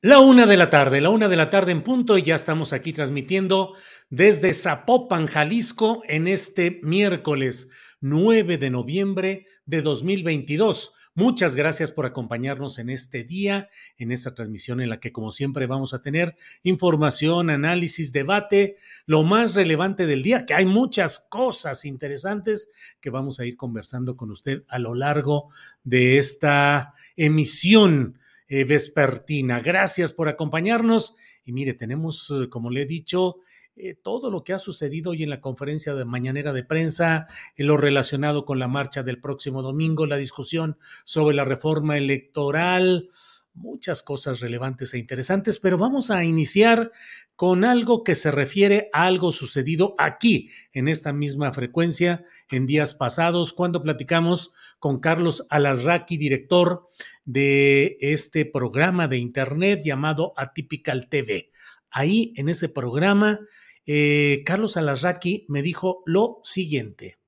La una de la tarde, la una de la tarde en punto y ya estamos aquí transmitiendo desde Zapopan, Jalisco, en este miércoles 9 de noviembre de 2022. Muchas gracias por acompañarnos en este día, en esta transmisión en la que como siempre vamos a tener información, análisis, debate, lo más relevante del día, que hay muchas cosas interesantes que vamos a ir conversando con usted a lo largo de esta emisión eh, vespertina. Gracias por acompañarnos. Y mire, tenemos, eh, como le he dicho, eh, todo lo que ha sucedido hoy en la conferencia de mañanera de prensa, en lo relacionado con la marcha del próximo domingo, la discusión sobre la reforma electoral, muchas cosas relevantes e interesantes, pero vamos a iniciar con algo que se refiere a algo sucedido aquí, en esta misma frecuencia, en días pasados, cuando platicamos con Carlos Alasraqui, director de este programa de Internet llamado Atypical TV. Ahí, en ese programa, eh, Carlos Alasraqui me dijo lo siguiente.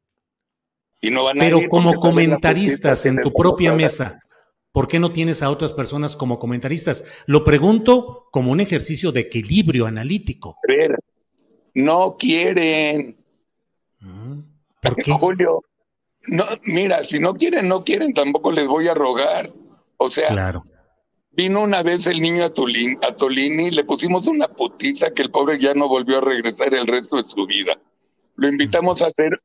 Pero como comentaristas en tu propia mesa, ¿Por qué no tienes a otras personas como comentaristas? Lo pregunto como un ejercicio de equilibrio analítico. No quieren. Mm, ¿Por qué? Julio, no, mira, si no quieren, no quieren, tampoco les voy a rogar. O sea, claro. vino una vez el niño a, Tolini, a Tolini, le pusimos una putiza que el pobre ya no volvió a regresar el resto de su vida. Lo invitamos a hacer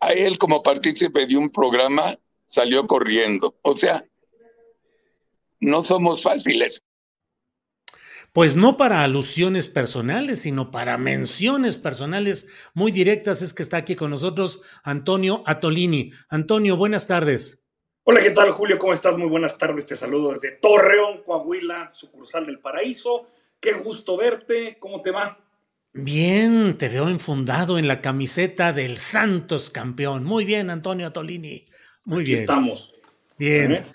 a él como partícipe de un programa, salió corriendo. O sea, no somos fáciles. Pues no para alusiones personales, sino para menciones personales muy directas. Es que está aquí con nosotros Antonio Atolini. Antonio, buenas tardes. Hola, ¿qué tal, Julio? ¿Cómo estás? Muy buenas tardes. Te saludo desde Torreón, Coahuila, sucursal del Paraíso. Qué gusto verte. ¿Cómo te va? Bien, te veo enfundado en la camiseta del Santos campeón. Muy bien, Antonio Atolini. Muy Aquí bien. Estamos. Bien. ¿Eh?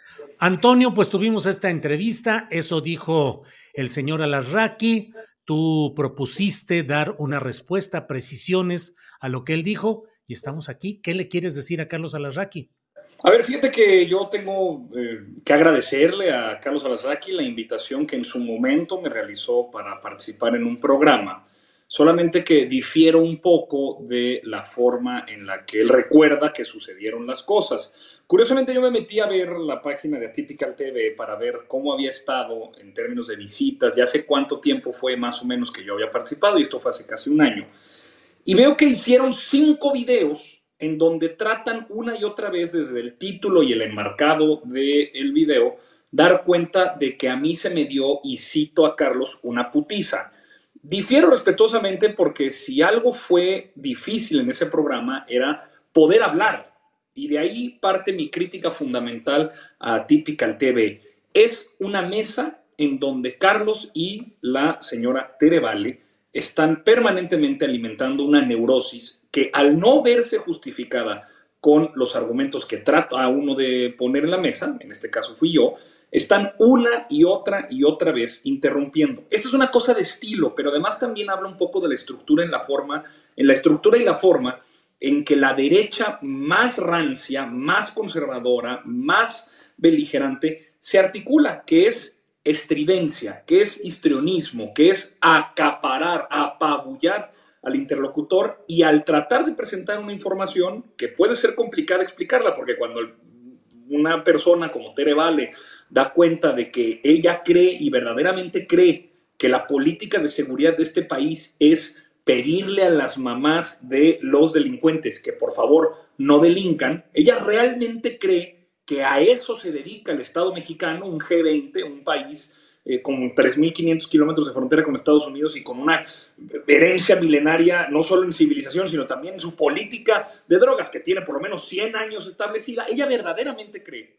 Antonio, pues tuvimos esta entrevista, eso dijo el señor Alasraqui, tú propusiste dar una respuesta, precisiones a lo que él dijo y estamos aquí. ¿Qué le quieres decir a Carlos Alasraqui? A ver, fíjate que yo tengo eh, que agradecerle a Carlos Alasraqui la invitación que en su momento me realizó para participar en un programa solamente que difiero un poco de la forma en la que él recuerda que sucedieron las cosas. Curiosamente yo me metí a ver la página de Atypical TV para ver cómo había estado en términos de visitas, ya hace cuánto tiempo fue más o menos que yo había participado, y esto fue hace casi un año. Y veo que hicieron cinco videos en donde tratan una y otra vez desde el título y el enmarcado del el video, dar cuenta de que a mí se me dio, y cito a Carlos, una putiza. Difiero respetuosamente porque si algo fue difícil en ese programa era poder hablar. Y de ahí parte mi crítica fundamental a Typical TV. Es una mesa en donde Carlos y la señora Tere Vale están permanentemente alimentando una neurosis que al no verse justificada con los argumentos que trata uno de poner en la mesa, en este caso fui yo, están una y otra y otra vez interrumpiendo. Esta es una cosa de estilo, pero además también habla un poco de la estructura en la forma, en la estructura y la forma en que la derecha más rancia, más conservadora, más beligerante se articula, que es estridencia, que es histrionismo, que es acaparar, apabullar al interlocutor y al tratar de presentar una información que puede ser complicada explicarla, porque cuando una persona como Tere Vale da cuenta de que ella cree y verdaderamente cree que la política de seguridad de este país es pedirle a las mamás de los delincuentes que por favor no delincan, ella realmente cree que a eso se dedica el Estado mexicano, un G20, un país eh, con 3.500 kilómetros de frontera con Estados Unidos y con una herencia milenaria, no solo en civilización, sino también en su política de drogas, que tiene por lo menos 100 años establecida, ella verdaderamente cree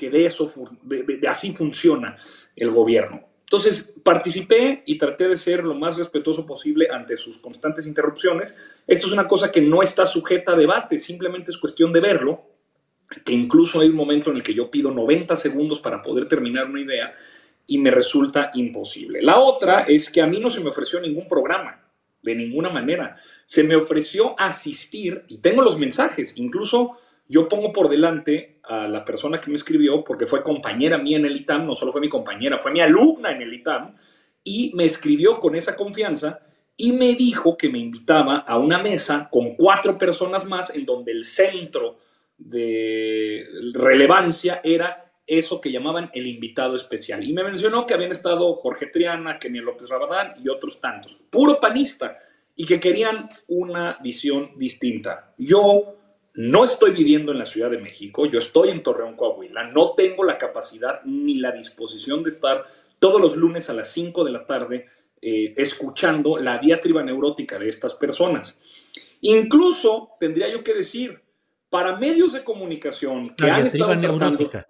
que de eso, de, así funciona el gobierno. Entonces participé y traté de ser lo más respetuoso posible ante sus constantes interrupciones. Esto es una cosa que no está sujeta a debate, simplemente es cuestión de verlo, que incluso hay un momento en el que yo pido 90 segundos para poder terminar una idea y me resulta imposible. La otra es que a mí no se me ofreció ningún programa, de ninguna manera. Se me ofreció asistir, y tengo los mensajes, incluso yo pongo por delante a la persona que me escribió, porque fue compañera mía en el ITAM, no solo fue mi compañera, fue mi alumna en el ITAM, y me escribió con esa confianza y me dijo que me invitaba a una mesa con cuatro personas más en donde el centro de relevancia era eso que llamaban el invitado especial. Y me mencionó que habían estado Jorge Triana, Kenia López Rabadán y otros tantos, puro panista, y que querían una visión distinta. Yo no estoy viviendo en la Ciudad de México, yo estoy en Torreón, Coahuila, no tengo la capacidad ni la disposición de estar todos los lunes a las 5 de la tarde eh, escuchando la diatriba neurótica de estas personas. Incluso, tendría yo que decir, para medios de comunicación que han estado neurótica.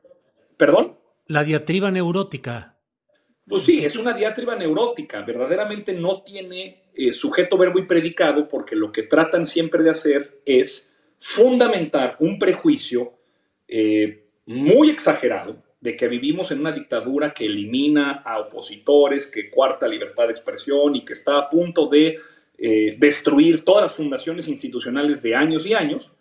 ¿Perdón? La diatriba neurótica. Pues sí, es una diatriba neurótica. Verdaderamente no tiene eh, sujeto, verbo y predicado porque lo que tratan siempre de hacer es fundamentar un prejuicio eh, muy exagerado de que vivimos en una dictadura que elimina a opositores, que cuarta libertad de expresión y que está a punto de eh, destruir todas las fundaciones institucionales de años y años.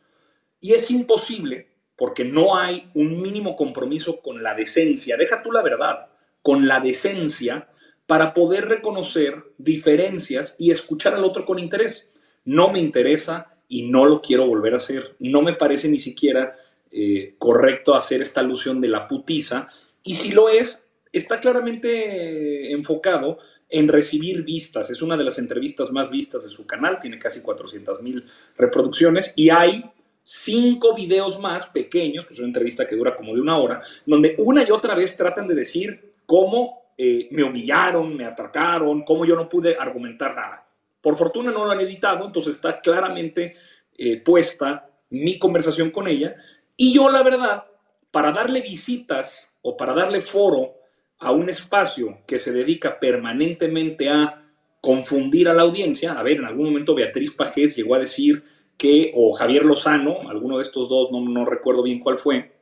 Y es imposible porque no hay un mínimo compromiso con la decencia, deja tú la verdad, con la decencia para poder reconocer diferencias y escuchar al otro con interés. No me interesa y no lo quiero volver a hacer. No me parece ni siquiera eh, correcto hacer esta alusión de la putiza. Y si lo es, está claramente enfocado en recibir vistas. Es una de las entrevistas más vistas de su canal, tiene casi 400 mil reproducciones y hay cinco videos más pequeños, que es una entrevista que dura como de una hora, donde una y otra vez tratan de decir cómo eh, me humillaron, me atacaron, cómo yo no pude argumentar nada. Por fortuna no lo han editado, entonces está claramente eh, puesta mi conversación con ella. Y yo, la verdad, para darle visitas o para darle foro a un espacio que se dedica permanentemente a confundir a la audiencia, a ver, en algún momento Beatriz Pajés llegó a decir que, o Javier Lozano, alguno de estos dos, no, no recuerdo bien cuál fue,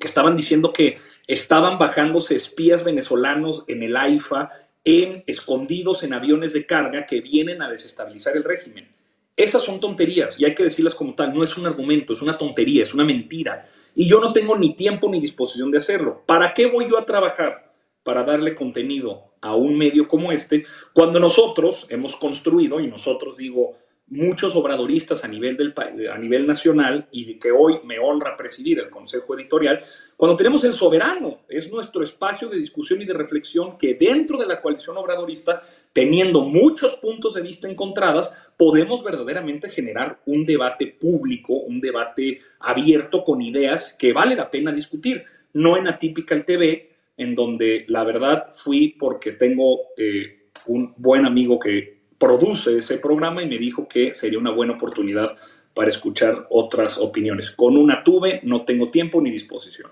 que estaban diciendo que estaban bajándose espías venezolanos en el AIFA, en, escondidos en aviones de carga que vienen a desestabilizar el régimen. Esas son tonterías y hay que decirlas como tal, no es un argumento, es una tontería, es una mentira. Y yo no tengo ni tiempo ni disposición de hacerlo. ¿Para qué voy yo a trabajar? Para darle contenido a un medio como este, cuando nosotros hemos construido, y nosotros digo, muchos obradoristas a nivel, del, a nivel nacional y de que hoy me honra presidir el Consejo Editorial, cuando tenemos el soberano, es nuestro espacio de discusión y de reflexión que dentro de la coalición obradorista, teniendo muchos puntos de vista encontradas, podemos verdaderamente generar un debate público, un debate abierto con ideas que vale la pena discutir, no en Atypical TV, en donde la verdad fui porque tengo eh, un buen amigo que produce ese programa y me dijo que sería una buena oportunidad para escuchar otras opiniones. Con una tuve, no tengo tiempo ni disposición.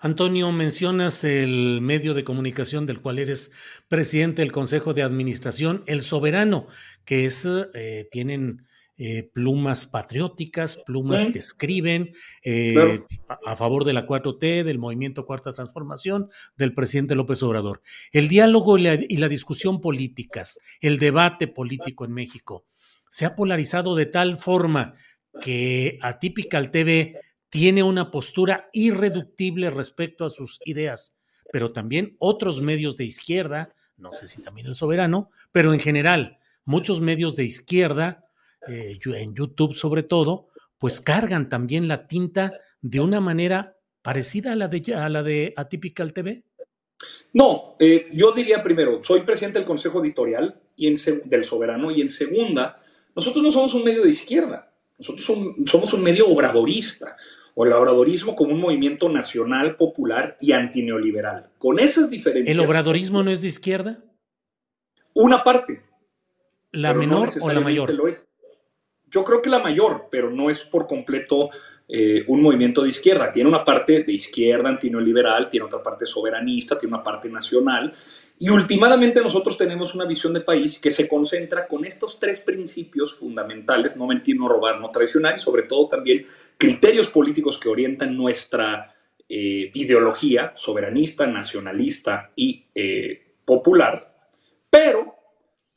Antonio, mencionas el medio de comunicación del cual eres presidente del Consejo de Administración, El Soberano, que es, eh, tienen eh, plumas patrióticas, plumas que escriben eh, a, favor de la 4T, del movimiento Cuarta Transformación, del presidente López Obrador. El diálogo y la, y la discusión políticas, el debate político en México, se ha polarizado de tal forma que Atypical TV tiene una postura irreductible respecto a sus ideas, pero también otros medios de izquierda, no sé si también el soberano, pero en general, muchos medios de izquierda eh, en YouTube sobre todo, pues cargan también la tinta de una manera parecida a la de, a la de Atypical TV? No, eh, yo diría primero, soy presidente del Consejo Editorial y en, del Soberano y en segunda, nosotros no somos un medio de izquierda, nosotros somos un medio obradorista o el obradorismo como un movimiento nacional, popular y antineoliberal. Con esas diferencias. ¿El obradorismo no es de izquierda? Una parte. ¿La menor o la mayor? Lo es. Yo creo que la mayor, pero no es por completo eh, un movimiento de izquierda. Tiene una parte de izquierda antineoliberal, tiene otra parte soberanista, tiene una parte nacional. Y últimamente nosotros tenemos una visión de país que se concentra con estos tres principios fundamentales, no mentir, no robar, no traicionar, y sobre todo también criterios políticos que orientan nuestra eh, ideología soberanista, nacionalista y eh, popular, pero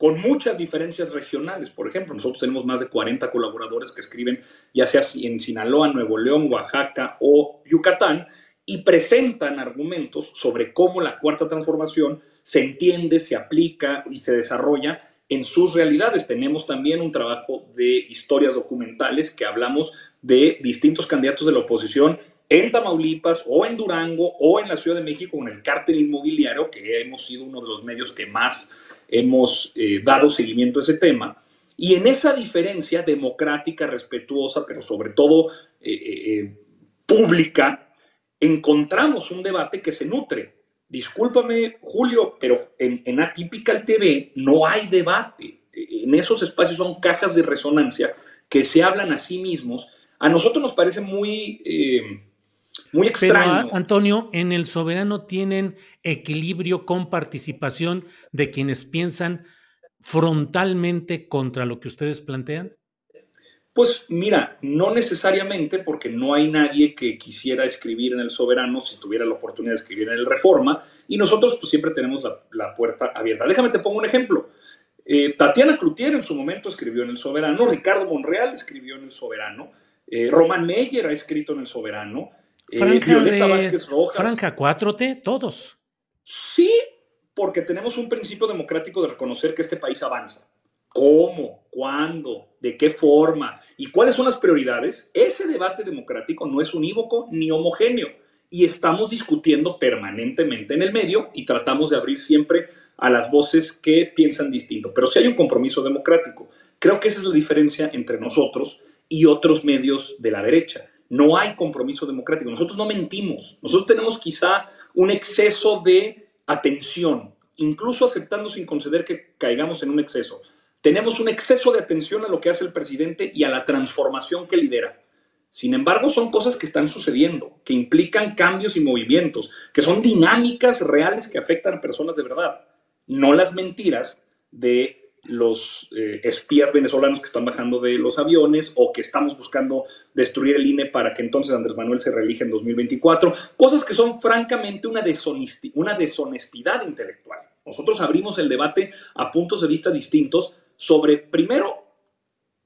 con muchas diferencias regionales. Por ejemplo, nosotros tenemos más de 40 colaboradores que escriben ya sea en Sinaloa, Nuevo León, Oaxaca o Yucatán y presentan argumentos sobre cómo la cuarta transformación se entiende, se aplica y se desarrolla en sus realidades. Tenemos también un trabajo de historias documentales que hablamos de distintos candidatos de la oposición en Tamaulipas o en Durango o en la Ciudad de México con el cártel inmobiliario, que hemos sido uno de los medios que más hemos eh, dado seguimiento a ese tema. Y en esa diferencia democrática, respetuosa, pero sobre todo eh, eh, pública, encontramos un debate que se nutre. Discúlpame, Julio, pero en, en Atypical TV no hay debate. En esos espacios son cajas de resonancia que se hablan a sí mismos. A nosotros nos parece muy muy extraño. Pero, Antonio, en el soberano tienen equilibrio con participación de quienes piensan frontalmente contra lo que ustedes plantean. Pues mira, no necesariamente porque no hay nadie que quisiera escribir en el soberano si tuviera la oportunidad de escribir en el reforma y nosotros pues, siempre tenemos la, puerta abierta. Déjame te pongo un ejemplo. Eh, Tatiana Cloutier en su momento escribió en el soberano, Ricardo Monreal escribió en el soberano, eh, Román Meyer ha escrito en el soberano, eh, Franja, de, Franja 4T, todos. Sí, porque tenemos un principio democrático de reconocer que este país avanza. ¿Cómo? ¿Cuándo? ¿De qué forma? ¿Y cuáles son las prioridades? Ese debate democrático no es unívoco ni homogéneo y estamos discutiendo permanentemente en el medio y tratamos de abrir siempre a las voces que piensan distinto. Pero si hay un compromiso democrático. Creo que esa es la diferencia entre nosotros y otros medios de la derecha no hay compromiso democrático. Nosotros no mentimos. Nosotros tenemos quizá un exceso de atención, incluso aceptando sin conceder que caigamos en un exceso. Tenemos un exceso de atención a lo que hace el presidente y a la transformación que lidera. Sin embargo, son cosas que están sucediendo, que implican cambios y movimientos, que son dinámicas reales que afectan a personas de verdad, no las mentiras de los eh, espías venezolanos que están bajando de los aviones o que estamos buscando destruir el INE para que entonces Andrés Manuel se reelija en 2024, cosas que son francamente una, una deshonestidad intelectual. Nosotros abrimos el debate a puntos de vista distintos sobre, primero,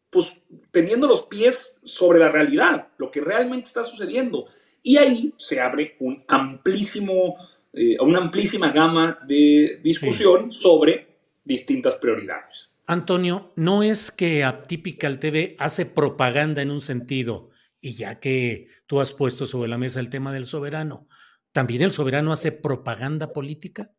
pues teniendo los pies sobre la realidad, lo que realmente está sucediendo. Y ahí se abre un amplísimo, eh, una amplísima gama de discusión sobre distintas prioridades. Antonio, no es que Atypical TV hace propaganda en un sentido, y ya que tú has puesto sobre la mesa el tema del soberano, ¿también el soberano hace propaganda política?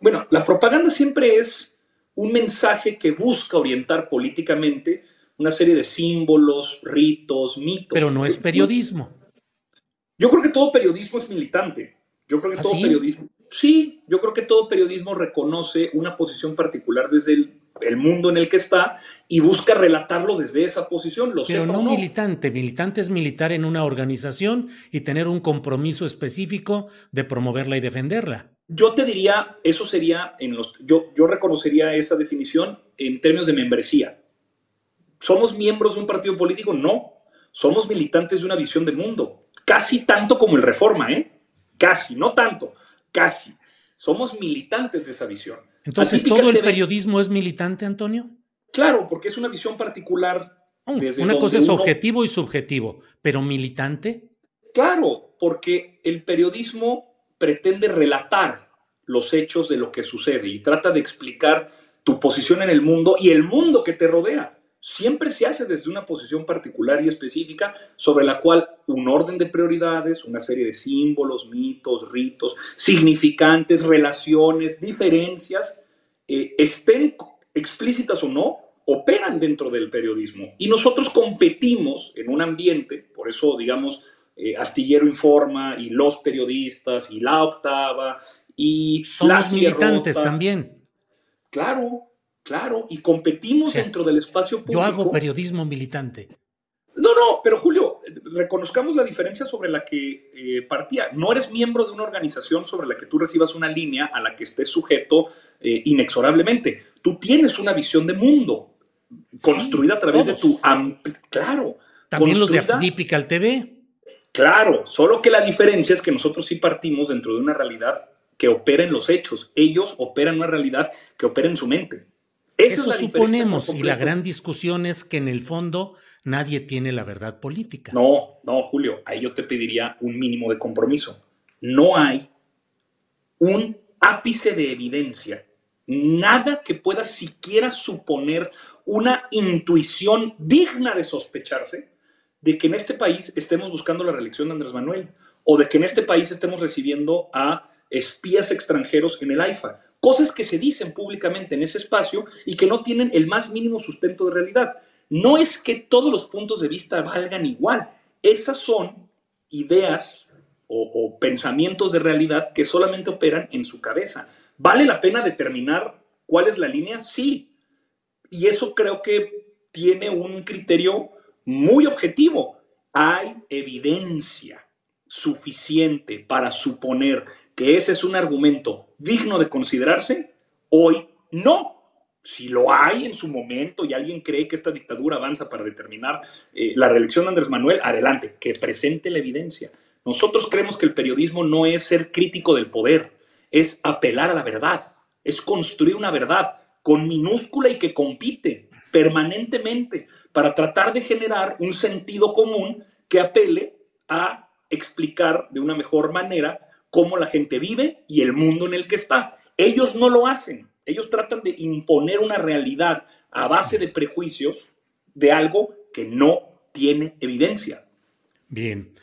Bueno, la propaganda siempre es un mensaje que busca orientar políticamente una serie de símbolos, ritos, mitos. Pero no es periodismo. Yo creo que todo periodismo es militante. Yo creo que ¿Ah, todo periodismo. Sí, yo creo que todo periodismo reconoce una posición particular desde el el mundo en el que está y busca relatarlo desde esa posición. Lo Pero no, militante, militante es militar en una organización y tener un compromiso específico de promoverla y defenderla. Yo te diría, eso sería en los, yo, yo reconocería esa definición en términos de membresía. ¿Somos miembros de un partido político? No. Somos militantes de una visión de mundo. Casi tanto como el Reforma, ¿eh? Casi, no tanto, casi. Somos militantes de esa visión. Entonces, ¿todo el periodismo es militante, Antonio? Claro, porque es una visión particular. Oh, una cosa es objetivo y subjetivo, pero militante. Claro, porque el periodismo pretende relatar los hechos de lo que sucede y trata de explicar tu posición en el mundo y el mundo que te rodea. Siempre se hace desde una posición particular y específica sobre la cual un orden de prioridades, una serie de símbolos, mitos, ritos, significantes, relaciones, diferencias, eh, estén explícitas o no, operan dentro del periodismo. Y nosotros competimos en un ambiente, por eso, digamos, eh, Astillero Informa y los periodistas y la octava y Somos militantes también. Claro, claro, y competimos dentro del espacio público. Yo hago periodismo militante. No, no, pero Julio, reconozcamos la diferencia sobre la que eh, partía. No eres miembro de una organización sobre la que tú recibas una línea a la que estés sujeto eh, inexorablemente. Tú tienes una visión de mundo construida a través de tu... Claro. También los de Apipical TV. Claro, solo que la diferencia es que nosotros sí partimos dentro de una realidad que opera en los hechos. Ellos operan una realidad que opera en su mente. Eso suponemos, y la gran discusión es que en el fondo nadie tiene la verdad política. No, no, Julio, ahí yo te pediría un mínimo de compromiso. No hay un ápice de evidencia, nada que pueda siquiera suponer una intuición digna de sospecharse de que en este país estemos buscando la reelección de Andrés Manuel o de que en este país estemos recibiendo a espías extranjeros en el AIFA. Cosas que se dicen públicamente en ese espacio y que no tienen el más mínimo sustento de realidad. No es que todos los puntos de vista valgan igual. Esas son ideas o, pensamientos de realidad que solamente operan en su cabeza. ¿Vale la pena determinar cuál es la línea? Sí. Y eso creo que tiene un criterio muy objetivo. Hay evidencia suficiente para suponer que ese es un argumento digno de considerarse. Hoy no si lo hay en su momento y alguien cree que esta dictadura avanza para determinar eh, la reelección de Andrés Manuel, adelante, que presente la evidencia. Nosotros creemos que el periodismo no es ser crítico del poder, es apelar a la verdad, es construir una verdad con minúscula y que compite permanentemente para tratar de generar un sentido común que apele a explicar de una mejor manera cómo la gente vive y el mundo en el que está. Ellos no lo hacen. Ellos tratan de imponer una realidad a base de prejuicios de algo que no tiene evidencia. Bien.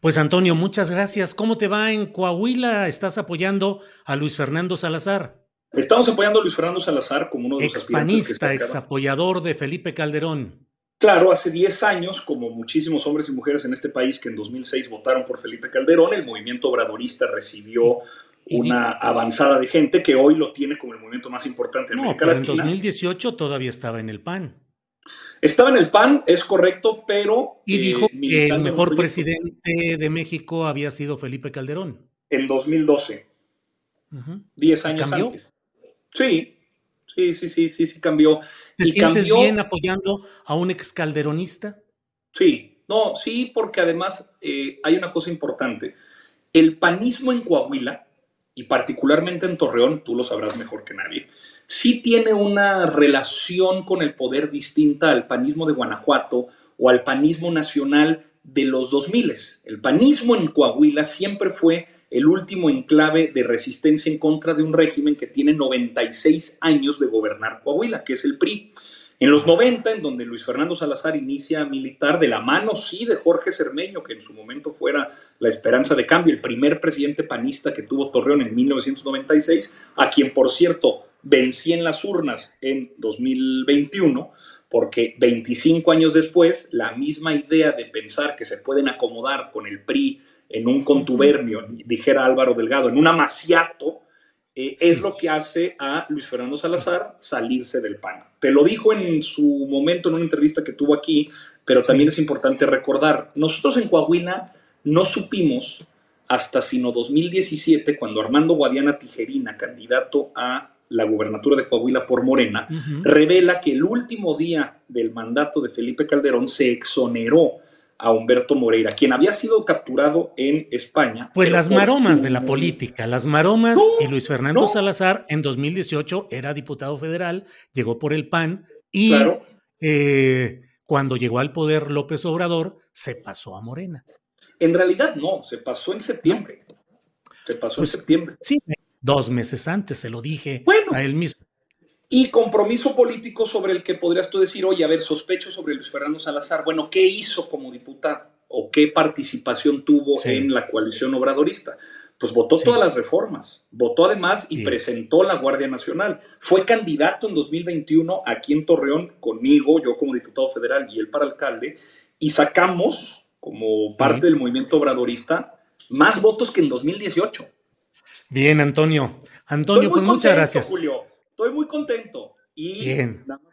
Pues Antonio, muchas gracias. ¿Cómo te va en Coahuila? ¿Estás apoyando a Luis Fernando Salazar? Estamos apoyando a Luis Fernando Salazar como uno de los expanista, ex apoyador de Felipe Calderón. Claro, hace 10 años, como muchísimos hombres y mujeres en este país que en 2006 votaron por Felipe Calderón, el movimiento obradorista recibió una avanzada de gente que hoy lo tiene como el movimiento más importante de no, pero en 2018 todavía estaba en el PAN. Estaba en el PAN, es correcto, pero... Y dijo eh, que el mejor presidente de México había sido Felipe Calderón. En 2012. Diez años antes. Sí, sí, sí, sí, sí, sí cambió. ¿Te sientes bien apoyando a un ex calderonista? Sí, no, sí, porque además eh, hay una cosa importante. El panismo en Coahuila y particularmente en Torreón, tú lo sabrás mejor que nadie, sí tiene una relación con el poder distinta al panismo de Guanajuato o al panismo nacional de los 2000. El panismo en Coahuila siempre fue el último enclave de resistencia en contra de un régimen que tiene 96 años de gobernar Coahuila, que es el PRI. En los 90, en donde Luis Fernando Salazar inicia militar de la mano, sí, de Jorge Cermeño, que en su momento fuera la esperanza de cambio, el primer presidente panista que tuvo Torreón en 1996, a quien, por cierto, vencí en las urnas en 2021, porque 25 años después, la misma idea de pensar que se pueden acomodar con el PRI en un contubernio, dijera Álvaro Delgado, en un amaciato, eh, es lo que hace a Luis Fernando Salazar salirse del PAN. Te lo dijo en su momento en una entrevista que tuvo aquí, pero también es importante recordar, nosotros en Coahuila no supimos hasta sino 2017, cuando Armando Guadiana Tijerina, candidato a la gubernatura de Coahuila por Morena, revela que el último día del mandato de Felipe Calderón se exoneró a Humberto Moreira, quien había sido capturado en España. Pues las maromas de la política, las maromas y Luis Fernando Salazar en 2018 era diputado federal, llegó por el PAN y eh, cuando llegó al poder López Obrador se pasó a Morena. En realidad no, se pasó en septiembre. Se pasó en pues, septiembre. Sí, dos meses antes, se lo dije a él mismo y compromiso político sobre el que podrías tú decir, oye, a ver, sospecho sobre Luis Fernando Salazar. Bueno, ¿qué hizo como diputado? ¿O qué participación tuvo en la coalición obradorista? Pues votó todas las reformas, votó además y presentó la Guardia Nacional. Fue candidato en 2021 aquí en Torreón conmigo, yo como diputado federal y él para alcalde, y sacamos, como parte del movimiento obradorista, más votos que en 2018. Bien, Antonio. Antonio, pues muchas gracias. Julio. Estoy muy contento. Y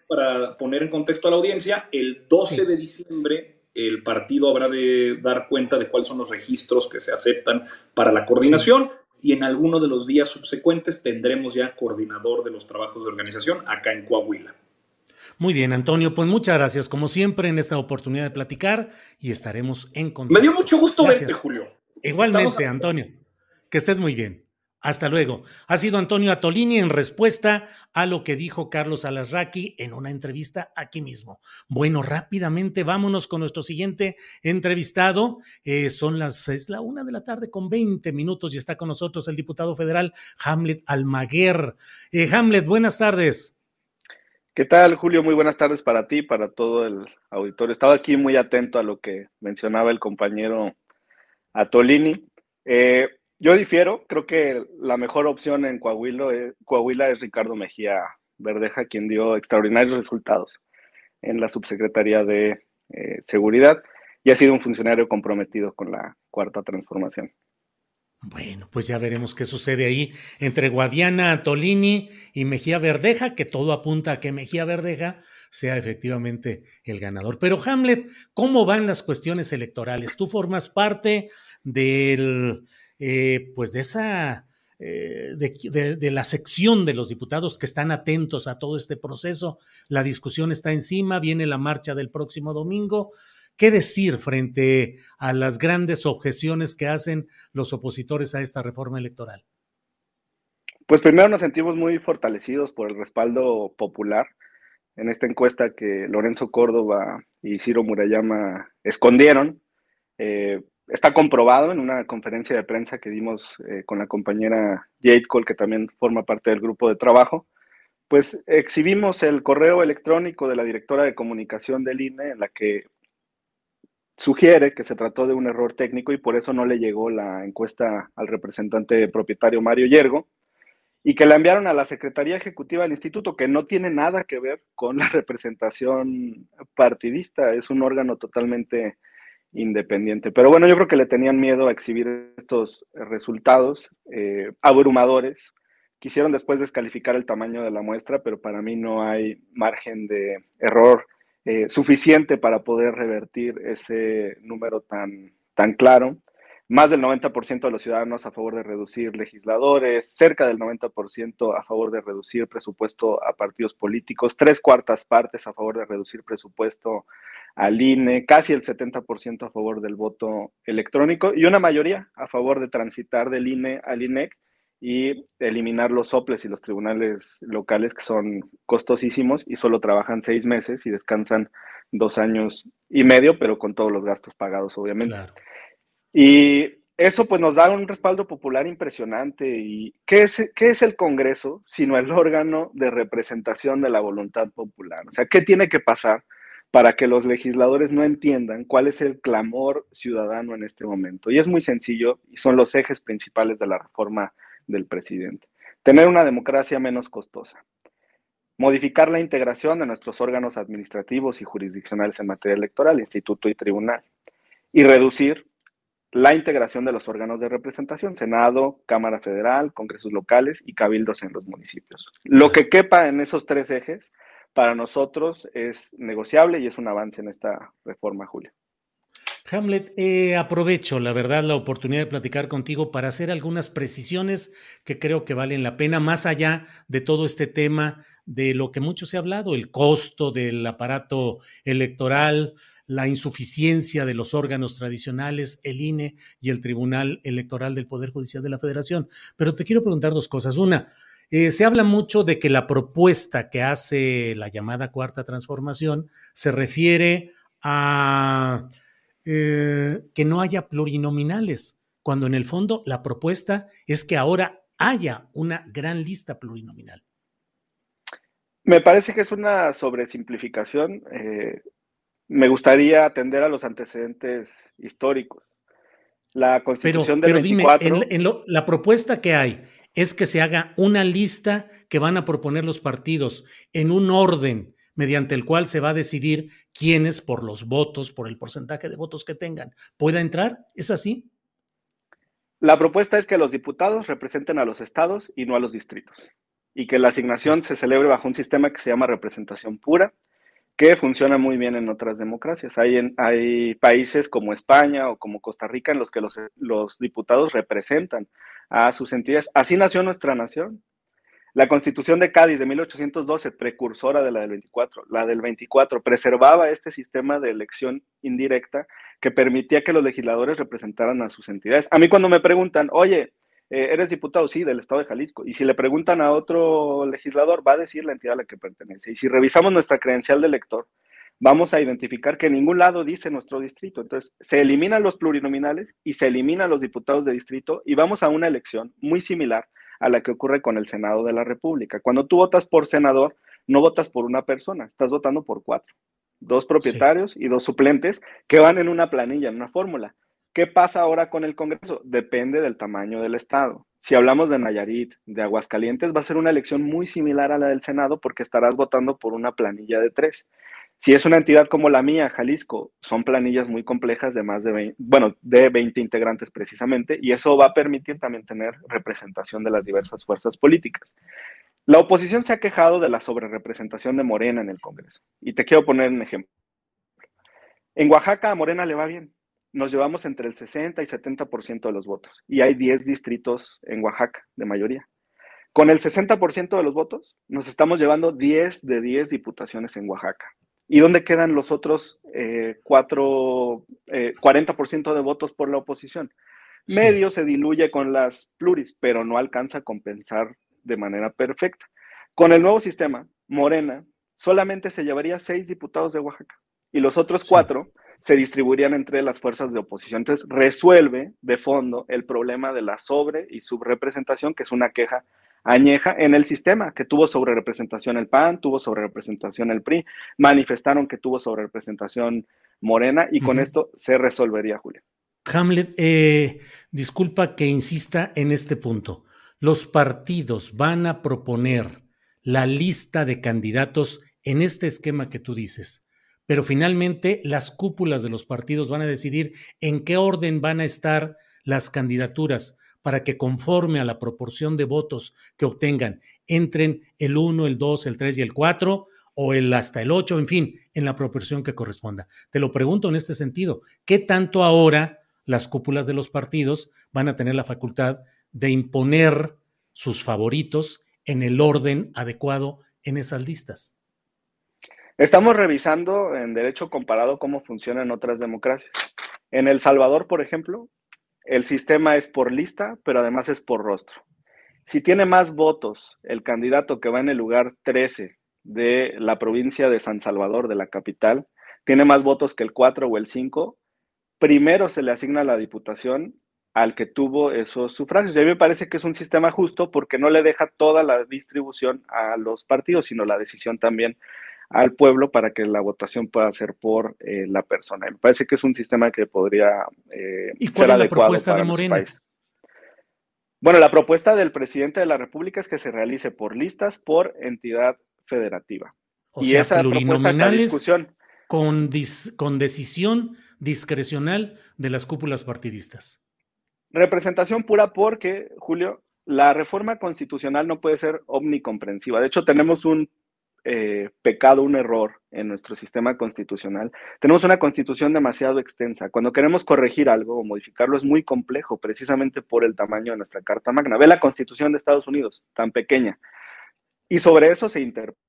para poner en contexto a la audiencia, el 12 de diciembre el partido habrá de dar cuenta de cuáles son los registros que se aceptan para la coordinación y en alguno de los días subsecuentes tendremos ya coordinador de los trabajos de organización acá en Coahuila. Muy bien, Antonio, pues muchas gracias como siempre en esta oportunidad de platicar y estaremos en contacto. Me dio mucho gusto verte, Julio. Igualmente, Antonio. Que estés muy bien. Hasta luego. Ha sido Antonio Atolini en respuesta a lo que dijo Carlos Alasraqui en una entrevista aquí mismo. Bueno, rápidamente vámonos con nuestro siguiente entrevistado. Eh, son las, es la una de la tarde con 20 minutos y está con nosotros el diputado federal Hamlet Almaguer. Eh, Hamlet, buenas tardes. ¿Qué tal, Julio? Muy buenas tardes para ti, para todo el auditorio. Estaba aquí muy atento a lo que mencionaba el compañero Atolini. Eh, yo difiero, creo que la mejor opción en Coahuila es, Ricardo Mejía Verdeja, quien dio extraordinarios resultados en la subsecretaría de eh, Seguridad y ha sido un funcionario comprometido con la cuarta transformación. Bueno, pues ya veremos qué sucede ahí entre Guadiana Tolini y Mejía Verdeja, que todo apunta a que Mejía Verdeja sea efectivamente el ganador. Pero Hamlet, ¿cómo van las cuestiones electorales? Tú formas parte del eh, pues de esa, eh, de, la sección de los diputados que están atentos a todo este proceso. La discusión está encima, viene la marcha del próximo domingo. ¿Qué decir frente a las grandes objeciones que hacen los opositores a esta reforma electoral? Pues primero nos sentimos muy fortalecidos por el respaldo popular en esta encuesta que Lorenzo Córdoba y Ciro Murayama escondieron. Eh, está comprobado en una conferencia de prensa que dimos eh, con la compañera Jade Cole, que también forma parte del grupo de trabajo, pues exhibimos el correo electrónico de la directora de comunicación del INE en la que sugiere que se trató de un error técnico y por eso no le llegó la encuesta al representante propietario Mario Yergo y que la enviaron a la Secretaría Ejecutiva del Instituto, que no tiene nada que ver con la representación partidista, es un órgano totalmente independiente. Pero bueno, yo creo que le tenían miedo a exhibir estos resultados eh, abrumadores. Quisieron después descalificar el tamaño de la muestra, pero para mí no hay margen de error eh, suficiente para poder revertir ese número tan, tan claro más del 90% de los ciudadanos a favor de reducir legisladores, cerca del 90% a favor de reducir presupuesto a partidos políticos, tres cuartas partes a favor de reducir presupuesto al INE, casi el 70% a favor del voto electrónico y una mayoría a favor de transitar del INE al INEC y eliminar los soples y los tribunales locales que son costosísimos y solo trabajan seis meses y descansan dos años y medio, pero con todos los gastos pagados, obviamente. Y eso pues nos da un respaldo popular impresionante. ¿Y qué es, qué es el Congreso sino el órgano de representación de la voluntad popular? O sea, ¿qué tiene que pasar para que los legisladores no entiendan cuál es el clamor ciudadano en este momento? Y es muy sencillo y son los ejes principales de la reforma del presidente. Tener una democracia menos costosa. Modificar la integración de nuestros órganos administrativos y jurisdiccionales en materia electoral, instituto y tribunal. Y reducir la integración de los órganos de representación, Senado, Cámara Federal, Congresos locales y cabildos en los municipios. Lo que quepa en esos tres ejes, para nosotros es negociable y es un avance en esta reforma, Julio. Hamlet, eh, aprovecho, la verdad, la oportunidad de platicar contigo para hacer algunas precisiones que creo que valen la pena, más allá de todo este tema de lo que mucho se ha hablado, el costo del aparato electoral, la insuficiencia de los órganos tradicionales, el INE y el Tribunal Electoral del Poder Judicial de la Federación. Pero te quiero preguntar dos cosas. Una, eh, se habla mucho de que la propuesta que hace la llamada Cuarta Transformación se refiere a eh, que no haya plurinominales, cuando en el fondo la propuesta es que ahora haya una gran lista plurinominal. Me parece que es una sobresimplificación. Eh, me gustaría atender a los antecedentes históricos. La constitución pero, del pero dime, en, la propuesta que hay es que se haga una lista que van a proponer los partidos en un orden mediante el cual se va a decidir quiénes por los votos, por el porcentaje de votos que tengan, pueda entrar. ¿Es así? La propuesta es que los diputados representen a los estados y no a los distritos, y que la asignación se celebre bajo un sistema que se llama representación pura, que funciona muy bien en otras democracias. Hay, hay países como España o como Costa Rica en los que los, los diputados representan a sus entidades. Así nació nuestra nación. La Constitución de Cádiz de 1812, precursora de la del 24, la del 24, preservaba este sistema de elección indirecta que permitía que los legisladores representaran a sus entidades. A mí cuando me preguntan, oye, eh, ¿eres diputado? Sí, del Estado de Jalisco. Y si le preguntan a otro legislador, va a decir la entidad a la que pertenece. Y si revisamos nuestra credencial de elector, vamos a identificar que en ningún lado dice nuestro distrito. Entonces, se eliminan los plurinominales y se eliminan los diputados de distrito y vamos a una elección muy similar a la que ocurre con el Senado de la República. Cuando tú votas por senador, no votas por una persona, estás votando por cuatro, dos propietarios y dos suplentes que van en una planilla, en una fórmula. ¿Qué pasa ahora con el Congreso? Depende del tamaño del Estado. Si hablamos de Nayarit, de Aguascalientes, va a ser una elección muy similar a la del Senado porque estarás votando por una planilla de tres. Si es una entidad como la mía, Jalisco, son planillas muy complejas de más de 20, bueno, de 20 integrantes precisamente, y eso va a permitir también tener representación de las diversas fuerzas políticas. La oposición se ha quejado de la sobrerepresentación de Morena en el Congreso, y te quiero poner un ejemplo. En Oaxaca a Morena le va bien, nos llevamos entre el 60 y 70% de los votos, y hay 10 distritos en Oaxaca de mayoría. Con el 60% de los votos, nos estamos llevando 10 de 10 diputaciones en Oaxaca. ¿Y dónde quedan los otros eh, cuatro, 40% eh, de votos por la oposición? Medio se diluye con las pluris, pero no alcanza a compensar de manera perfecta. Con el nuevo sistema, Morena solamente se llevaría seis diputados de Oaxaca y los otros cuatro se distribuirían entre las fuerzas de oposición. Entonces, resuelve de fondo el problema de la sobre y subrepresentación, que es una queja añeja en el sistema, que tuvo sobre representación el PAN, tuvo sobre representación el PRI, manifestaron que tuvo sobre representación Morena y con esto se resolvería, Julio. Hamlet, eh, disculpa que insista en este punto. Los partidos van a proponer la lista de candidatos en este esquema que tú dices, pero finalmente las cúpulas de los partidos van a decidir en qué orden van a estar las candidaturas para que conforme a la proporción de votos que obtengan entren el 1, el 2, el 3 y el 4 o el hasta el 8, en fin, en la proporción que corresponda. Te lo pregunto en este sentido, ¿qué tanto ahora las cúpulas de los partidos van a tener la facultad de imponer sus favoritos en el orden adecuado en esas listas? Estamos revisando en derecho comparado cómo funciona en otras democracias. En El Salvador, por ejemplo, el sistema es por lista, pero además es por rostro. Si tiene más votos el candidato que va en el lugar 13 de la provincia de San Salvador, de la capital, tiene más votos que el 4 o el 5, primero se le asigna la diputación al que tuvo esos sufragios. Y a mí me parece que es un sistema justo porque no le deja toda la distribución a los partidos, sino la decisión también al pueblo para que la votación pueda ser por eh, la persona. Me parece que es un sistema que podría eh, ¿Y cuál es la propuesta de Morena? Bueno, la propuesta del presidente de la República es que se realice por listas por entidad federativa. y esa propuesta está discusión. con, con decisión discrecional de las cúpulas partidistas. Representación pura porque, Julio, la reforma constitucional no puede ser omnicomprensiva. De hecho, tenemos un eh, pecado, un error en nuestro sistema constitucional. Tenemos una constitución demasiado extensa. Cuando queremos corregir algo o modificarlo es muy complejo, precisamente por el tamaño de nuestra Carta Magna. Ve la constitución de Estados Unidos, tan pequeña. Y sobre eso se interpreta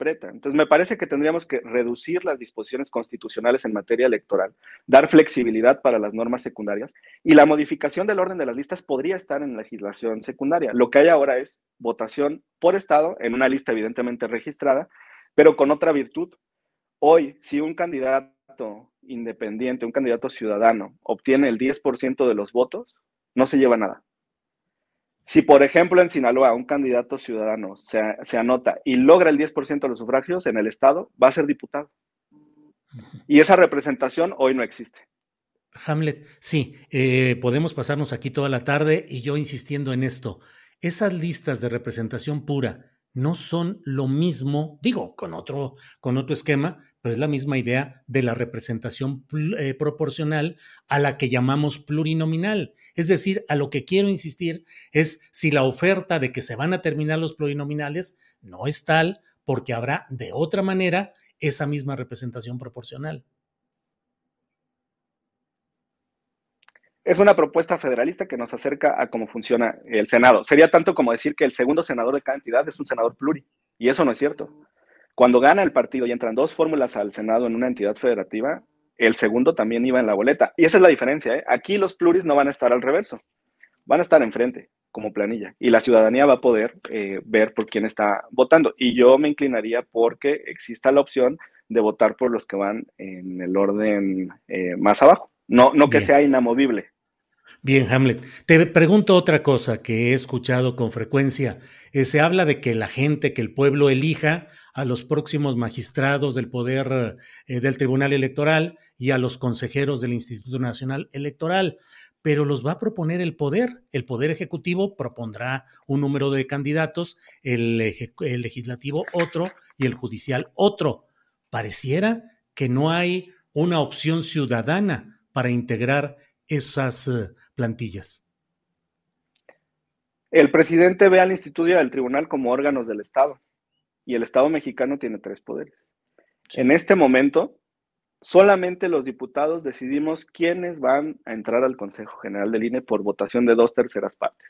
entonces, me parece que tendríamos que reducir las disposiciones constitucionales en materia electoral, dar flexibilidad para las normas secundarias y la modificación del orden de las listas podría estar en legislación secundaria. Lo que hay ahora es votación por Estado en una lista evidentemente registrada, pero con otra virtud. Hoy, si un candidato independiente, un candidato ciudadano, obtiene el 10% de los votos, no se lleva nada. Si, por ejemplo, en Sinaloa un candidato ciudadano se, anota y logra el 10% de los sufragios en el Estado, va a ser diputado. Y esa representación hoy no existe. Hamlet, sí, eh, podemos pasarnos aquí toda la tarde y yo insistiendo en esto. Esas listas de representación pura no son lo mismo, digo, con otro, con otro esquema, pero es la misma idea de la representación eh, proporcional a la que llamamos plurinominal. Es decir, a lo que quiero insistir es si la oferta de que se van a terminar los plurinominales no es tal, porque habrá de otra manera esa misma representación proporcional. Es una propuesta federalista que nos acerca a cómo funciona el Senado. Sería tanto como decir que el segundo senador de cada entidad es un senador pluri, y eso no es cierto. Cuando gana el partido y entran dos fórmulas al Senado en una entidad federativa, el segundo también iba en la boleta. Y esa es la diferencia. ¿eh? Aquí los pluris no van a estar al reverso, van a estar enfrente como planilla. Y la ciudadanía va a poder eh, ver por quién está votando. Y yo me inclinaría porque exista la opción de votar por los que van en el orden eh, más abajo. No, no que sea inamovible. Bien, Hamlet. Te pregunto otra cosa que he escuchado con frecuencia. Eh, se habla de que la gente, que el pueblo elija a los próximos magistrados del poder eh, del Tribunal Electoral y a los consejeros del Instituto Nacional Electoral, pero los va a proponer el poder. El poder ejecutivo propondrá un número de candidatos, el, el legislativo otro y el judicial otro. Pareciera que no hay una opción ciudadana para integrar esas eh, plantillas? El presidente ve al instituto y al tribunal como órganos del Estado y el Estado mexicano tiene tres poderes. En este momento, solamente los diputados decidimos quiénes van a entrar al Consejo General del INE por votación de dos terceras partes.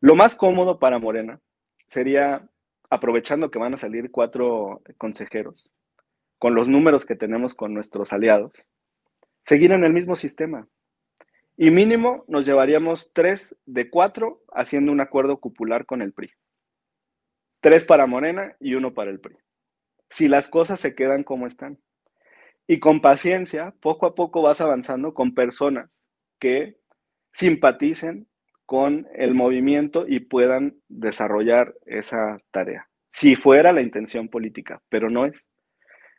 Lo más cómodo para Morena sería, aprovechando que van a salir cuatro consejeros, con los números que tenemos con nuestros aliados, seguir en el mismo sistema, y mínimo nos llevaríamos tres de cuatro haciendo un acuerdo cupular con el PRI. Tres para Morena y uno para el PRI. Si las cosas se quedan como están. Y con paciencia, poco a poco vas avanzando con personas que simpaticen con el movimiento y puedan desarrollar esa tarea. Si fuera la intención política, pero no es.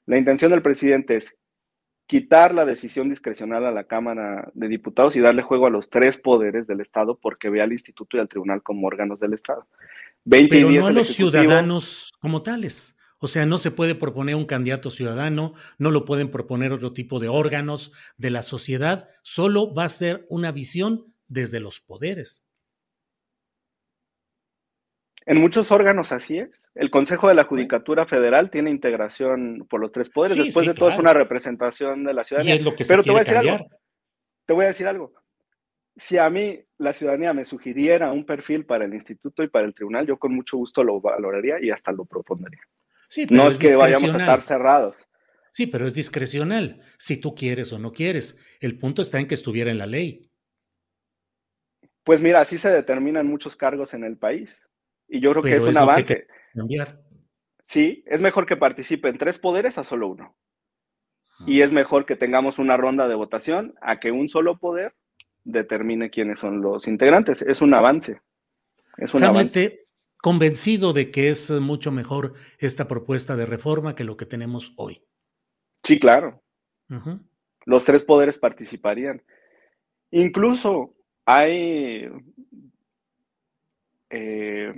La intención del presidente es quitar la decisión discrecional a la Cámara de Diputados y darle juego a los tres poderes del Estado porque ve al Instituto y al Tribunal como órganos del Estado. Pero no a los ciudadanos como tales. O sea, no se puede proponer un candidato ciudadano, no lo pueden proponer otro tipo de órganos de la sociedad, solo va a ser una visión desde los poderes. En muchos órganos así es. El Consejo de la Judicatura Federal tiene integración por los tres poderes. Después de todo es una representación de la ciudadanía. lo que Pero te voy a decir algo. Te voy a decir algo. Si a mí la ciudadanía me sugiriera un perfil para el instituto y para el tribunal, yo con mucho gusto lo valoraría y hasta lo propondría. no es, que vayamos a estar cerrados. Sí, pero es discrecional, si tú quieres o no quieres. El punto está en que estuviera en la ley. Pues mira, así se determinan muchos cargos en el país. Y yo creo que es un avance. Sí, es mejor que participen tres poderes a solo uno. Y es mejor que tengamos una ronda de votación a que un solo poder determine quiénes son los integrantes. Es un avance. Es un avance. convencido de que es mucho mejor esta propuesta de reforma que lo que tenemos hoy. Sí, claro. Los tres poderes participarían. Incluso hay eh,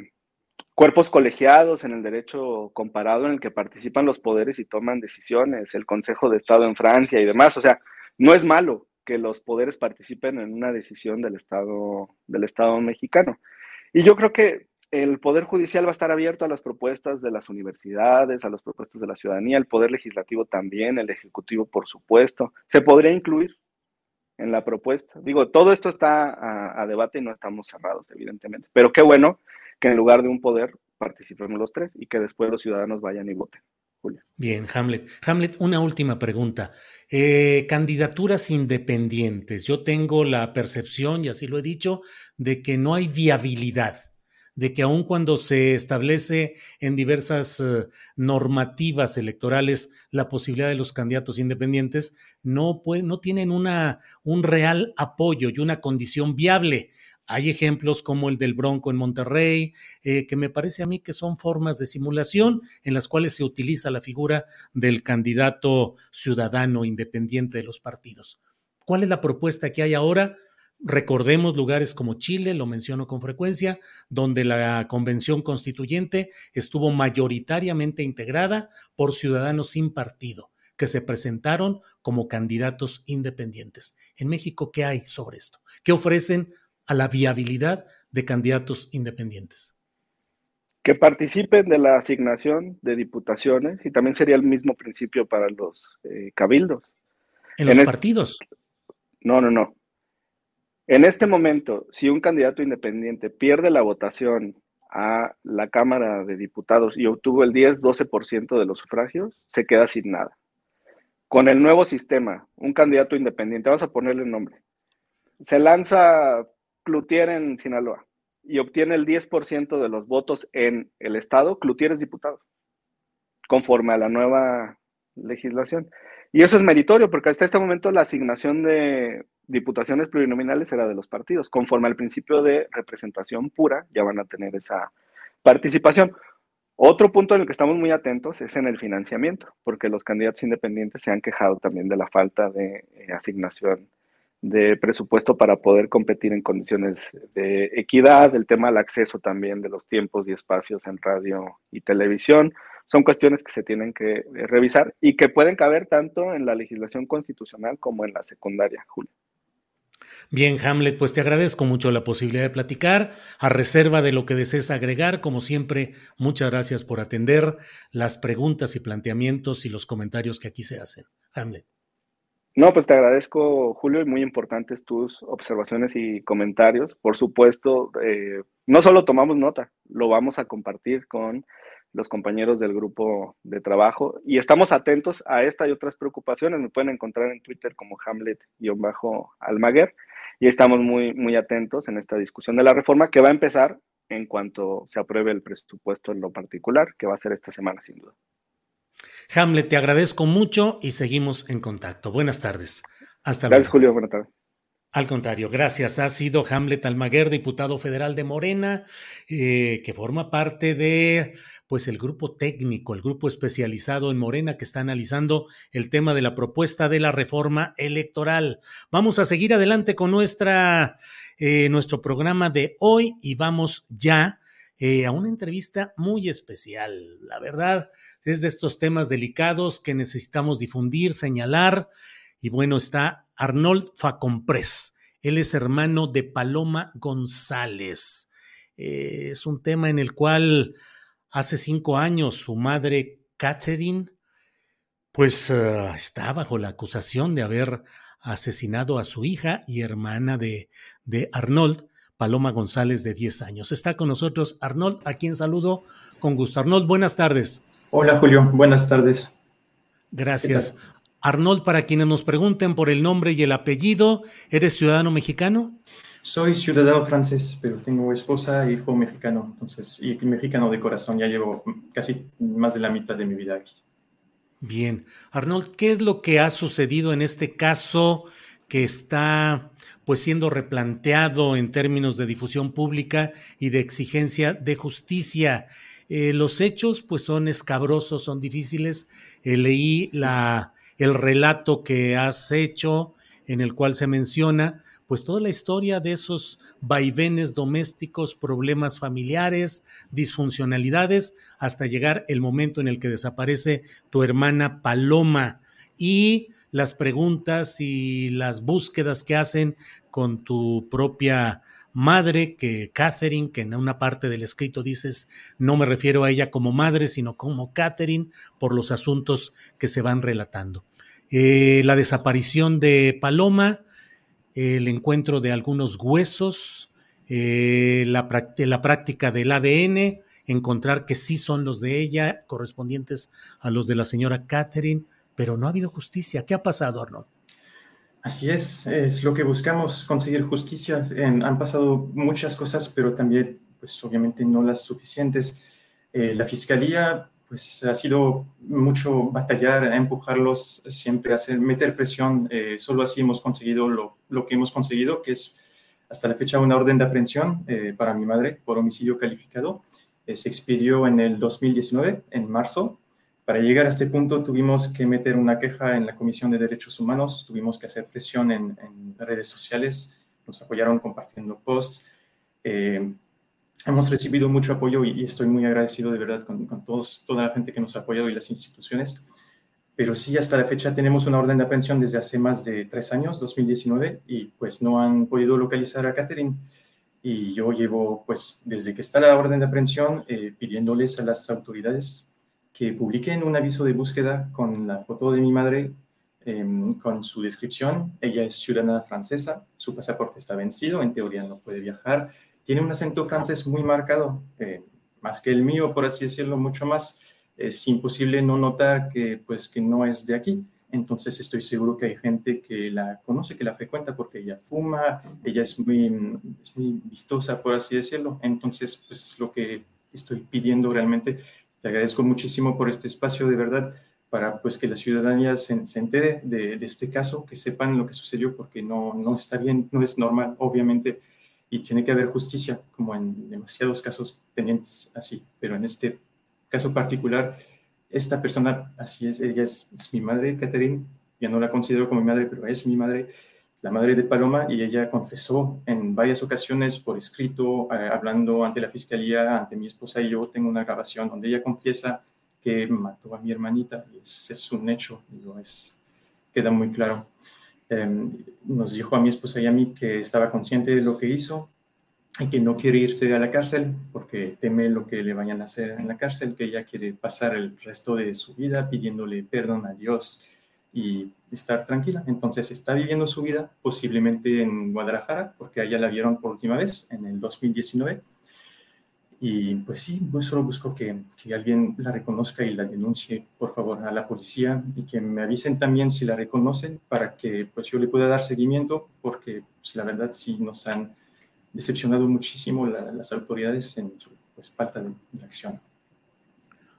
cuerpos colegiados en el derecho comparado en el que participan los poderes y toman decisiones, el Consejo de Estado en Francia y demás. O sea, no es malo que los poderes participen en una decisión del Estado, del Estado mexicano. Y yo creo que el Poder Judicial va a estar abierto a las propuestas de las universidades, a las propuestas de la ciudadanía, el Poder Legislativo también, el Ejecutivo, por supuesto. Se podría incluir en la propuesta. Digo, todo esto está a, debate y no estamos cerrados, evidentemente. Pero qué bueno que en lugar de un poder participemos los tres y que después los ciudadanos vayan y voten. Julio. Bien, Hamlet. Hamlet, una última pregunta. Eh, candidaturas independientes. Yo tengo la percepción, y así lo he dicho, de que no hay viabilidad de que aun cuando se establece en diversas eh, normativas electorales la posibilidad de los candidatos independientes, no, tienen una, un real apoyo y una condición viable. Hay ejemplos como el del Bronco en Monterrey, eh, que me parece a mí que son formas de simulación en las cuales se utiliza la figura del candidato ciudadano independiente de los partidos. ¿Cuál es la propuesta que hay ahora? Recordemos lugares como Chile, lo menciono con frecuencia, donde la convención constituyente estuvo mayoritariamente integrada por ciudadanos sin partido, que se presentaron como candidatos independientes. En México, ¿qué hay sobre esto? ¿Qué ofrecen a la viabilidad de candidatos independientes? Que participen de la asignación de diputaciones y también sería el mismo principio para los eh, cabildos. ¿En los partidos? No, no, no. En este momento, si un candidato independiente pierde la votación a la Cámara de Diputados y obtuvo el 10-12% de los sufragios, se queda sin nada. Con el nuevo sistema, un candidato independiente, vamos a ponerle un nombre, se lanza Cloutier en Sinaloa y obtiene el 10% de los votos en el Estado, Cloutier es diputado, conforme a la nueva legislación. Y eso es meritorio, porque hasta este momento la asignación de diputaciones plurinominales era de los partidos. Conforme al principio de representación pura, ya van a tener esa participación. Otro punto en el que estamos muy atentos es en el financiamiento, porque los candidatos independientes se han quejado también de la falta de eh, asignación de presupuesto para poder competir en condiciones de equidad, el tema del acceso también de los tiempos y espacios en radio y televisión. Son cuestiones que se tienen que eh, revisar y que pueden caber tanto en la legislación constitucional como en la secundaria, Julio. Bien, Hamlet, pues te agradezco mucho la posibilidad de platicar. A reserva de lo que desees agregar, como siempre, muchas gracias por atender las preguntas y planteamientos y los comentarios que aquí se hacen. Hamlet. No, pues te agradezco, Julio, y muy importantes tus observaciones y comentarios. Por supuesto, eh, no solo tomamos nota, lo vamos a compartir con los compañeros del grupo de trabajo y estamos atentos a esta y otras preocupaciones. Me pueden encontrar en Twitter como Hamlet-Almaguer y estamos muy, muy atentos en esta discusión de la reforma que va a empezar en cuanto se apruebe el presupuesto en lo particular, que va a ser esta semana sin duda. Hamlet, te agradezco mucho y seguimos en contacto. Buenas tardes. Hasta luego. Gracias, Julio. Buenas tardes. Al contrario, gracias. Ha sido Hamlet Almaguer, diputado federal de Morena, eh, que forma parte de pues el grupo técnico, el grupo especializado en Morena que está analizando el tema de la propuesta de la reforma electoral. Vamos a seguir adelante con nuestra, eh, nuestro programa de hoy y vamos ya eh, a una entrevista muy especial. La verdad, es de estos temas delicados que necesitamos difundir, señalar. Y bueno, está Arnold Facomprés. Él es hermano de Paloma González. Eh, es un tema en el cual hace cinco años su madre, Catherine, pues eh, está bajo la acusación de haber asesinado a su hija y hermana de, de Arnold, Paloma González, de 10 años. Está con nosotros Arnold, a quien saludo con gusto. Arnold, buenas tardes. Hola Julio, buenas tardes. Gracias. Arnold, para quienes nos pregunten por el nombre y el apellido, ¿eres ciudadano mexicano? Soy ciudadano francés, pero tengo esposa e hijo mexicano, entonces, y mexicano de corazón, ya llevo casi más de la mitad de mi vida aquí. Bien. Arnold, ¿qué es lo que ha sucedido en este caso que está pues siendo replanteado en términos de difusión pública y de exigencia de justicia? Eh, los hechos pues son escabrosos, son difíciles. Eh, leí la el relato que has hecho, en el cual se menciona, pues toda la historia de esos vaivenes domésticos, problemas familiares, disfuncionalidades, hasta llegar el momento en el que desaparece tu hermana Paloma y las preguntas y las búsquedas que hacen con tu propia madre, que Catherine, que en una parte del escrito dices, no me refiero a ella como madre, sino como Catherine, por los asuntos que se van relatando. Eh, la desaparición de Paloma, el encuentro de algunos huesos, eh, la, la práctica del ADN, encontrar que sí son los de ella, correspondientes a los de la señora Catherine, pero no ha habido justicia. ¿Qué ha pasado, Arnold? Así es, es lo que buscamos, conseguir justicia. han pasado muchas cosas, pero también, pues obviamente no las suficientes. Eh, la fiscalía, pues ha sido mucho batallar, empujarlos, siempre hacer, meter presión. Eh, solo así hemos conseguido lo, lo, que hemos conseguido, que es hasta la fecha una orden de aprehensión eh, para mi madre por homicidio calificado. se expidió en el 2019, en marzo, para llegar a este punto tuvimos que meter una queja en la Comisión de Derechos Humanos, tuvimos que hacer presión en, redes sociales, nos apoyaron compartiendo posts. Eh, hemos recibido mucho apoyo y, estoy muy agradecido de verdad con, todos, toda la gente que nos ha apoyado y las instituciones. Pero sí, hasta la fecha tenemos una orden de aprehensión desde hace más de tres años, 2019, y pues no han podido localizar a Catherine. Y yo llevo, pues, desde que está la orden de aprehensión, eh, pidiéndoles a las autoridades que publiqué un aviso de búsqueda con la foto de mi madre, em, con su descripción. Ella es ciudadana francesa, su pasaporte está vencido, en teoría no puede viajar. Tiene un acento francés muy marcado, eh, más que el mío, por así decirlo, mucho más. Es imposible no notar que, pues, que no es de aquí. Entonces estoy seguro que hay gente que la conoce, que la frecuenta porque ella fuma, ella es muy, es muy vistosa, por así decirlo. Entonces, pues es lo que estoy pidiendo realmente te agradezco muchísimo por este espacio, de verdad, para pues que la ciudadanía se, se entere de, de, este caso, que sepan lo que sucedió, porque no, no está bien, no es normal, obviamente, y tiene que haber justicia, como en demasiados casos pendientes así, pero en este caso particular, esta persona, así es, ella es, es mi madre, Catherine, ya no la considero como mi madre, pero es mi madre, la madre de Paloma, y ella confesó en varias ocasiones por escrito, eh, hablando ante la fiscalía, ante mi esposa y yo, tengo una grabación donde ella confiesa que mató a mi hermanita, y es, es un hecho, digo, es, queda muy claro. Eh, nos dijo a mi esposa y a mí que estaba consciente de lo que hizo y que no quiere irse a la cárcel porque teme lo que le vayan a hacer en la cárcel, que ella quiere pasar el resto de su vida pidiéndole perdón a Dios y estar tranquila. Entonces está viviendo su vida posiblemente en Guadalajara, porque allá la vieron por última vez en el 2019. Y pues sí, pues solo busco que, que, alguien la reconozca y la denuncie, por favor, a la policía y que me avisen también si la reconocen para que pues yo le pueda dar seguimiento, porque pues, la verdad sí nos han decepcionado muchísimo la, las autoridades en su pues, falta de, de acción.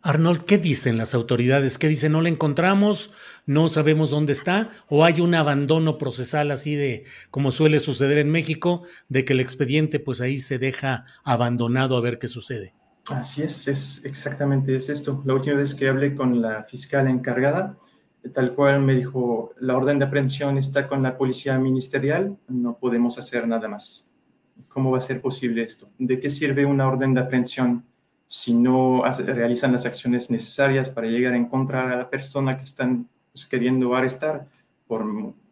Arnold, ¿qué dicen las autoridades? ¿Qué dicen? ¿No la encontramos? ¿No sabemos dónde está? ¿O hay un abandono procesal así de, como suele suceder en México, de que el expediente pues ahí se deja abandonado a ver qué sucede? Así es, es exactamente es esto. La última vez que hablé con la fiscal encargada, tal cual me dijo, la orden de aprehensión está con la policía ministerial, no podemos hacer nada más. ¿Cómo va a ser posible esto? ¿De qué sirve una orden de aprehensión? Si no realizan las acciones necesarias para llegar a encontrar a la persona que están pues, queriendo arrestar por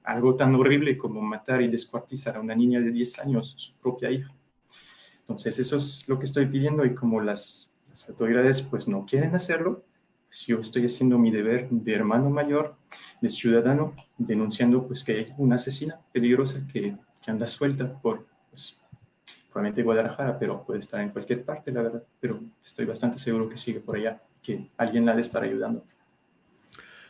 algo tan horrible como matar y descuartizar a una niña de 10 años, su propia hija. Entonces, eso es lo que estoy pidiendo y como las, las autoridades pues no quieren hacerlo, pues yo estoy haciendo mi deber de hermano mayor, de ciudadano, denunciando pues que hay una asesina peligrosa que, que anda suelta por probablemente Guadalajara, pero puede estar en cualquier parte, la verdad. Pero estoy bastante seguro que sigue por allá, que alguien la ha de estar ayudando.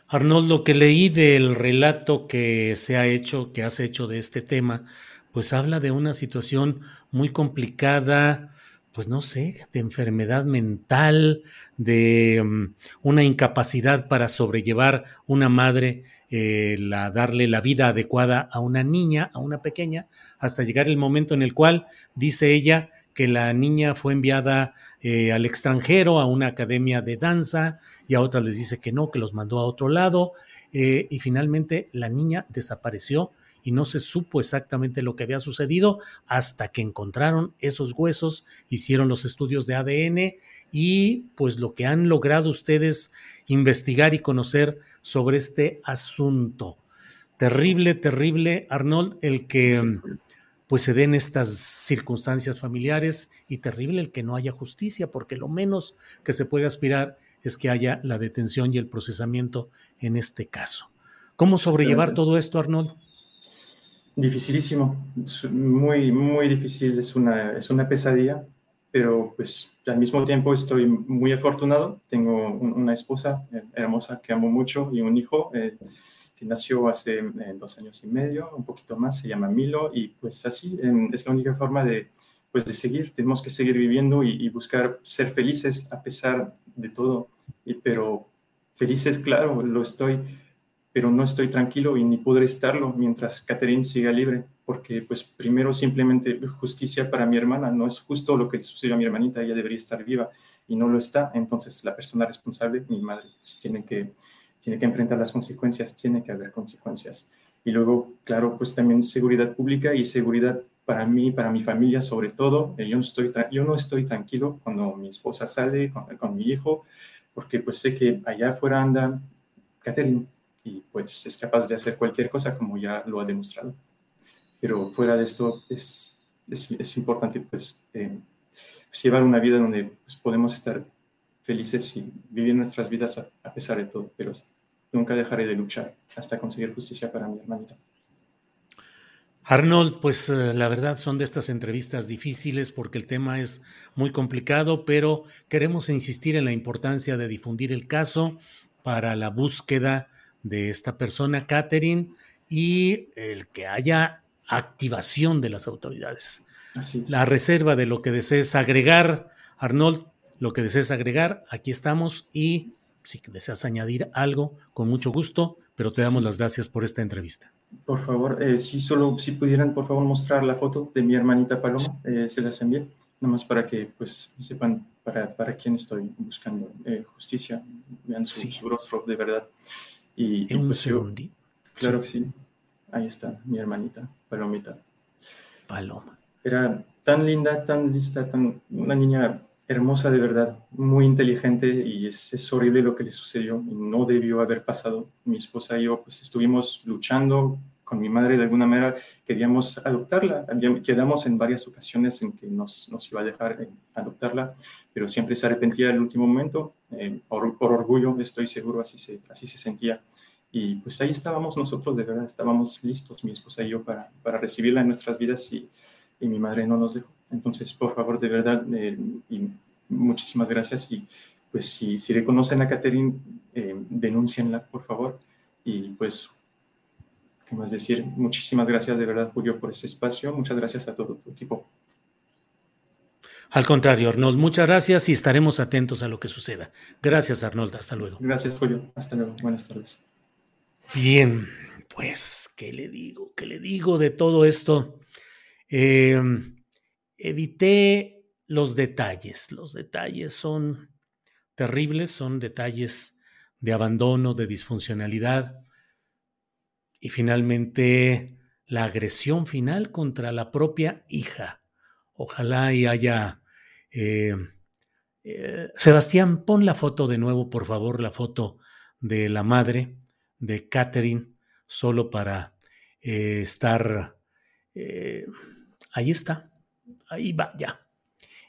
Arnold, lo que leí del relato que se ha hecho, que has hecho de este tema, pues habla de una situación muy complicada, pues no sé, de enfermedad mental, de um, una incapacidad para sobrellevar una madre eh, la, darle la vida adecuada a una niña, a una pequeña, hasta llegar el momento en el cual dice ella que la niña fue enviada eh, al extranjero, a una academia de danza, y a otras les dice que no, que los mandó a otro lado, eh, y finalmente la niña desapareció y no se supo exactamente lo que había sucedido hasta que encontraron esos huesos, hicieron los estudios de ADN y pues lo que han logrado ustedes investigar y conocer sobre este asunto. Terrible, terrible, Arnold, el que pues se den estas circunstancias familiares y terrible el que no haya justicia, porque lo menos que se puede aspirar es que haya la detención y el procesamiento en este caso. ¿Cómo sobrellevar todo esto, Arnold? Dificilísimo, muy, muy difícil, es una, es una pesadilla, pero pues al mismo tiempo estoy muy afortunado, tengo una esposa hermosa que amo mucho y un hijo. Eh, que nació hace eh, dos años y medio, un poquito más, se llama Milo, y pues así em, es la única forma de, pues, de seguir, tenemos que seguir viviendo y, buscar ser felices a pesar de todo, y, pero felices, claro, lo estoy, pero no estoy tranquilo y ni podré estarlo mientras Catherine siga libre, porque pues primero simplemente justicia para mi hermana, no es justo lo que le sucedió a mi hermanita, ella debería estar viva y no lo está, entonces la persona responsable, mi madre, pues, tiene que tiene que enfrentar las consecuencias, tiene que haber consecuencias. Y luego, claro, pues también seguridad pública y seguridad para mí, para mi familia sobre todo. Eh, yo no estoy, yo no estoy tranquilo cuando mi esposa sale con, con mi hijo, porque pues sé que allá afuera anda Catherine y pues es capaz de hacer cualquier cosa como ya lo ha demostrado. Pero fuera de esto es, es, importante pues, eh, pues llevar una vida donde pues, podemos estar felices y vivir nuestras vidas a, a pesar de todo. Pero nunca dejaré de luchar hasta conseguir justicia para mi hermanita. Arnold, pues eh, la verdad son de estas entrevistas difíciles porque el tema es muy complicado, pero queremos insistir en la importancia de difundir el caso para la búsqueda de esta persona, Catherine, y el que haya activación de las autoridades. La reserva de lo que desees agregar, Arnold, lo que desees agregar, aquí estamos y si deseas añadir algo, con mucho gusto, pero te damos las gracias por esta entrevista. Por favor, eh, si solo si pudieran por favor mostrar la foto de mi hermanita Paloma, eh, se las envié, nomás para que pues sepan para, para quién estoy buscando eh, justicia, vean su, rostro de verdad. Y, en un pues, segundito. Claro que sí, ahí está mi hermanita Palomita. Paloma. Era tan linda, tan lista, tan una niña hermosa de verdad, muy inteligente y es, horrible lo que le sucedió y no debió haber pasado. Mi esposa y yo pues estuvimos luchando con mi madre de alguna manera, queríamos adoptarla, quedamos en varias ocasiones en que nos, nos iba a dejar eh, adoptarla, pero siempre se arrepentía el último momento, eh, por, orgullo estoy seguro, así se, así se sentía. Y pues ahí estábamos nosotros, de verdad, estábamos listos, mi esposa y yo, para, para recibirla en nuestras vidas y, y mi madre no nos dejó. Entonces, por favor, de verdad, eh, y muchísimas gracias. Y pues si, si reconocen a Catherine, eh, denúncienla, por favor. Y pues, ¿qué más decir? Muchísimas gracias de verdad, Julio, por este espacio. Muchas gracias a todo tu equipo. Al contrario, Arnold, muchas gracias y estaremos atentos a lo que suceda. Gracias, Arnold. Hasta luego. Gracias, Julio. Hasta luego. Buenas tardes. Bien, pues, ¿qué le digo? ¿Qué le digo de todo esto? Eh, evité los detalles. Los detalles son terribles, son detalles de abandono, de disfuncionalidad y finalmente la agresión final contra la propia hija. Ojalá y haya... Eh, eh, Sebastián, pon la foto de nuevo, por favor, la foto de la madre de Catherine, solo para eh, estar... ahí está, Ahí va, ya.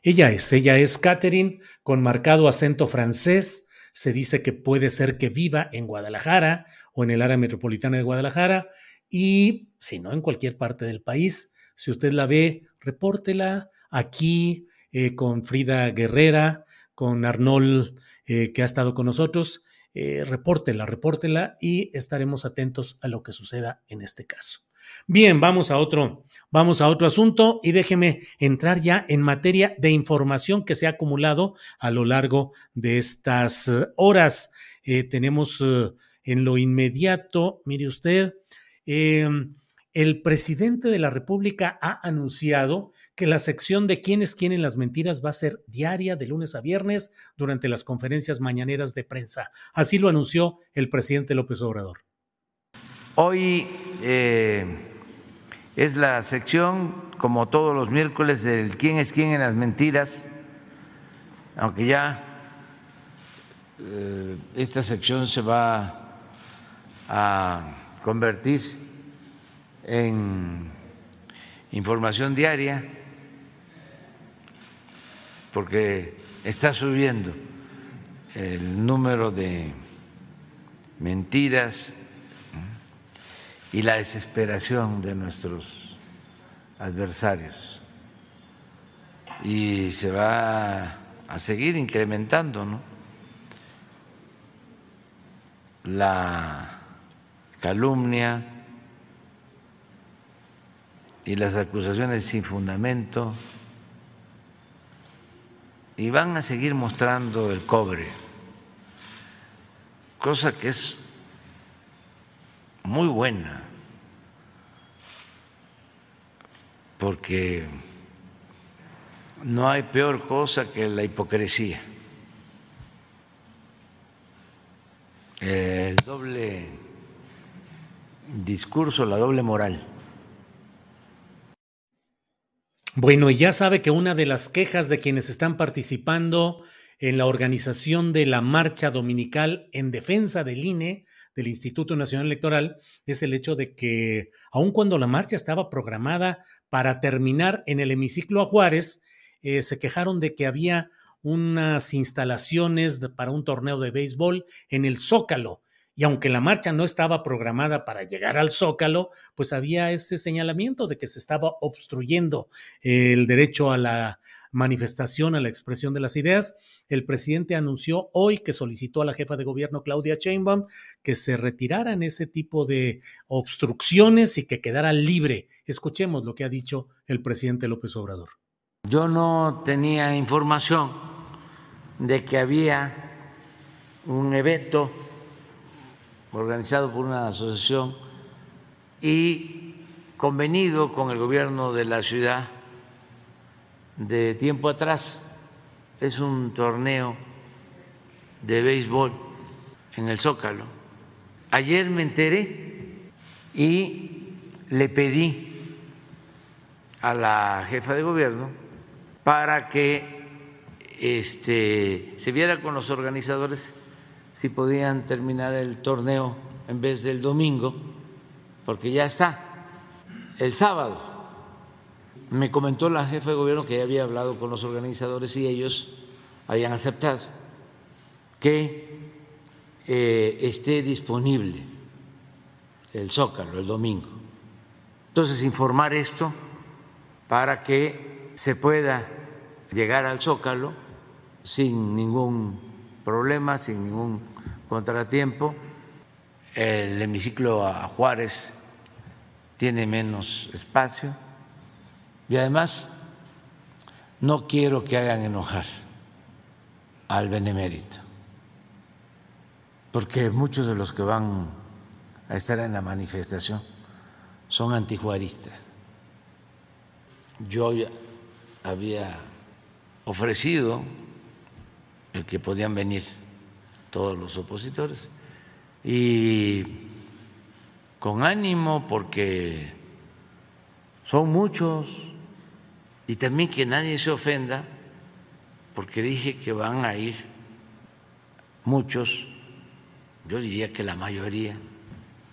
Ella es, ella es Catherine, con marcado acento francés. Se dice que puede ser que viva en Guadalajara o en el área metropolitana de Guadalajara y, si no, en cualquier parte del país. Si usted la ve, repórtela aquí eh, con Frida Guerrera, con Arnold, eh, que ha estado con nosotros. Eh, repórtela, repórtela y estaremos atentos a lo que suceda en este caso. Bien, vamos a otro, vamos a otro asunto y déjeme entrar ya en materia de información que se ha acumulado a lo largo de estas eh, horas. Eh, tenemos eh, en lo inmediato, mire usted, em, el presidente de la República ha anunciado que la sección de quienes quieren las mentiras va a ser diaria de lunes a viernes durante las conferencias mañaneras de prensa. Así lo anunció el presidente López Obrador. Hoy eh, es la sección, como todos los miércoles, del quién es quién en las mentiras, aunque ya eh, esta sección se va a convertir en información diaria, porque está subiendo el número de mentiras y la desesperación de nuestros adversarios. Y se va a seguir incrementando ¿no? la calumnia, y las acusaciones sin fundamento y van a seguir mostrando el cobre, cosa que es muy buena, porque no hay peor cosa que la hipocresía, el doble discurso, la doble moral. Bueno, y ya sabe que una de las quejas de quienes están participando en la organización de la marcha dominical en defensa del INE, del Instituto Nacional Electoral, es el hecho de que, aun cuando la marcha estaba programada para terminar en el hemiciclo a Juárez, eh, se quejaron de que había unas instalaciones para un torneo de béisbol en el Zócalo y aunque la marcha no estaba programada para llegar al Zócalo, pues había ese señalamiento de que se estaba obstruyendo el derecho a la manifestación, a la expresión de las ideas. El presidente anunció hoy que solicitó a la jefa de gobierno Claudia Sheinbaum que se retiraran ese tipo de obstrucciones y que quedara libre. Escuchemos lo que ha dicho el presidente López Obrador. Yo no tenía información de que había un evento organizado por una asociación y convenido con el gobierno de la ciudad de tiempo atrás. Es un torneo de béisbol en el Zócalo. Ayer me enteré y le pedí a la jefa de gobierno para que este, se viera con los organizadores si podían terminar el torneo en vez del domingo, porque ya está el sábado. Me comentó la jefa de gobierno que ya había hablado con los organizadores y ellos habían aceptado que eh, esté disponible el Zócalo el domingo. Entonces, informar esto para que se pueda llegar al Zócalo sin ningún problema, sin ningún contratiempo. El hemiciclo a Juárez tiene menos espacio y además no quiero que hagan enojar al benemérito, porque muchos de los que van a estar en la manifestación son antijuaristas. Yo había ofrecido el que podían venir todos los opositores. Y con ánimo porque son muchos y también que nadie se ofenda porque dije que van a ir muchos, yo diría que la mayoría,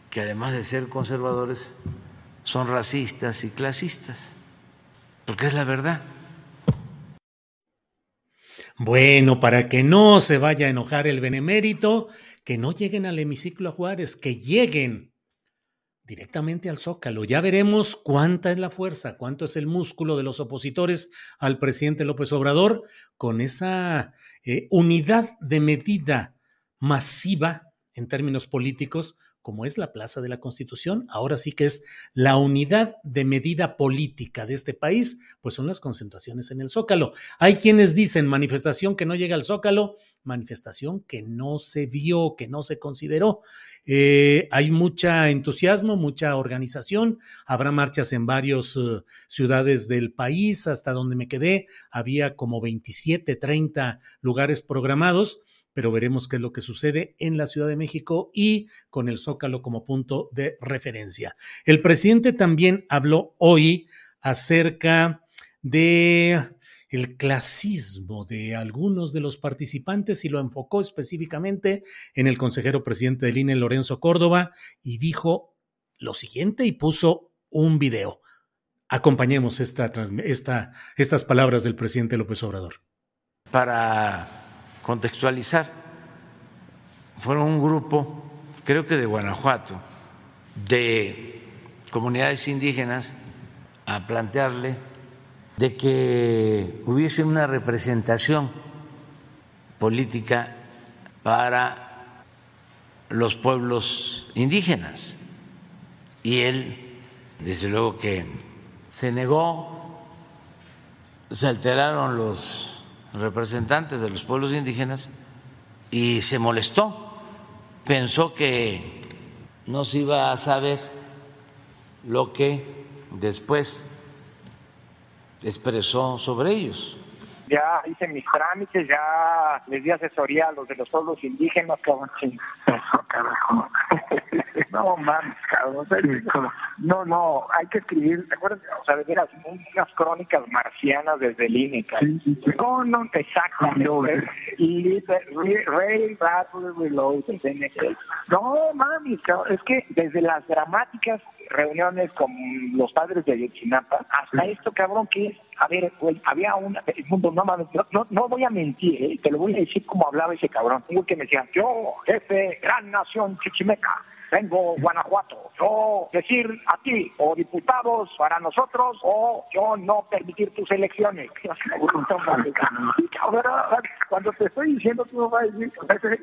que además de ser conservadores son racistas y clasistas, porque es la verdad. Bueno, para que no se vaya a enojar el benemérito, que no lleguen al hemiciclo a Juárez, que lleguen directamente al Zócalo. Ya veremos cuánta es la fuerza, cuánto es el músculo de los opositores al presidente López Obrador con esa eh, unidad de medida masiva en términos políticos como es la Plaza de la Constitución, ahora sí que es la unidad de medida política de este país, pues son las concentraciones en el Zócalo. Hay quienes dicen manifestación que no llega al Zócalo, manifestación que no se vio, que no se consideró. Eh, hay mucha entusiasmo, mucha organización. Habrá marchas en varias uh, ciudades del país. Hasta donde me quedé, había como 27, 30 lugares programados pero veremos qué es lo que sucede en la Ciudad de México y con el Zócalo como punto de referencia. El presidente también habló hoy acerca de el clasismo de algunos de los participantes y lo enfocó específicamente en el consejero presidente del INE, Lorenzo Córdoba, y dijo lo siguiente y puso un video. Acompañemos esta, esta, estas palabras del presidente López Obrador. Para contextualizar. Fueron un grupo, creo que de Guanajuato, de comunidades indígenas a plantearle de que hubiese una representación política para los pueblos indígenas. Y él, desde luego que se negó, se alteraron los representantes de los pueblos indígenas y se molestó, pensó que no se iba a saber lo que después expresó sobre ellos. Ya hice mis trámites, ya les di asesoría a los de los pueblos indígenas, cabrón. Eso, carajo. No mames, cabrón. No, no, hay que escribir, ¿te acuerdas? O sea, de veras, unas crónicas marcianas desde el INE, No, no, exactamente. Ray Bradbury Reload, No mames, cabrón. Es que desde las dramáticas reuniones con los padres de Ayotzinapa, hasta esto, cabrón, que es, a ver, güey, había una, el mundo, no no, no, voy a mentir, ¿eh? te lo voy a decir como hablaba ese cabrón, un que me decía, yo, jefe, gran nación chichimeca, vengo Guanajuato. Yo decir a ti o diputados para nosotros o yo no permitir tus elecciones. Cuando te estoy diciendo, tú vas a decir,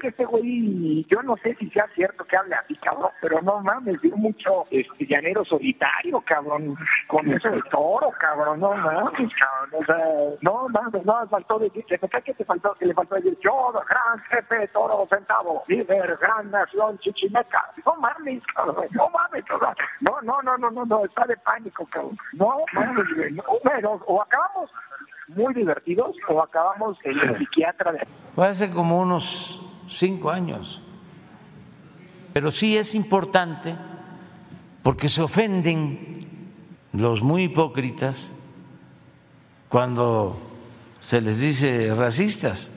que este güey, yo no sé si sea cierto que hable así, cabrón, pero no mames, dio mucho este, llanero solitario, cabrón, con eso de toro, cabrón, no mames, cabrón, no mames, no, faltó decir, ¿qué te faltó? Que le faltó decir, yo, gran jefe toro centavo, líder, gran nación chichimeca, mames, cabrón, no mames, cabrón. No, no, no, no, no, no, está de pánico, cabrón. No mames, no, pero o acabamos muy divertidos o acabamos en el psiquiatra de... Fue hace como unos cinco años. Pero sí es importante porque se ofenden los muy hipócritas cuando se les dice racistas.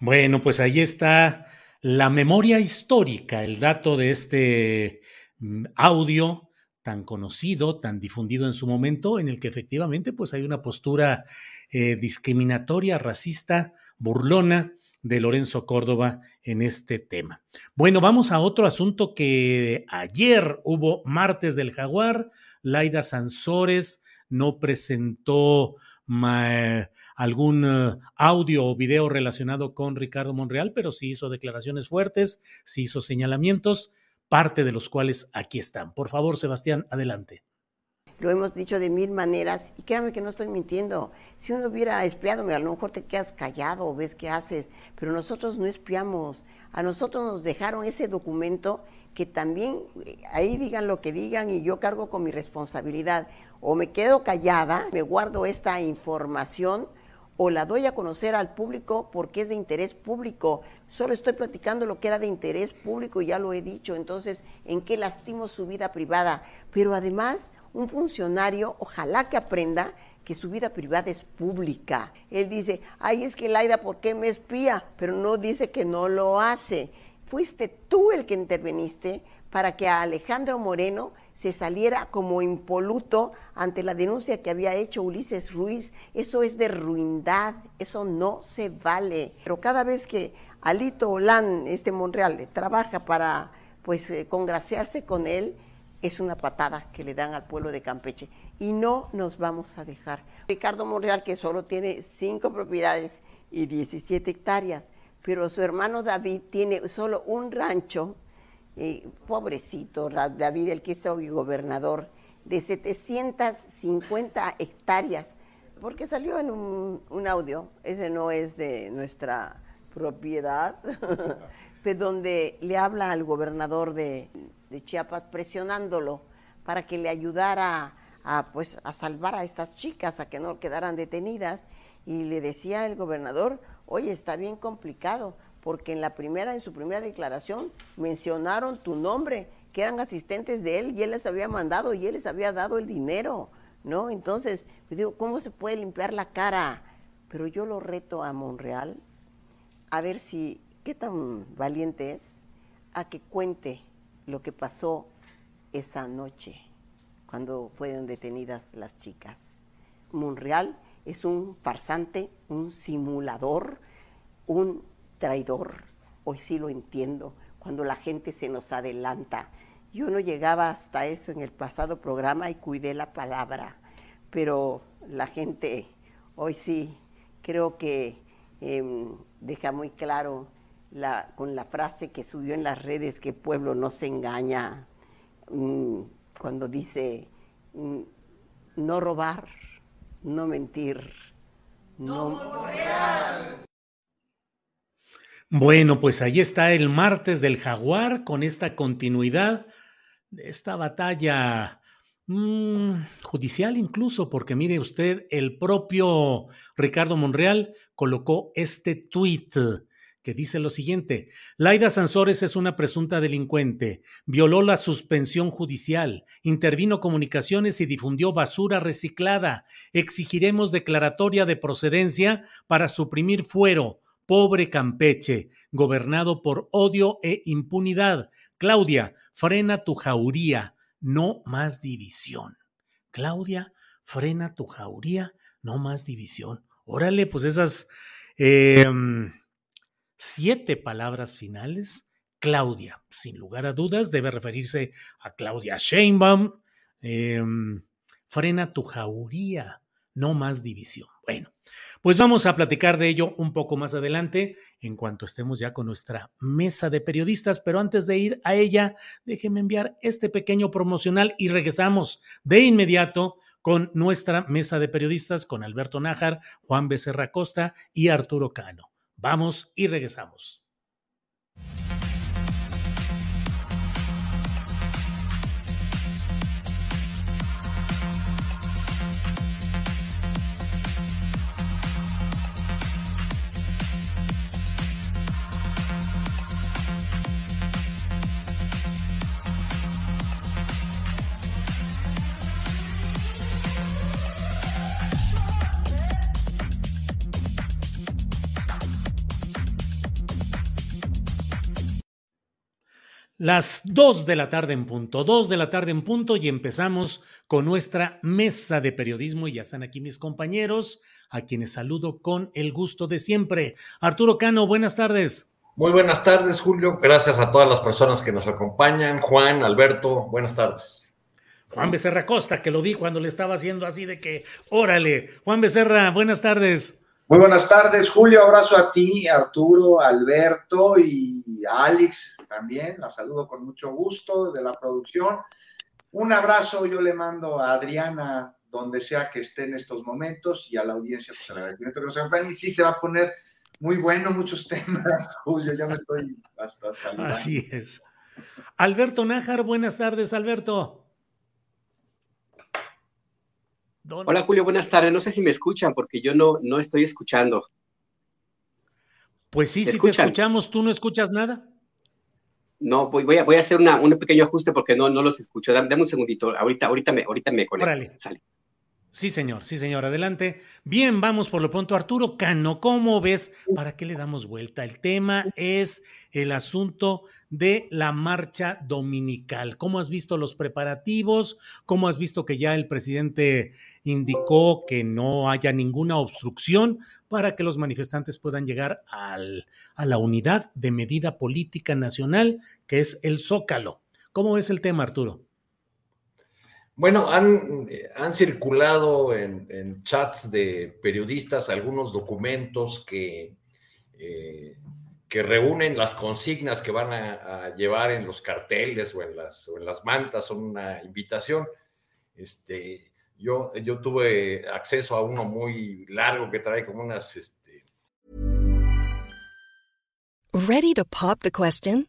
Bueno, pues ahí está la memoria histórica, el dato de este mm, audio tan conocido, tan difundido en su momento, en el que efectivamente pues hay una postura eh, discriminatoria, racista, burlona de Lorenzo Córdoba en este tema. Bueno, vamos a otro asunto que ayer hubo martes del jaguar. Laida Sansores no presentó algún eh, audio o video relacionado con Ricardo Monreal, pero sí hizo declaraciones fuertes, sí hizo señalamientos, parte de los cuales aquí están. Por favor, Sebastián, adelante. Lo hemos dicho de mil maneras y créame que no estoy mintiendo. Si uno hubiera espiado, a lo mejor te quedas callado ves qué haces, pero nosotros no espiamos. A nosotros nos dejaron ese documento que también eh, ahí digan lo que digan y yo cargo con mi responsabilidad. O me quedo callada, me guardo esta información o la doy a conocer al público porque es de interés público. Solo estoy platicando lo que era de interés público, ya lo he dicho. Entonces, ¿en qué lastimo su vida privada? Pero además, un funcionario, ojalá que aprenda que su vida privada es pública. Él dice, ay, es que Laida, ¿por qué me espía? Pero no dice que no lo hace fuiste tú el que interveniste para que a Alejandro Moreno se saliera como impoluto ante la denuncia que había hecho Ulises Ruiz. Eso es de ruindad, eso no se vale. Pero cada vez que Alito Olán, este Monreal, trabaja para pues eh, congraciarse con él, es una patada que le dan al pueblo de Campeche. Y no nos vamos a dejar. Ricardo Monreal, que solo tiene cinco propiedades y 17 hectáreas, pero su hermano David tiene solo un rancho eh, pobrecito David, el que es hoy gobernador, de 750 hectáreas, porque salió en un, audio, ese no es de nuestra propiedad, de donde le habla al gobernador de, Chiapas presionándolo para que le ayudara a, pues, a salvar a estas chicas, a que no quedaran detenidas. Y le decía el gobernador, oye, está bien complicado, porque en la primera, en su primera declaración, mencionaron tu nombre, que eran asistentes de él y él les había mandado y él les había dado el dinero, ¿no? Entonces, digo, ¿cómo se puede limpiar la cara? Pero yo lo reto a Monreal a ver si, qué tan valiente es a que cuente lo que pasó esa noche cuando fueron detenidas las chicas. Monreal es un farsante, un simulador, un traidor. Hoy sí lo entiendo, cuando la gente se nos adelanta. Yo no llegaba hasta eso en el pasado programa y cuidé la palabra, pero la gente hoy sí creo que em, deja muy claro la, con la frase que subió en las redes que pueblo no se engaña, mm, cuando dice mm, no robar, no mentir, no, no bueno, pues ahí está el martes del jaguar con esta continuidad de esta batalla mm, judicial incluso, porque mire usted, el propio Ricardo Monreal colocó este tuit que dice lo siguiente, Laida Sansores es una presunta delincuente, violó la suspensión judicial, intervino comunicaciones y difundió basura reciclada, exigiremos declaratoria de procedencia para suprimir fuero Pobre Campeche, gobernado por odio e impunidad. Claudia, frena tu jauría, no más división. Claudia, frena tu jauría, no más división. Órale, pues esas em, siete palabras finales. Claudia, sin lugar a dudas, debe referirse a Claudia Sheinbaum. Em, frena tu jauría, no más división. Bueno, pues vamos a platicar de ello un poco más adelante, en cuanto estemos ya con nuestra mesa de periodistas, pero antes de ir a ella, déjenme enviar este pequeño promocional y regresamos de inmediato con nuestra mesa de periodistas, con Alberto Nájar, Juan Becerra Costa y Arturo Cano. Vamos y regresamos. Las dos de la tarde en punto, dos de la tarde en punto y empezamos con nuestra mesa de periodismo y ya están aquí mis compañeros, a quienes saludo con el gusto de siempre. Arturo Cano, buenas tardes. Muy buenas tardes, Julio. Gracias a todas las personas que nos acompañan. Juan, Alberto, buenas tardes. Juan Becerra Costa, que lo vi cuando le estaba haciendo así de que, órale. Juan Becerra, buenas tardes. Muy buenas tardes, Julio. Abrazo a ti, Arturo, Alberto y Alex también. La saludo con mucho gusto de la producción. Un abrazo yo le mando a Adriana donde sea que esté en estos momentos y a la audiencia. Pues, nos Y sí se va a poner muy bueno muchos temas, Julio. Ya me estoy hasta saliendo. Así es. Alberto Nájar, buenas tardes, Alberto. Hola Julio, buenas tardes. No sé si me escuchan porque yo no, no estoy escuchando. Pues sí, si te escuchamos, ¿tú no escuchas nada? No, voy, voy, a, voy a hacer una, un pequeño ajuste porque no, no los escucho. Dame, un segundito. Ahorita, ahorita me, ahorita me conecto. Sale. Sí, señor, sí, señor, adelante. Bien, vamos por lo pronto. Arturo Cano, ¿cómo ves? ¿Para qué le damos vuelta? El tema es el asunto de la marcha dominical. ¿Cómo has visto los preparativos? ¿Cómo has visto que ya el presidente indicó que no haya ninguna obstrucción para que los manifestantes puedan llegar al, a la unidad de medida política nacional, que es el Zócalo? ¿Cómo ves el tema, Arturo? Bueno, han, han circulado en, chats de periodistas algunos documentos que eh, que reúnen las consignas que van a, llevar en los carteles o en las, o en las mantas, son una invitación. Este, yo, yo tuve acceso a uno muy largo que trae como unas... Este... ¿Ready to pop the question?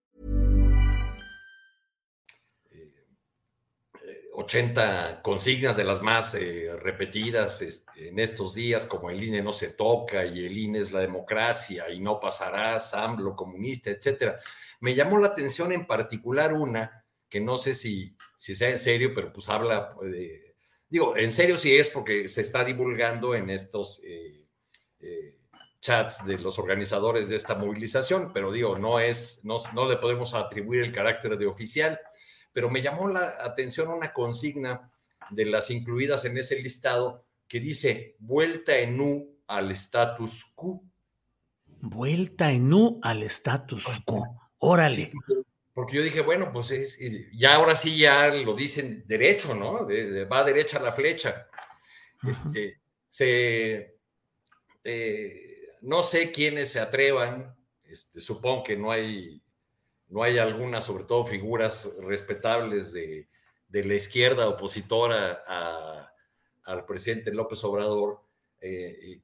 80 consignas de las más eh, repetidas este, en estos días, como el INE no se toca y el INE es la democracia y no pasará, AMLO comunista, etcétera. Me llamó la atención en particular una, que no sé si, si sea en serio, pero pues habla de, digo, en serio sí es porque se está divulgando en estos eh, eh, chats de los organizadores de esta movilización, pero digo, no es, no, no le podemos atribuir el carácter de oficial pero me llamó la atención una consigna de las incluidas en ese listado que dice vuelta en U al status quo. Vuelta en U al status quo. Órale. porque yo dije, bueno, pues es, ya ahora sí ya lo dicen derecho, ¿no? va derecha la flecha. Este, se, eh, no sé quiénes se atrevan, este, supongo que no hay no hay algunas, sobre todo figuras respetables de, la izquierda opositora al presidente López Obrador, eh,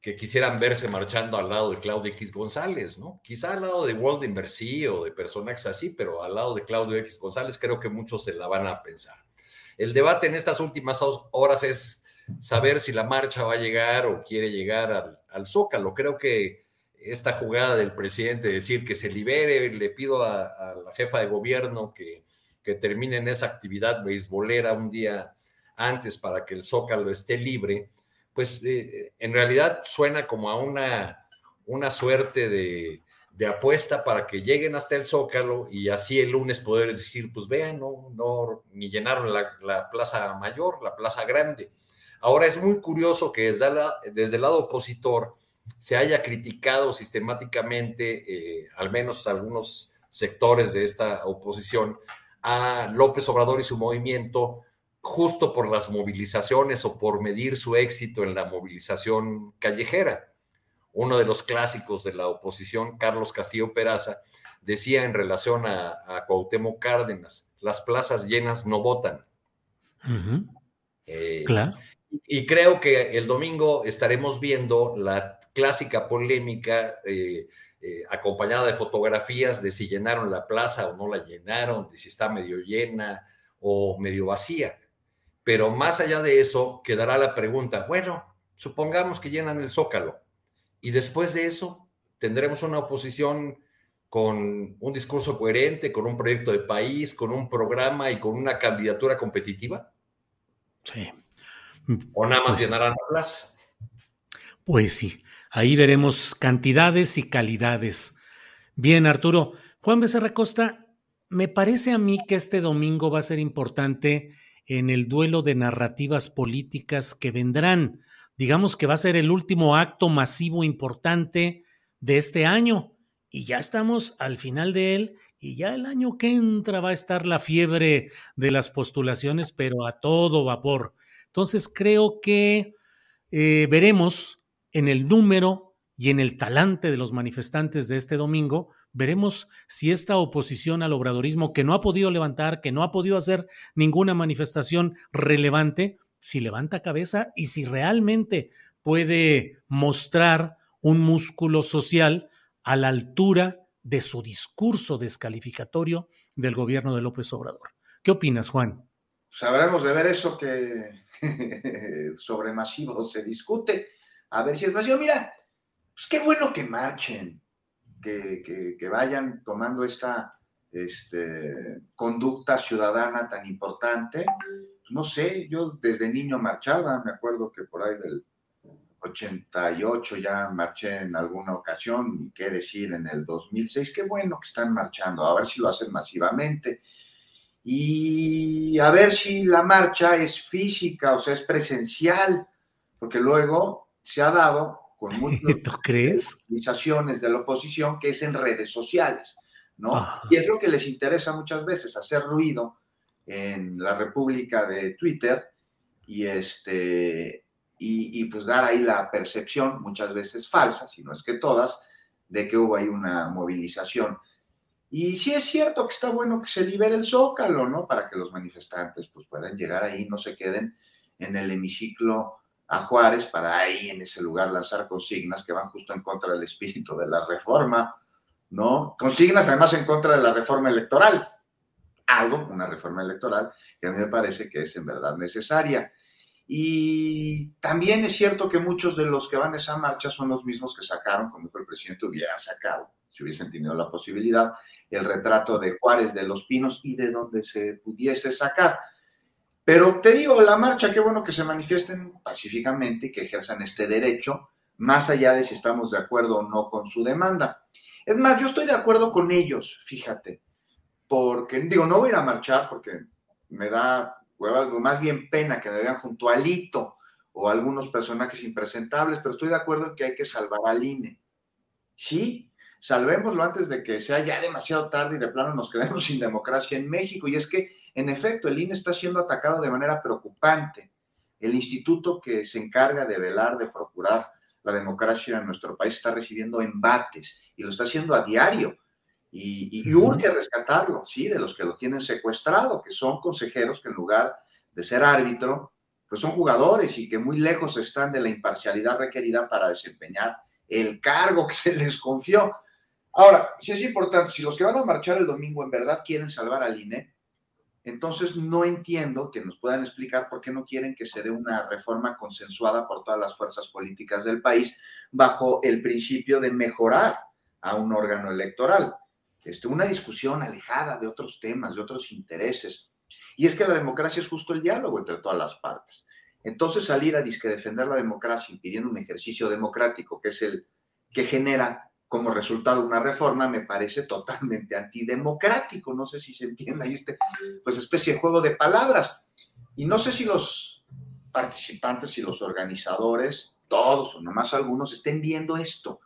que, quisieran verse marchando al lado de Claudio X González, ¿no? Quizá al lado de Walden Mercy o de personajes así, pero al lado de Claudio X González creo que muchos se la van a pensar. El debate en estas últimas horas es saber si la marcha va a llegar o quiere llegar al, al Zócalo. Creo que esta jugada del presidente, decir que se libere, le pido a, la jefa de gobierno que, que termine en esa actividad beisbolera un día antes para que el Zócalo esté libre, pues eh, en realidad suena como a una, una suerte de, apuesta para que lleguen hasta el Zócalo y así el lunes poder decir, pues vean, no, no ni llenaron la, plaza mayor, la plaza grande. Ahora es muy curioso que desde, desde el lado opositor, se haya criticado sistemáticamente, eh, al menos algunos sectores de esta oposición, a López Obrador y su movimiento justo por las movilizaciones o por medir su éxito en la movilización callejera. Uno de los clásicos de la oposición, Carlos Castillo Peraza, decía en relación a, a Cuauhtémoc Cárdenas, las plazas llenas no votan. Eh, claro. Y creo que el domingo estaremos viendo la clásica polémica eh, eh, acompañada de fotografías de si llenaron la plaza o no la llenaron, de si está medio llena o medio vacía. Pero más allá de eso, quedará la pregunta, bueno, supongamos que llenan el zócalo y después de eso tendremos una oposición con un discurso coherente, con un proyecto de país, con un programa y con una candidatura competitiva. Sí. ¿O nada más pues llenarán la plaza? Pues sí, ahí veremos cantidades y calidades. Bien, Arturo. Juan Becerra Costa, me parece a mí que este domingo va a ser importante en el duelo de narrativas políticas que vendrán. Digamos que va a ser el último acto masivo importante de este año y ya estamos al final de él y ya el año que entra va a estar la fiebre de las postulaciones, pero a todo vapor. Entonces creo que eh, veremos en el número y en el talante de los manifestantes de este domingo, veremos si esta oposición al obradorismo que no ha podido levantar, que no ha podido hacer ninguna manifestación relevante, si levanta cabeza y si realmente puede mostrar un músculo social a la altura de su discurso descalificatorio del gobierno de López Obrador. ¿Qué opinas, Juan? Sabremos de ver eso que sobre masivo se discute, a ver si es masivo. Mira, pues qué bueno que marchen, que, que, vayan tomando esta este, conducta ciudadana tan importante. No sé, yo desde niño marchaba, me acuerdo que por ahí del 88 ya marché en alguna ocasión, y qué decir en el 2006, qué bueno que están marchando, a ver si lo hacen masivamente y a ver si la marcha es física, o sea, es presencial, porque luego se ha dado con muchas organizaciones de la oposición que es en redes sociales, ¿no? Y es lo que les interesa muchas veces, hacer ruido en la República de Twitter y este y, pues dar ahí la percepción, muchas veces falsa, si no es que todas, de que hubo ahí una movilización. Y sí es cierto que está bueno que se libere el zócalo, ¿no? Para que los manifestantes pues puedan llegar ahí, no se queden en el hemiciclo a Juárez para ahí en ese lugar lanzar consignas que van justo en contra del espíritu de la reforma, ¿no? Consignas además en contra de la reforma electoral. Algo, una reforma electoral que a mí me parece que es en verdad necesaria. Y también es cierto que muchos de los que van a esa marcha son los mismos que sacaron, como dijo el presidente, hubiera sacado, si hubiesen tenido la posibilidad, el retrato de Juárez de los Pinos y de donde se pudiese sacar. Pero te digo, la marcha, qué bueno que se manifiesten pacíficamente y que ejerzan este derecho, más allá de si estamos de acuerdo o no con su demanda. Es más, yo estoy de acuerdo con ellos, fíjate, porque digo, no voy a ir a marchar porque me da más bien pena que me vean junto a Lito o algunos personajes impresentables, pero estoy de acuerdo en que hay que salvar al INE. Sí, salvémoslo antes de que sea ya demasiado tarde y de plano nos quedemos sin democracia en México. Y es que, en efecto, el INE está siendo atacado de manera preocupante. El instituto que se encarga de velar, de procurar la democracia en nuestro país está recibiendo embates y lo está haciendo a diario. Y, urge rescatarlo, ¿sí? De los que lo tienen secuestrado, que son consejeros que en lugar de ser árbitro, pues son jugadores y que muy lejos están de la imparcialidad requerida para desempeñar el cargo que se les confió. Ahora, si es importante, si los que van a marchar el domingo en verdad quieren salvar al INE, entonces no entiendo que nos puedan explicar por qué no quieren que se dé una reforma consensuada por todas las fuerzas políticas del país bajo el principio de mejorar a un órgano electoral. Este, una discusión alejada de otros temas, de otros intereses. Y es que la democracia es justo el diálogo entre todas las partes. Entonces salir a disque defender la democracia impidiendo un ejercicio democrático que es el que genera como resultado una reforma me parece totalmente antidemocrático. No sé si se entienda ahí este, pues, especie de juego de palabras. Y no sé si los participantes y los organizadores, todos o nomás algunos, estén viendo esto.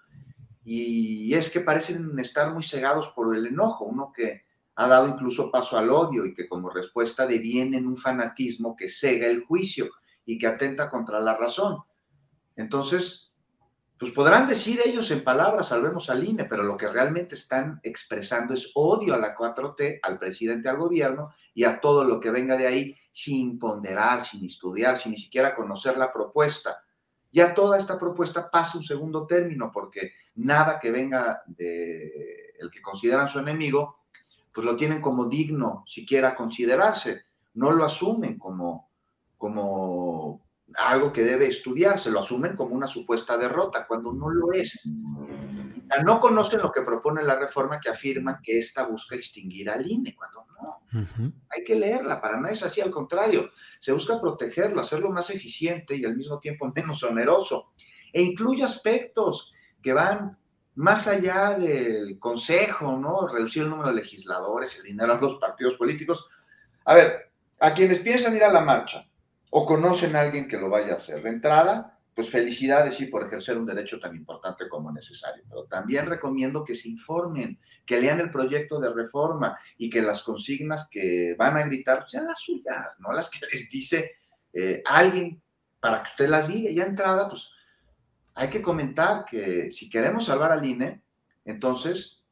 Y es que parecen estar muy cegados por el enojo, uno que ha dado incluso paso al odio y que como respuesta deviene en un fanatismo que cega el juicio y que atenta contra la razón. Entonces, pues podrán decir ellos en palabras, salvemos al INE, pero lo que realmente están expresando es odio a la 4T, al presidente, al gobierno y a todo lo que venga de ahí sin ponderar, sin estudiar, sin ni siquiera conocer la propuesta. Ya toda esta propuesta pasa un segundo término porque nada que venga de el que consideran su enemigo, pues lo tienen como digno siquiera considerarse, no lo asumen como, como algo que debe estudiarse, lo asumen como una supuesta derrota, cuando no lo es. No conocen lo que propone la reforma que afirma que esta busca extinguir al INE, cuando no. Hay que leerla, para nada es así, al contrario, se busca protegerlo, hacerlo más eficiente y al mismo tiempo menos oneroso. E incluye aspectos que van más allá del consejo, ¿no? Reducir el número de legisladores, el dinero a los partidos políticos. A ver, a quienes piensan ir a la marcha, o conocen a alguien que lo vaya a hacer. De entrada, pues felicidades sí por ejercer un derecho tan importante como necesario, pero también recomiendo que se informen, que lean el proyecto de reforma y que las consignas que van a gritar sean las suyas, no las que les dice eh, alguien para que usted las diga. Ya entrada, pues hay que comentar que si queremos salvar al INE, entonces,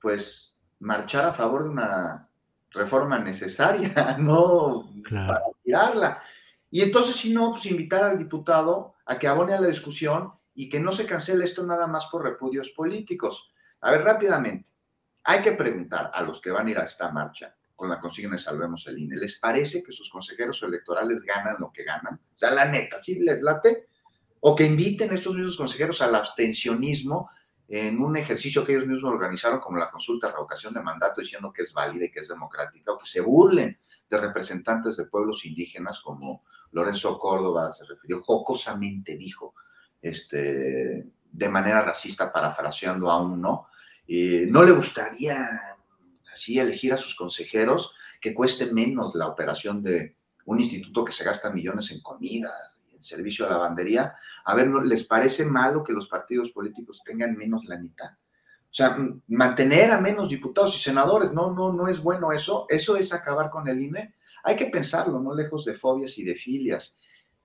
pues marchar a favor de una reforma necesaria, no para tirarla. Y entonces, si no, pues invitar al diputado a que abone a la discusión y que no se cancele esto nada más por repudios políticos. A ver, rápidamente. Hay que preguntar a los que van a ir a esta marcha con la consigna de Salvemos el INE, ¿les parece que sus consejeros electorales ganan lo que ganan? O sea, la neta, ¿sí les late? O que inviten a estos mismos consejeros al abstencionismo en un ejercicio que ellos mismos organizaron como la consulta revocación de mandato diciendo que es válida y que es democrática, o que se burlen de representantes de pueblos indígenas como Lorenzo Córdoba se refirió, jocosamente dijo, este, de manera racista, parafraseando a uno, eh, no le gustaría así elegir a sus consejeros que cueste menos la operación de un instituto que se gasta millones en comidas, en servicio a la lavandería. A ver, ¿les parece malo que los partidos políticos tengan menos la mitad? O sea, mantener a menos diputados y senadores, no, no, no es bueno eso. Eso es acabar con el INE. Hay que pensarlo, no lejos de fobias y de filias.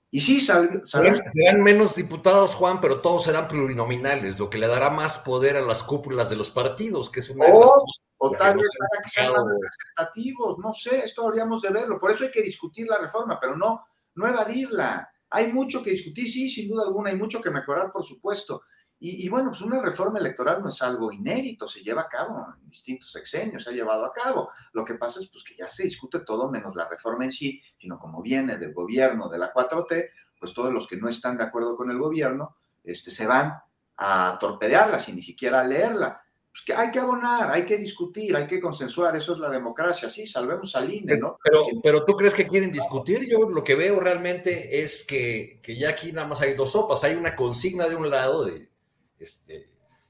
Y sí, sal, serán menos diputados, Juan, pero todos serán plurinominales, lo que le dará más poder a las cúpulas de los partidos, que es una de las cosas. O tal vez para que sean representativos, no sé, esto habríamos de verlo. Por eso hay que discutir la reforma, pero no, no evadirla. Hay mucho que discutir, sí, sin duda alguna, hay mucho que mejorar, por supuesto. Y, bueno, pues una reforma electoral no es algo inédito, se lleva a cabo en distintos sexenios, se ha llevado a cabo. Lo que pasa es pues, que ya se discute todo menos la reforma en sí, sino como viene del gobierno de la 4T, pues todos los que no están de acuerdo con el gobierno este, se van a torpedearla sin ni siquiera leerla. Pues que hay que abonar, hay que discutir, hay que consensuar, eso es la democracia, sí, salvemos al INE, ¿no? Pero, pero tú crees que quieren discutir, yo lo que veo realmente es que, que ya aquí nada más hay dos sopas, hay una consigna de un lado de este,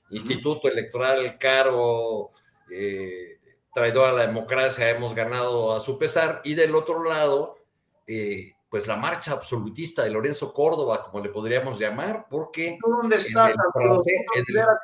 instituto electoral caro, eh, traidor a la democracia, hemos ganado a su pesar, y del otro lado, eh, pues la marcha absolutista de Lorenzo Córdoba, como le podríamos llamar, porque... ¿Dónde está?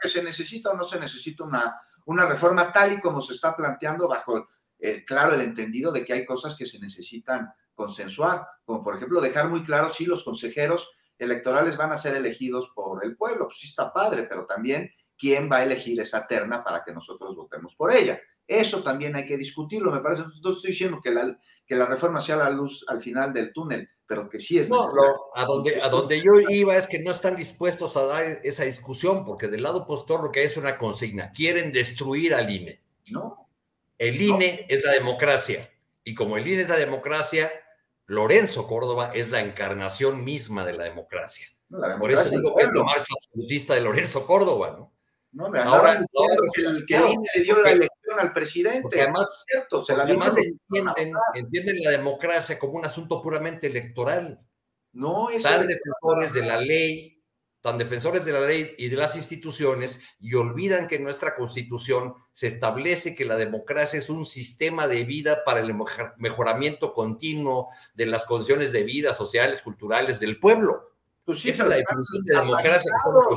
que se necesita o no se necesita una, una reforma tal y como se está planteando bajo, eh, claro, el entendido de que hay cosas que se necesitan consensuar, como por ejemplo dejar muy claro si los consejeros electorales van a ser elegidos por el pueblo. Pues sí está padre, pero también quién va a elegir esa terna para que nosotros votemos por ella. Eso también hay que discutirlo, me parece. No estoy diciendo que la, que la reforma sea la luz al final del túnel, pero que sí es no, a, donde, a donde yo iba es que no están dispuestos a dar esa discusión, porque del lado postor lo que hay es una consigna. Quieren destruir al INE. No. El INE es la democracia. Y como el INE es la democracia, Lorenzo Córdoba es la encarnación misma de la democracia. Por eso digo que es la marcha absolutista de Lorenzo Córdoba, ¿no? No, me ahora, que, el que le dio la elección al presidente. además, cierto, se la además entienden, entienden, la democracia como un asunto puramente electoral. No es Tan defensores de la ley, tan defensores de la ley y de las instituciones, y olvidan que en nuestra constitución se establece que la democracia es un sistema de vida para el mejoramiento continuo de las condiciones de vida sociales, culturales del pueblo. Pues sí, Esa es la definición de democracia que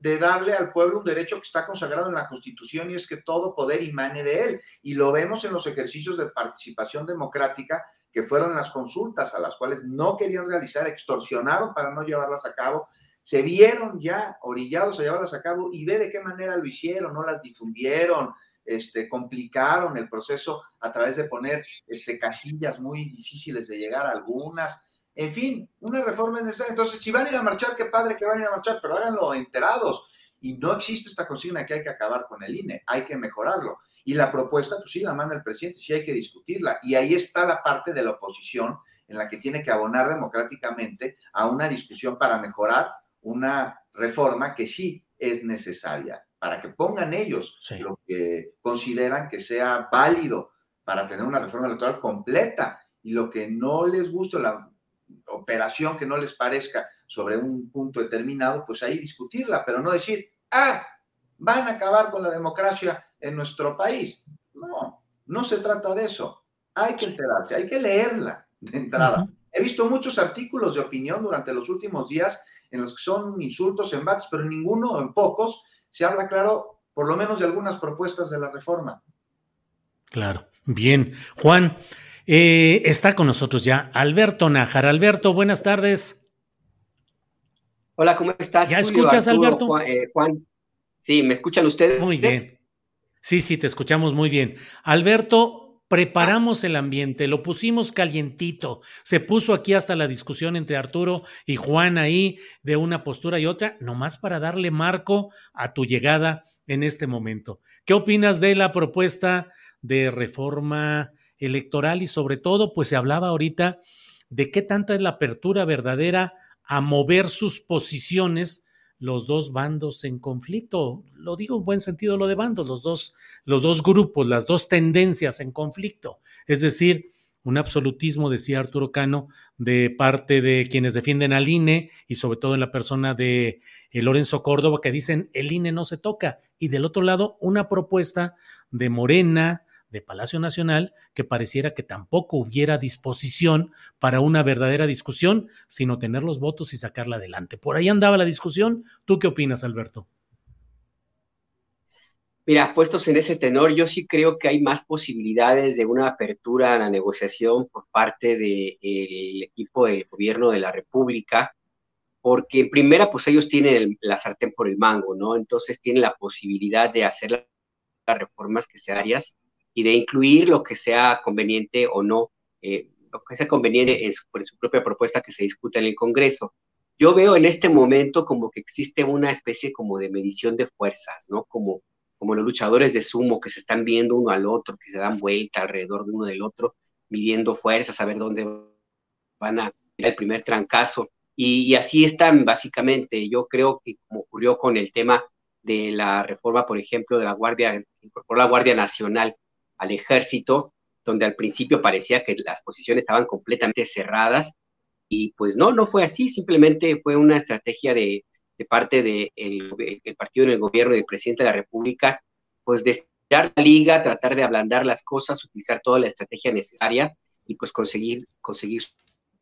de darle al pueblo un derecho que está consagrado en la Constitución y es que todo poder imane de él. Y lo vemos en los ejercicios de participación democrática que fueron las consultas a las cuales no querían realizar, extorsionaron para no llevarlas a cabo, se vieron ya orillados a llevarlas a cabo y ve de qué manera lo hicieron, no las difundieron, este, complicaron el proceso a través de poner este, casillas muy difíciles de llegar a algunas, en fin, una reforma es necesaria. Entonces, si van a ir a marchar, qué padre que van a ir a marchar, pero háganlo enterados. Y no existe esta consigna que hay que acabar con el INE, hay que mejorarlo. Y la propuesta, pues sí, la manda el presidente, sí hay que discutirla. Y ahí está la parte de la oposición en la que tiene que abonar democráticamente a una discusión para mejorar una reforma que sí es necesaria, para que pongan ellos lo que consideran que sea válido para tener una reforma electoral completa y lo que no les guste, la operación que no les parezca sobre un punto determinado, pues ahí discutirla, pero no decir, ah, van a acabar con la democracia en nuestro país. No, no se trata de eso. Hay que enterarse, hay que leerla de entrada. He visto muchos artículos de opinión durante los últimos días en los que son insultos, embates, pero en ninguno, en pocos, se habla claro, por lo menos de algunas propuestas de la reforma. Claro, bien. Juan, eh, está con nosotros ya Alberto Nájar. Alberto, buenas tardes. Hola, ¿cómo estás? ¿Ya escuchas, Alberto? Eh, Juan, sí, ¿me escuchan ustedes? Muy bien. Sí, sí, te escuchamos muy bien. Alberto, preparamos el ambiente, lo pusimos calientito, se puso aquí hasta la discusión entre Arturo y Juan ahí de una postura y otra, nomás para darle marco a tu llegada en este momento. ¿Qué opinas de la propuesta de reforma electoral y sobre todo, pues se hablaba ahorita de qué tanta es la apertura verdadera a mover sus posiciones los dos bandos en conflicto. Lo digo en buen sentido lo de bandos, los dos, los dos grupos, las dos tendencias en conflicto. Es decir, un absolutismo, decía Arturo Cano, de parte de quienes defienden al INE y sobre todo en la persona de eh, Lorenzo Córdoba, que dicen el INE no se toca. Y del otro lado, una propuesta de Morena, de Palacio Nacional que pareciera que tampoco hubiera disposición para una verdadera discusión, sino tener los votos y sacarla adelante. Por ahí andaba la discusión. ¿Tú qué opinas, Alberto? Mira, puestos en ese tenor, yo sí creo que hay más posibilidades de una apertura a la negociación por parte del equipo del gobierno de la República, porque en primera, pues ellos tienen la sartén por el mango, ¿no? Entonces tienen la posibilidad de hacer las reformas que sean y de incluir lo que sea conveniente o no, eh, lo que sea conveniente en su, su propia propuesta que se discuta en el Congreso. Yo veo en este momento como que existe una especie como de medición de fuerzas, ¿no? Como, como los luchadores de sumo que se están viendo uno al otro, que se dan vuelta alrededor de uno del otro, midiendo fuerzas, a ver dónde van a ir el primer trancazo. Y, y, así están básicamente. Yo creo que como ocurrió con el tema de la reforma, por ejemplo, de la Guardia, por la Guardia Nacional, al ejército, donde al principio parecía que las posiciones estaban completamente cerradas y pues no, no fue así, simplemente fue una estrategia de, parte del de el partido en el gobierno del presidente de la República, pues de la liga, tratar de ablandar las cosas, utilizar toda la estrategia necesaria y pues conseguir, conseguir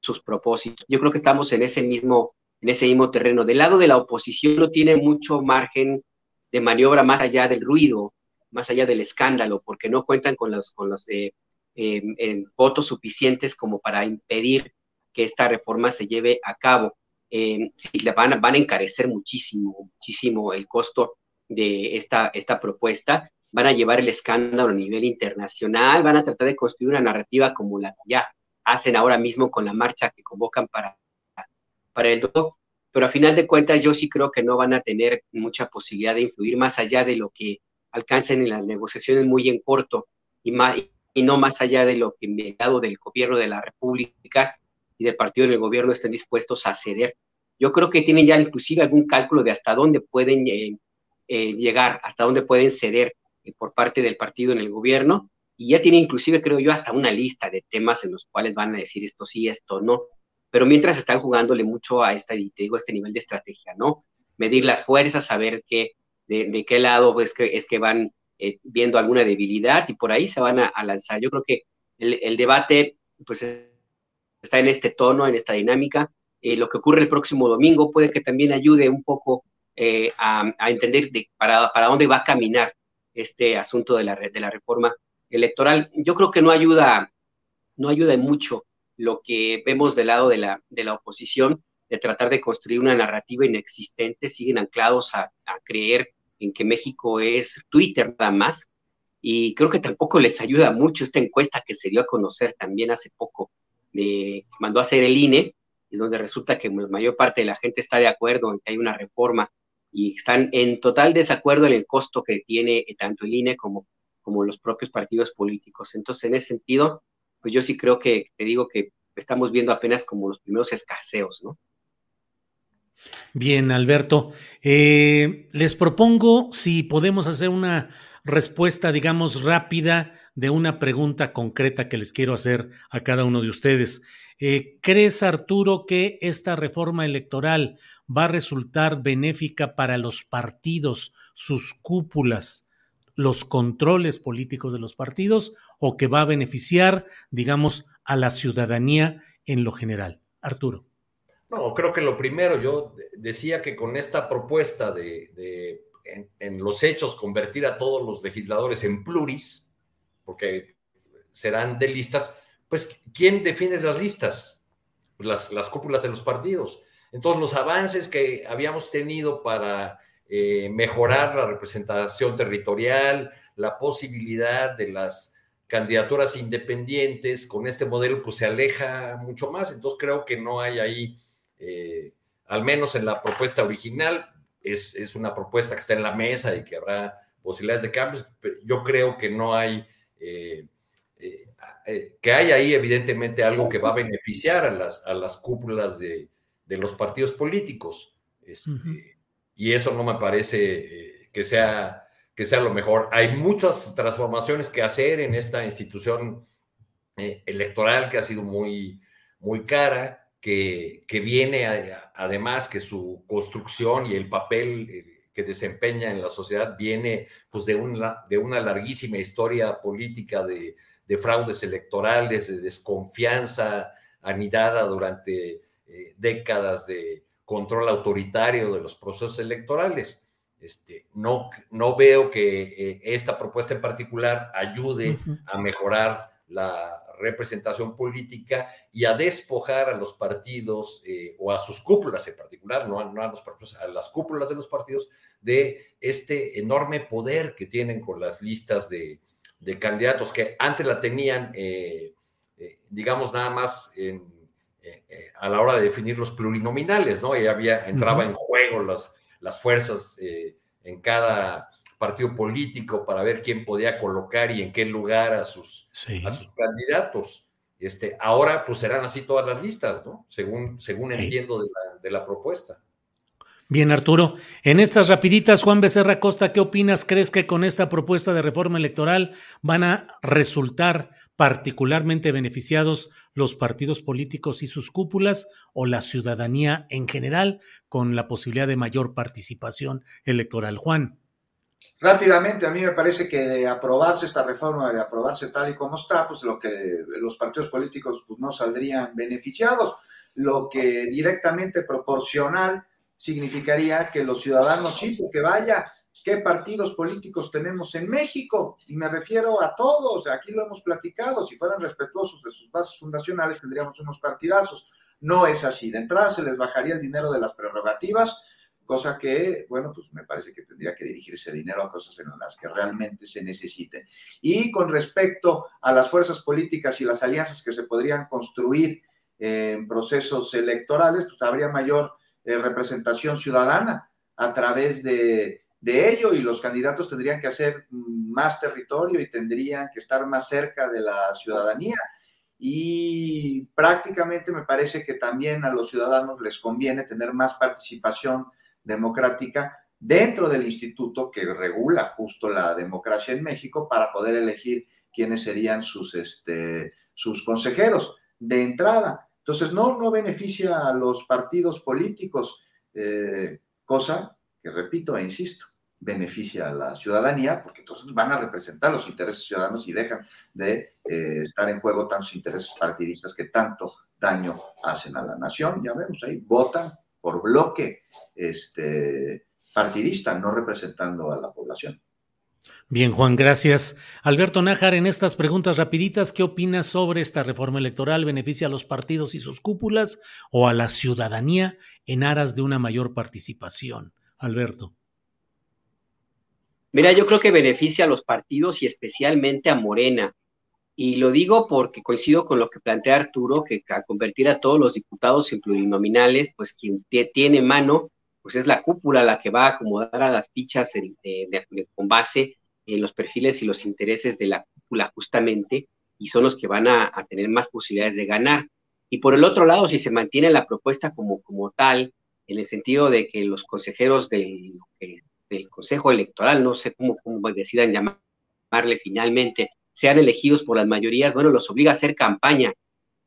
sus propósitos. Yo creo que estamos en ese mismo, en ese mismo terreno. Del lado de la oposición no tiene mucho margen de maniobra más allá del ruido más allá del escándalo, porque no cuentan con los, con los eh, em, votos suficientes como para impedir que esta reforma se lleve a cabo. Eh, sí, van, van a encarecer muchísimo, muchísimo el costo de esta, esta propuesta, van a llevar el escándalo a nivel internacional, van a tratar de construir una narrativa como la que ya hacen ahora mismo con la marcha que convocan para, para el doctor, pero a final de cuentas yo sí creo que no van a tener mucha posibilidad de influir más allá de lo que alcancen en las negociaciones muy en corto y, más, y no más allá de lo que el lado del gobierno de la República y del partido del gobierno estén dispuestos a ceder. Yo creo que tienen ya inclusive algún cálculo de hasta dónde pueden eh, eh, llegar, hasta dónde pueden ceder eh, por parte del partido en el gobierno y ya tienen inclusive, creo yo, hasta una lista de temas en los cuales van a decir esto sí, esto no. Pero mientras están jugándole mucho a esta, te digo, este nivel de estrategia, ¿no? Medir las fuerzas, saber qué, de, qué lado pues, que, es que van eh, viendo alguna debilidad y por ahí se van a, lanzar. Yo creo que el, debate pues, está en este tono, en esta dinámica. Eh, lo que ocurre el próximo domingo puede que también ayude un poco eh, a, entender de, para, para dónde va a caminar este asunto de la, de la reforma electoral. Yo creo que no ayuda, no ayuda mucho lo que vemos del lado de la, de la oposición, de tratar de construir una narrativa inexistente, siguen anclados a creer en que México es Twitter nada más, y creo que tampoco les ayuda mucho esta encuesta que se dio a conocer también hace poco, de, mandó a hacer el INE, y donde resulta que la mayor parte de la gente está de acuerdo en que hay una reforma y están en total desacuerdo en el costo que tiene tanto el INE como, como los propios partidos políticos. Entonces, en ese sentido, pues yo sí creo que te digo que estamos viendo apenas como los primeros escaseos, ¿no? Bien, Alberto. Eh, les propongo si podemos hacer una respuesta, digamos, rápida de una pregunta concreta que les quiero hacer a cada uno de ustedes. Eh, ¿Crees, Arturo, que esta reforma electoral va a resultar benéfica para los partidos, sus cúpulas, los controles políticos de los partidos, o que va a beneficiar, digamos, a la ciudadanía en lo general? Arturo. No, creo que lo primero, yo decía que con esta propuesta de, en, los hechos convertir a todos los legisladores en pluris, porque serán de listas, pues ¿quién defiende las listas? Pues las, las cúpulas de los partidos. Entonces los avances que habíamos tenido para eh, mejorar la representación territorial, la posibilidad de las candidaturas independientes con este modelo, pues se aleja mucho más. Entonces creo que no hay ahí eh, al menos en la propuesta original, es, es, una propuesta que está en la mesa y que habrá posibilidades de cambios. Yo creo que no hay, eh, eh, eh, que hay ahí evidentemente algo que va a beneficiar a las, a las cúpulas de, de los partidos políticos. Este, Y eso no me parece que, sea, que sea lo mejor. Hay muchas transformaciones que hacer en esta institución electoral que ha sido muy, muy cara que, viene además que su construcción y el papel eh, que desempeña en la sociedad viene pues de una, de una larguísima historia política de, fraudes electorales, de desconfianza anidada durante eh, décadas de control autoritario de los procesos electorales. Este, no, no veo que eh, esta propuesta en particular ayude a mejorar la representación política y a despojar a los partidos eh, o a sus cúpulas en particular, no a, los partidos, a las cúpulas de los partidos, de este enorme poder que tienen con las listas de, candidatos que antes la tenían, eh, eh, digamos, nada más a la hora de definir los plurinominales, ¿no? Y había, entraba en juego las, las fuerzas en cada partido político para ver quién podía colocar y en qué lugar a sus, a sus candidatos. Este, ahora pues serán así todas las listas, ¿no? Según, según entiendo de la, de la, propuesta. Bien, Arturo. En estas rapiditas, Juan Becerra Costa, ¿qué opinas? ¿Crees que con esta propuesta de reforma electoral van a resultar particularmente beneficiados los partidos políticos y sus cúpulas o la ciudadanía en general con la posibilidad de mayor participación electoral? Juan. Rápidamente, a mí me parece que de aprobarse esta reforma, de aprobarse tal y como está, pues lo que los partidos políticos pues, no saldrían beneficiados. Lo que directamente proporcional significaría que los ciudadanos sí, porque vaya, ¿qué partidos políticos tenemos en México? Y me refiero a todos, aquí lo hemos platicado, si fueran respetuosos de sus bases fundacionales tendríamos unos partidazos. No es así, de entrada se les bajaría el dinero de las prerrogativas, cosa que, bueno, pues me parece que tendría que dirigirse dinero a cosas en las que realmente se necesiten. Y con respecto a las fuerzas políticas y las alianzas que se podrían construir en procesos electorales, pues habría mayor eh, representación ciudadana a través de, de ello y los candidatos tendrían que hacer más territorio y tendrían que estar más cerca de la ciudadanía. Y prácticamente me parece que también a los ciudadanos les conviene tener más participación democrática dentro del instituto que regula justo la democracia en México para poder elegir quiénes serían sus, este, sus consejeros de entrada. Entonces, no, no beneficia a los partidos políticos, eh, cosa que, repito e insisto, beneficia a la ciudadanía, porque entonces van a representar los intereses ciudadanos y dejan de eh, estar en juego tantos intereses partidistas que tanto daño hacen a la nación. Ya vemos ahí, votan por bloque este, partidista, no representando a la población. Bien, Juan, gracias. Alberto Nájar, en estas preguntas rapiditas, ¿qué opinas sobre esta reforma electoral? ¿Beneficia a los partidos y sus cúpulas o a la ciudadanía en aras de una mayor participación? Alberto. Mira, yo creo que beneficia a los partidos y especialmente a Morena. Y lo digo porque coincido con lo que plantea Arturo, que a convertir a todos los diputados en plurinominales, pues quien tiene mano, pues es la cúpula la que va a acomodar a las pichas con base en los perfiles y los intereses de la cúpula justamente, y son los que van a, tener más posibilidades de ganar. Y por el otro lado, si se mantiene la propuesta como, como tal, en el sentido de que los consejeros del, del Consejo Electoral, no sé cómo, cómo decidan llamarle finalmente, sean elegidos por las mayorías, bueno, los obliga a hacer campaña.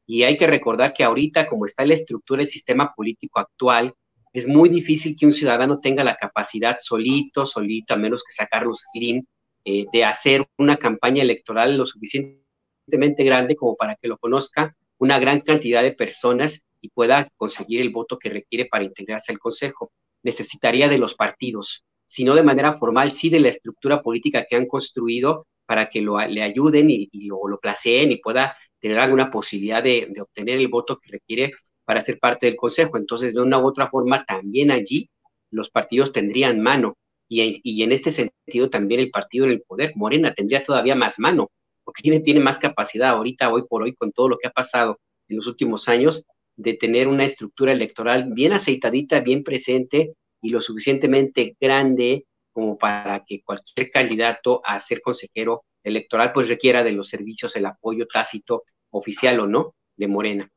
Y hay que recordar que ahorita, como está la estructura del sistema político actual, es muy difícil que un ciudadano tenga la capacidad solito, solito, a menos que sacarlos Slim, eh, de hacer una campaña electoral lo suficientemente grande como para que lo conozca una gran cantidad de personas y pueda conseguir el voto que requiere para integrarse al Consejo. Necesitaría de los partidos, sino de manera formal, sí de la estructura política que han construido para que lo, le ayuden y, lo, lo, placeen y pueda tener alguna posibilidad de, obtener el voto que requiere para ser parte del Consejo. Entonces, de una u otra forma, también allí los partidos tendrían mano. Y, en este sentido, también el partido en el poder, Morena, tendría todavía más mano, porque tiene, tiene más capacidad ahorita, hoy por hoy, con todo lo que ha pasado en los últimos años, de tener una estructura electoral bien aceitadita, bien presente, y lo suficientemente grande como para que cualquier candidato a ser consejero electoral pues requiera de los servicios, el apoyo tácito, oficial o no, de Morena.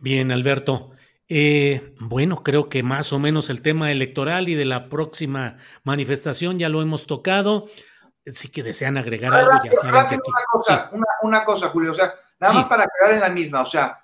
Bien, Alberto. Eh, bueno, creo que más o menos el tema electoral y de la próxima manifestación ya lo hemos tocado. Si que desean agregar algo, ya saben que aquí. Una cosa, una, cosa, Julio, o sea, nada más para quedar en la misma, o sea,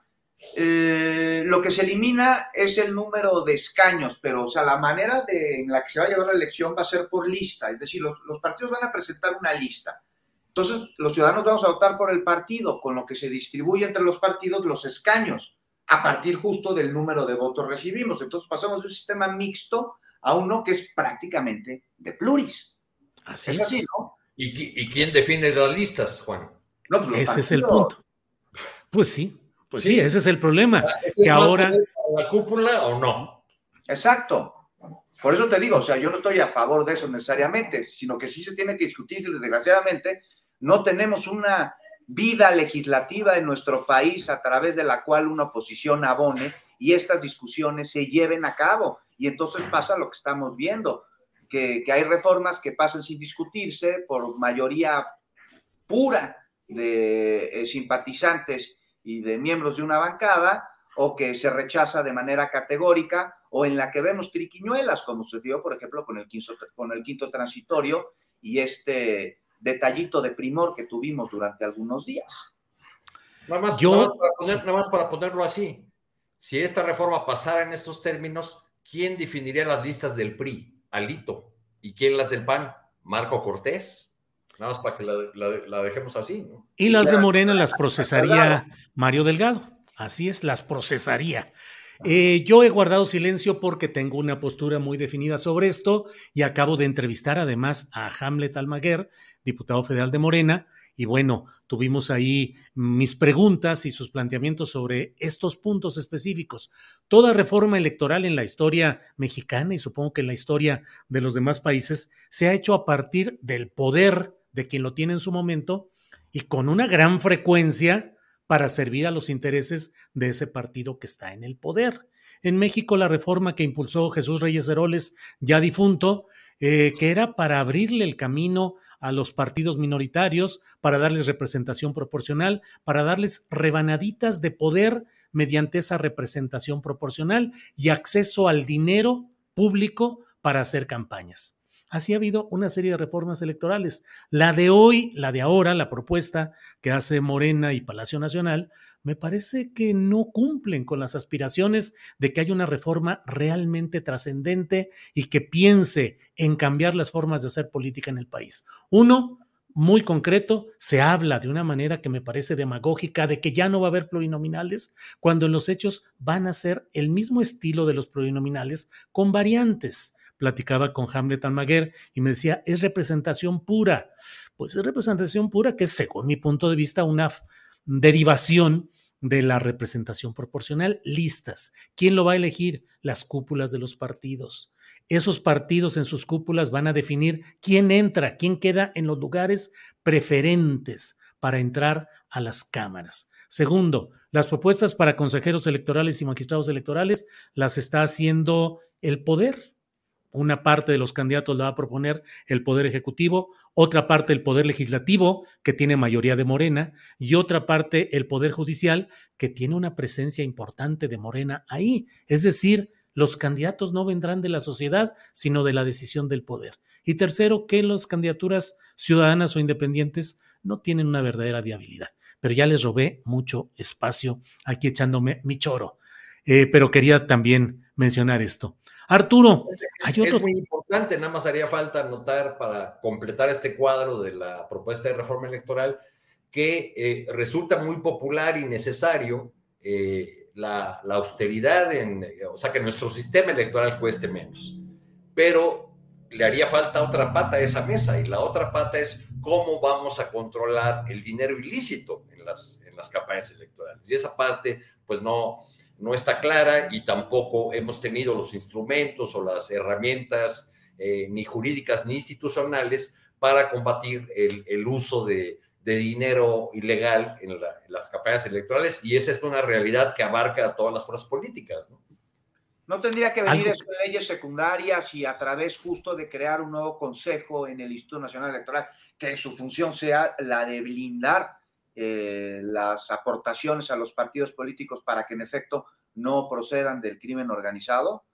eh, lo que se elimina es el número de escaños, pero, o sea, la manera de, en la que se va a llevar la elección va a ser por lista, es decir, los, los partidos van a presentar una lista. Entonces, los ciudadanos vamos a votar por el partido, con lo que se distribuye entre los partidos los escaños, a partir justo del número de votos recibimos. Entonces, pasamos de un sistema mixto a uno que es prácticamente de pluris. Así es. así, ¿no? ¿Y, quién define las listas, Juan? No, pues ese es el punto. Pues sí, pues sí, ese es el problema. Ah, que ahora. ¿La cúpula o no? Exacto. Por eso te digo, o sea, yo no estoy a favor de eso necesariamente, sino que sí se tiene que discutir, desgraciadamente, no tenemos una vida legislativa en nuestro país a través de la cual una oposición abone y estas discusiones se lleven a cabo. Y entonces pasa lo que estamos viendo, que, que hay reformas que pasan sin discutirse por mayoría pura de eh, simpatizantes y de miembros de una bancada, o que se rechaza de manera categórica, o en la que vemos triquiñuelas, como sucedió, por ejemplo, con el quinto, con el quinto transitorio y este detallito de primor que tuvimos durante algunos días. Nada más, nada más para ponerlo así, si esta reforma pasara en estos términos, ¿quién definiría las listas del PRI? Alito. ¿Y quién las del PAN? Marco Cortés. Nada más para que la, dejemos así, ¿no? Y las de Morena las procesaría Mario Delgado. Así es, las procesaría. Eh, yo he guardado silencio porque tengo una postura muy definida sobre esto y acabo de entrevistar además a Hamlet Almaguer, diputado federal de Morena, y bueno, tuvimos ahí mis preguntas y sus planteamientos sobre estos puntos específicos. Toda reforma electoral en la historia mexicana y supongo que en la historia de los demás países se ha hecho a partir del poder de quien lo tiene en su momento y con una gran frecuencia para servir a los intereses de ese partido que está en el poder. En México, la reforma que impulsó Jesús Reyes Heroles, ya difunto, eh, que era para abrirle el camino a los partidos minoritarios, para darles representación proporcional, para darles rebanaditas de poder mediante esa representación proporcional y acceso al dinero público para hacer campañas. Así ha habido una serie de reformas electorales. La de hoy, la de ahora, la propuesta que hace Morena y Palacio Nacional, me parece que no cumplen con las aspiraciones de que haya una reforma realmente trascendente y que piense en cambiar las formas de hacer política en el país. Uno, muy concreto, se habla de una manera que me parece demagógica de que ya no va a haber plurinominales, cuando en los hechos van a ser el mismo estilo de los plurinominales con variantes platicaba con Hamlet Almaguer y me decía, es representación pura. Pues es representación pura que es, según mi punto de vista, una derivación de la representación proporcional, listas. ¿Quién lo va a elegir? Las cúpulas de los partidos. Esos partidos en sus cúpulas van a definir quién entra, quién queda en los lugares preferentes para entrar a las cámaras. Segundo, las propuestas para consejeros electorales y magistrados electorales las está haciendo el poder, una parte de los candidatos la va a proponer el Poder Ejecutivo, otra parte el Poder Legislativo, que tiene mayoría de Morena, y otra parte el Poder Judicial, que tiene una presencia importante de Morena ahí. Es decir, los candidatos no vendrán de la sociedad, sino de la decisión del poder. Y tercero, que las candidaturas ciudadanas o independientes no tienen una verdadera viabilidad. Pero ya les robé mucho espacio aquí echándome mi choro. Eh, pero quería también mencionar esto. Arturo, hay otro... Es muy importante, nada más haría falta anotar para completar este cuadro de la propuesta de reforma electoral que eh, resulta muy popular y necesario eh, la, austeridad, en, o sea, que nuestro sistema electoral cueste menos. Pero le haría falta otra pata a esa mesa y la otra pata es cómo vamos a controlar el dinero ilícito en las, en las campañas electorales. Y esa parte, pues no, no está clara y tampoco hemos tenido los instrumentos o las herramientas eh, ni jurídicas ni institucionales para combatir el, uso de, dinero ilegal en, las campañas electorales y esa es una realidad que abarca a todas las fuerzas políticas. No tendría que venir eso de leyes secundarias y a través justo de crear un nuevo consejo en el Instituto Nacional Electoral, que su función sea la de blindar eh, las aportaciones a los partidos políticos para que en efecto no procedan del crimen organizado?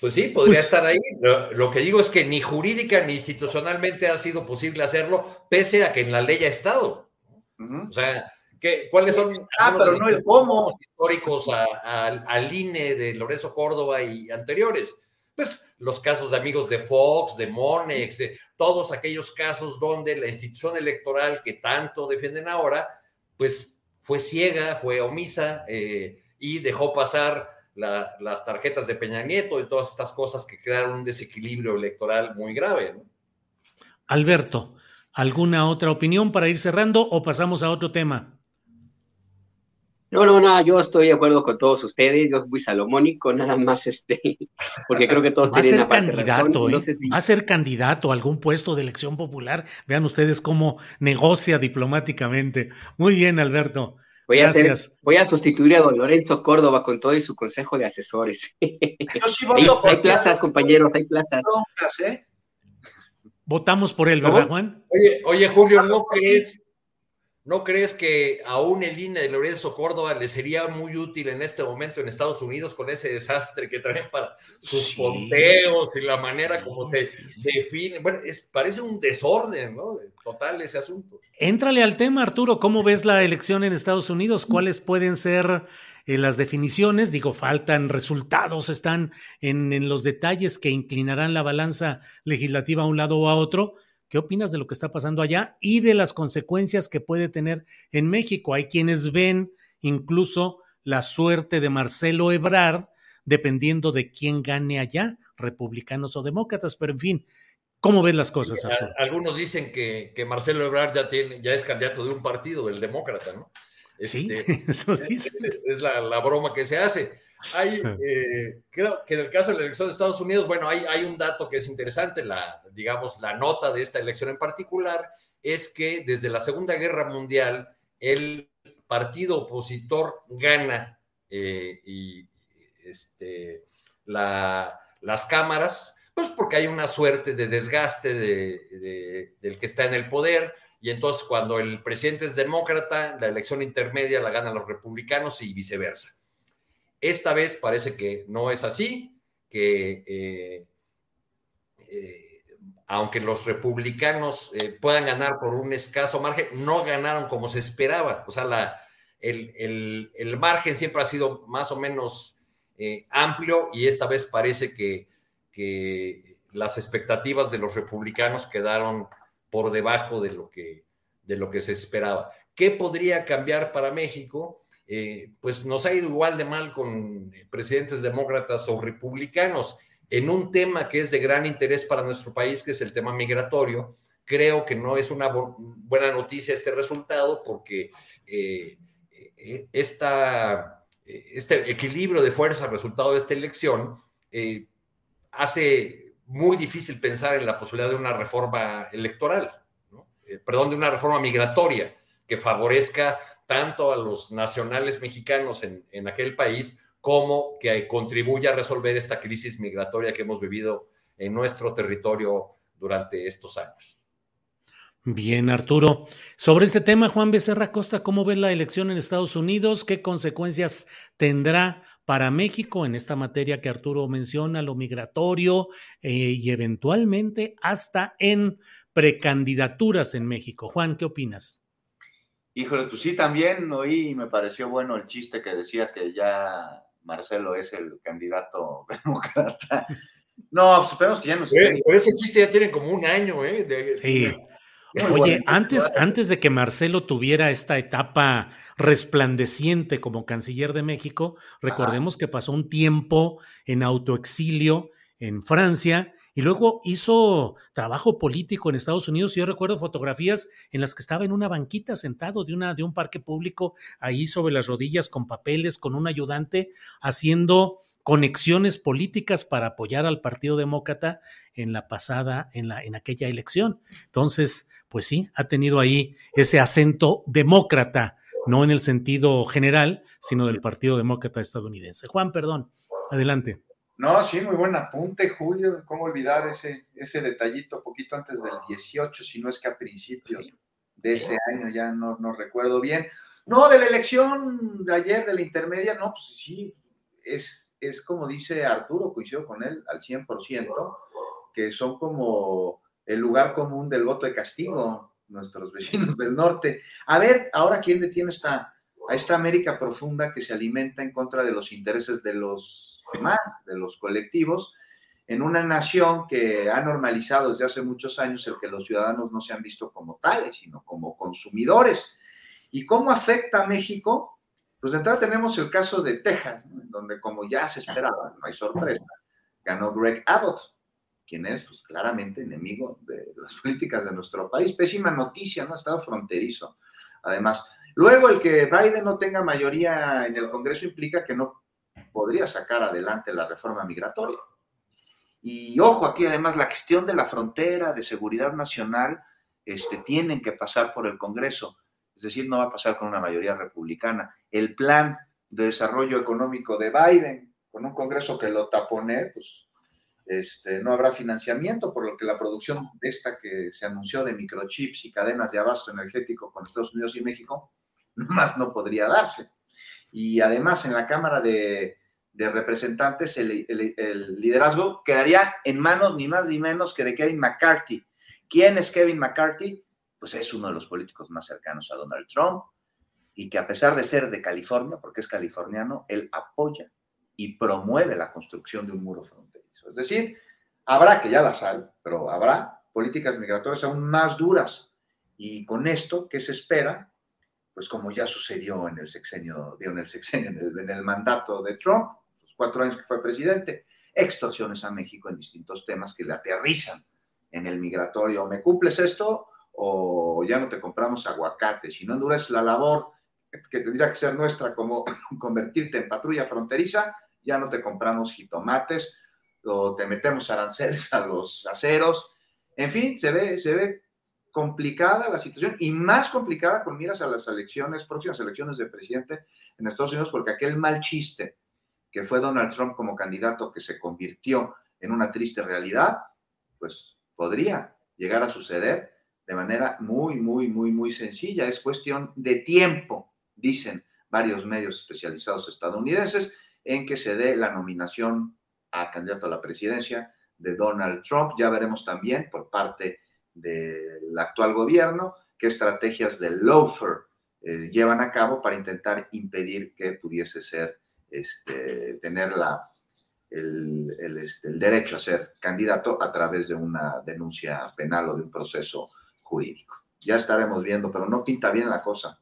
Pues sí, podría pues estar ahí. Lo, que digo es que ni jurídica ni institucionalmente ha sido posible hacerlo, pese a que en la ley ha estado. O sea, ¿qué, ¿cuáles son ah, pero no el cómo. históricos al INE de Lorenzo Córdoba y anteriores? Pues los casos de amigos de Fox, de Monex, todos aquellos casos donde la institución electoral que tanto defienden ahora, pues fue ciega, fue omisa eh, y dejó pasar las tarjetas de Peña Nieto y todas estas cosas que crearon un desequilibrio electoral muy grave. Alberto, ¿alguna otra opinión para ir cerrando o pasamos a otro tema? No, no, no, yo estoy de acuerdo con todos ustedes, yo fui salomónico, nada más este, porque creo que todos Va a ser candidato, ¿eh? Va a ser candidato a algún puesto de elección popular. Vean ustedes cómo negocia diplomáticamente. Muy bien, Alberto. Voy a, hacer, voy a sustituir a don Lorenzo Córdoba con todo y su consejo de asesores. hay, plazas, compañeros, hay plazas. ¿eh? Votamos por él, ¿verdad, Juan? Oye, oye Julio, ¿no crees ¿No crees que aún el INE de Lorenzo Córdoba le sería muy útil en este momento en Estados Unidos con ese desastre que traen para sus sí, y la manera como se define? Bueno, es, parece un desorden, ¿no? Total ese asunto. Éntrale al tema, Arturo. ¿Cómo ves la elección en Estados Unidos? ¿Cuáles pueden ser eh, las definiciones? Digo, faltan resultados, están en, en los detalles que inclinarán la balanza legislativa a un lado o a otro ¿Qué opinas de lo que está pasando allá y de las consecuencias que puede tener en México? Hay quienes ven incluso la suerte de Marcelo Ebrard dependiendo de quién gane allá, republicanos o demócratas, pero en fin, ¿cómo ves las cosas? Algunos dicen que, Marcelo Ebrard ya, tiene, ya es candidato de un partido, el demócrata, ¿no? sí, este, eso dice. Es, la, broma que se hace. Hay, eh, creo que en el caso de la elección de Estados Unidos, bueno, hay, hay un dato que es interesante, la, digamos, la nota de esta elección en particular es que desde la Segunda Guerra Mundial el partido opositor gana eh, y este, la, las cámaras, pues porque hay una suerte de desgaste de, del que está en el poder, y entonces cuando el presidente es demócrata, la elección intermedia la ganan los republicanos y viceversa. Esta vez parece que no es así, que eh, eh, aunque los republicanos eh, puedan ganar por un escaso margen, no ganaron como se esperaba. O sea, el, margen siempre ha sido más o menos amplio y esta vez parece que, que, las expectativas de los republicanos quedaron por debajo de lo que, de lo que se esperaba. ¿Qué podría cambiar para México? Eh, pues nos ha ido igual de mal con eh, presidentes demócratas o republicanos en un tema que es de gran interés para nuestro país, que es el tema migratorio. Creo que no es una buena noticia este resultado porque eh, este equilibrio de fuerza resultado de esta elección hace muy difícil pensar en la posibilidad de una reforma electoral, perdón, de una reforma migratoria que favorezca tanto a los nacionales mexicanos en, aquel país como que contribuya a resolver esta crisis migratoria que hemos vivido en nuestro territorio durante estos años. Bien, Arturo. Sobre este tema, Juan Becerra Costa, ¿cómo ves la elección en Estados Unidos? ¿Qué consecuencias tendrá para México en esta materia que Arturo menciona, lo migratorio eh, y eventualmente hasta en precandidaturas en México? Juan, ¿qué opinas? Híjole, tú sí también oí y me pareció bueno el chiste que decía que ya Marcelo es el candidato demócrata. No, pues esperemos que ya no se. Pero ese chiste ya tiene como un año, ¿eh? sí. Oye, antes, antes de que Marcelo tuviera esta etapa resplandeciente como canciller de México, recordemos que pasó un tiempo en autoexilio en Francia y luego hizo trabajo político en Estados Unidos. Y yo recuerdo fotografías en las que estaba en una banquita sentado de, una, de un parque público, ahí sobre las rodillas, con papeles, con un ayudante, haciendo conexiones políticas para apoyar al Partido Demócrata en la pasada, en, la, en aquella elección. Entonces, pues sí, ha tenido ahí ese acento demócrata, no en el sentido general, sino del Partido Demócrata estadounidense. Juan, perdón. Adelante. No, sí, muy buen apunte, Julio. ¿Cómo olvidar ese, ese detallito poquito antes del 18, si no es que a principios de ese año, ya no, no recuerdo bien. No, de la elección de ayer, de la intermedia, no, pues sí, es, es como dice Arturo, coincido con él al 100%, que son como el lugar común del voto de castigo, nuestros vecinos del norte. A ver, ahora quién detiene esta, a esta América profunda que se alimenta en contra de los intereses de los demás, de los colectivos, en una nación que ha normalizado desde hace muchos años el que los ciudadanos no se han visto como tales, sino como consumidores. ¿Y cómo afecta a México? Pues de entrada tenemos el caso de Texas, donde como ya se esperaba, no hay sorpresa, ganó Greg Abbott, quien es pues, claramente enemigo de las políticas de nuestro país. Pésima noticia, ¿no? Estado fronterizo. Además, luego el que Biden no tenga mayoría en el Congreso implica que no podría sacar adelante la reforma migratoria. Y ojo, aquí además la cuestión de la frontera, de seguridad nacional, este, tienen que pasar por el Congreso. Es decir, no va a pasar con una mayoría republicana. El plan de desarrollo económico de Biden, con un Congreso que lo tapone, pues este, no habrá financiamiento, por lo que la producción esta que se anunció de microchips y cadenas de abasto energético con Estados Unidos y México, más no podría darse. Y además en la Cámara de, Representantes el, liderazgo quedaría en manos ni más ni menos que de Kevin McCarthy. ¿Quién es Kevin McCarthy? Pues es uno de los políticos más cercanos a Donald Trump y que a pesar de ser de California, porque es californiano, él apoya y promueve la construcción de un muro fronterizo. Es decir, habrá, que ya las hay, pero habrá políticas migratorias aún más duras. Y con esto, ¿qué se espera? Pues como ya sucedió en el sexenio, en el sexenio, en el, mandato de Trump, cuatro años que fue presidente, extorsiones a México en distintos temas que le aterrizan en el migratorio. ¿Me cumples esto o ya no te compramos aguacate? Si no endureces la labor que tendría que ser nuestra como convertirte en patrulla fronteriza, ya no te compramos jitomates o te metemos aranceles a los aceros. En fin, se ve, se ve complicada la situación y más complicada con miras a las elecciones, próximas elecciones de presidente en Estados Unidos, porque aquel mal chiste que fue Donald Trump como candidato que se convirtió en una triste realidad, pues podría llegar a suceder de manera muy, muy, muy, muy sencilla. Es cuestión de tiempo, dicen varios medios especializados estadounidenses, en que se dé la nominación a candidato a la presidencia de Donald Trump. Ya veremos también por parte del actual gobierno qué estrategias de loafer eh, llevan a cabo para intentar impedir que pudiese ser, este, tener el, este, el derecho a ser candidato a través de una denuncia penal o de un proceso jurídico. Ya estaremos viendo, pero no pinta bien la cosa.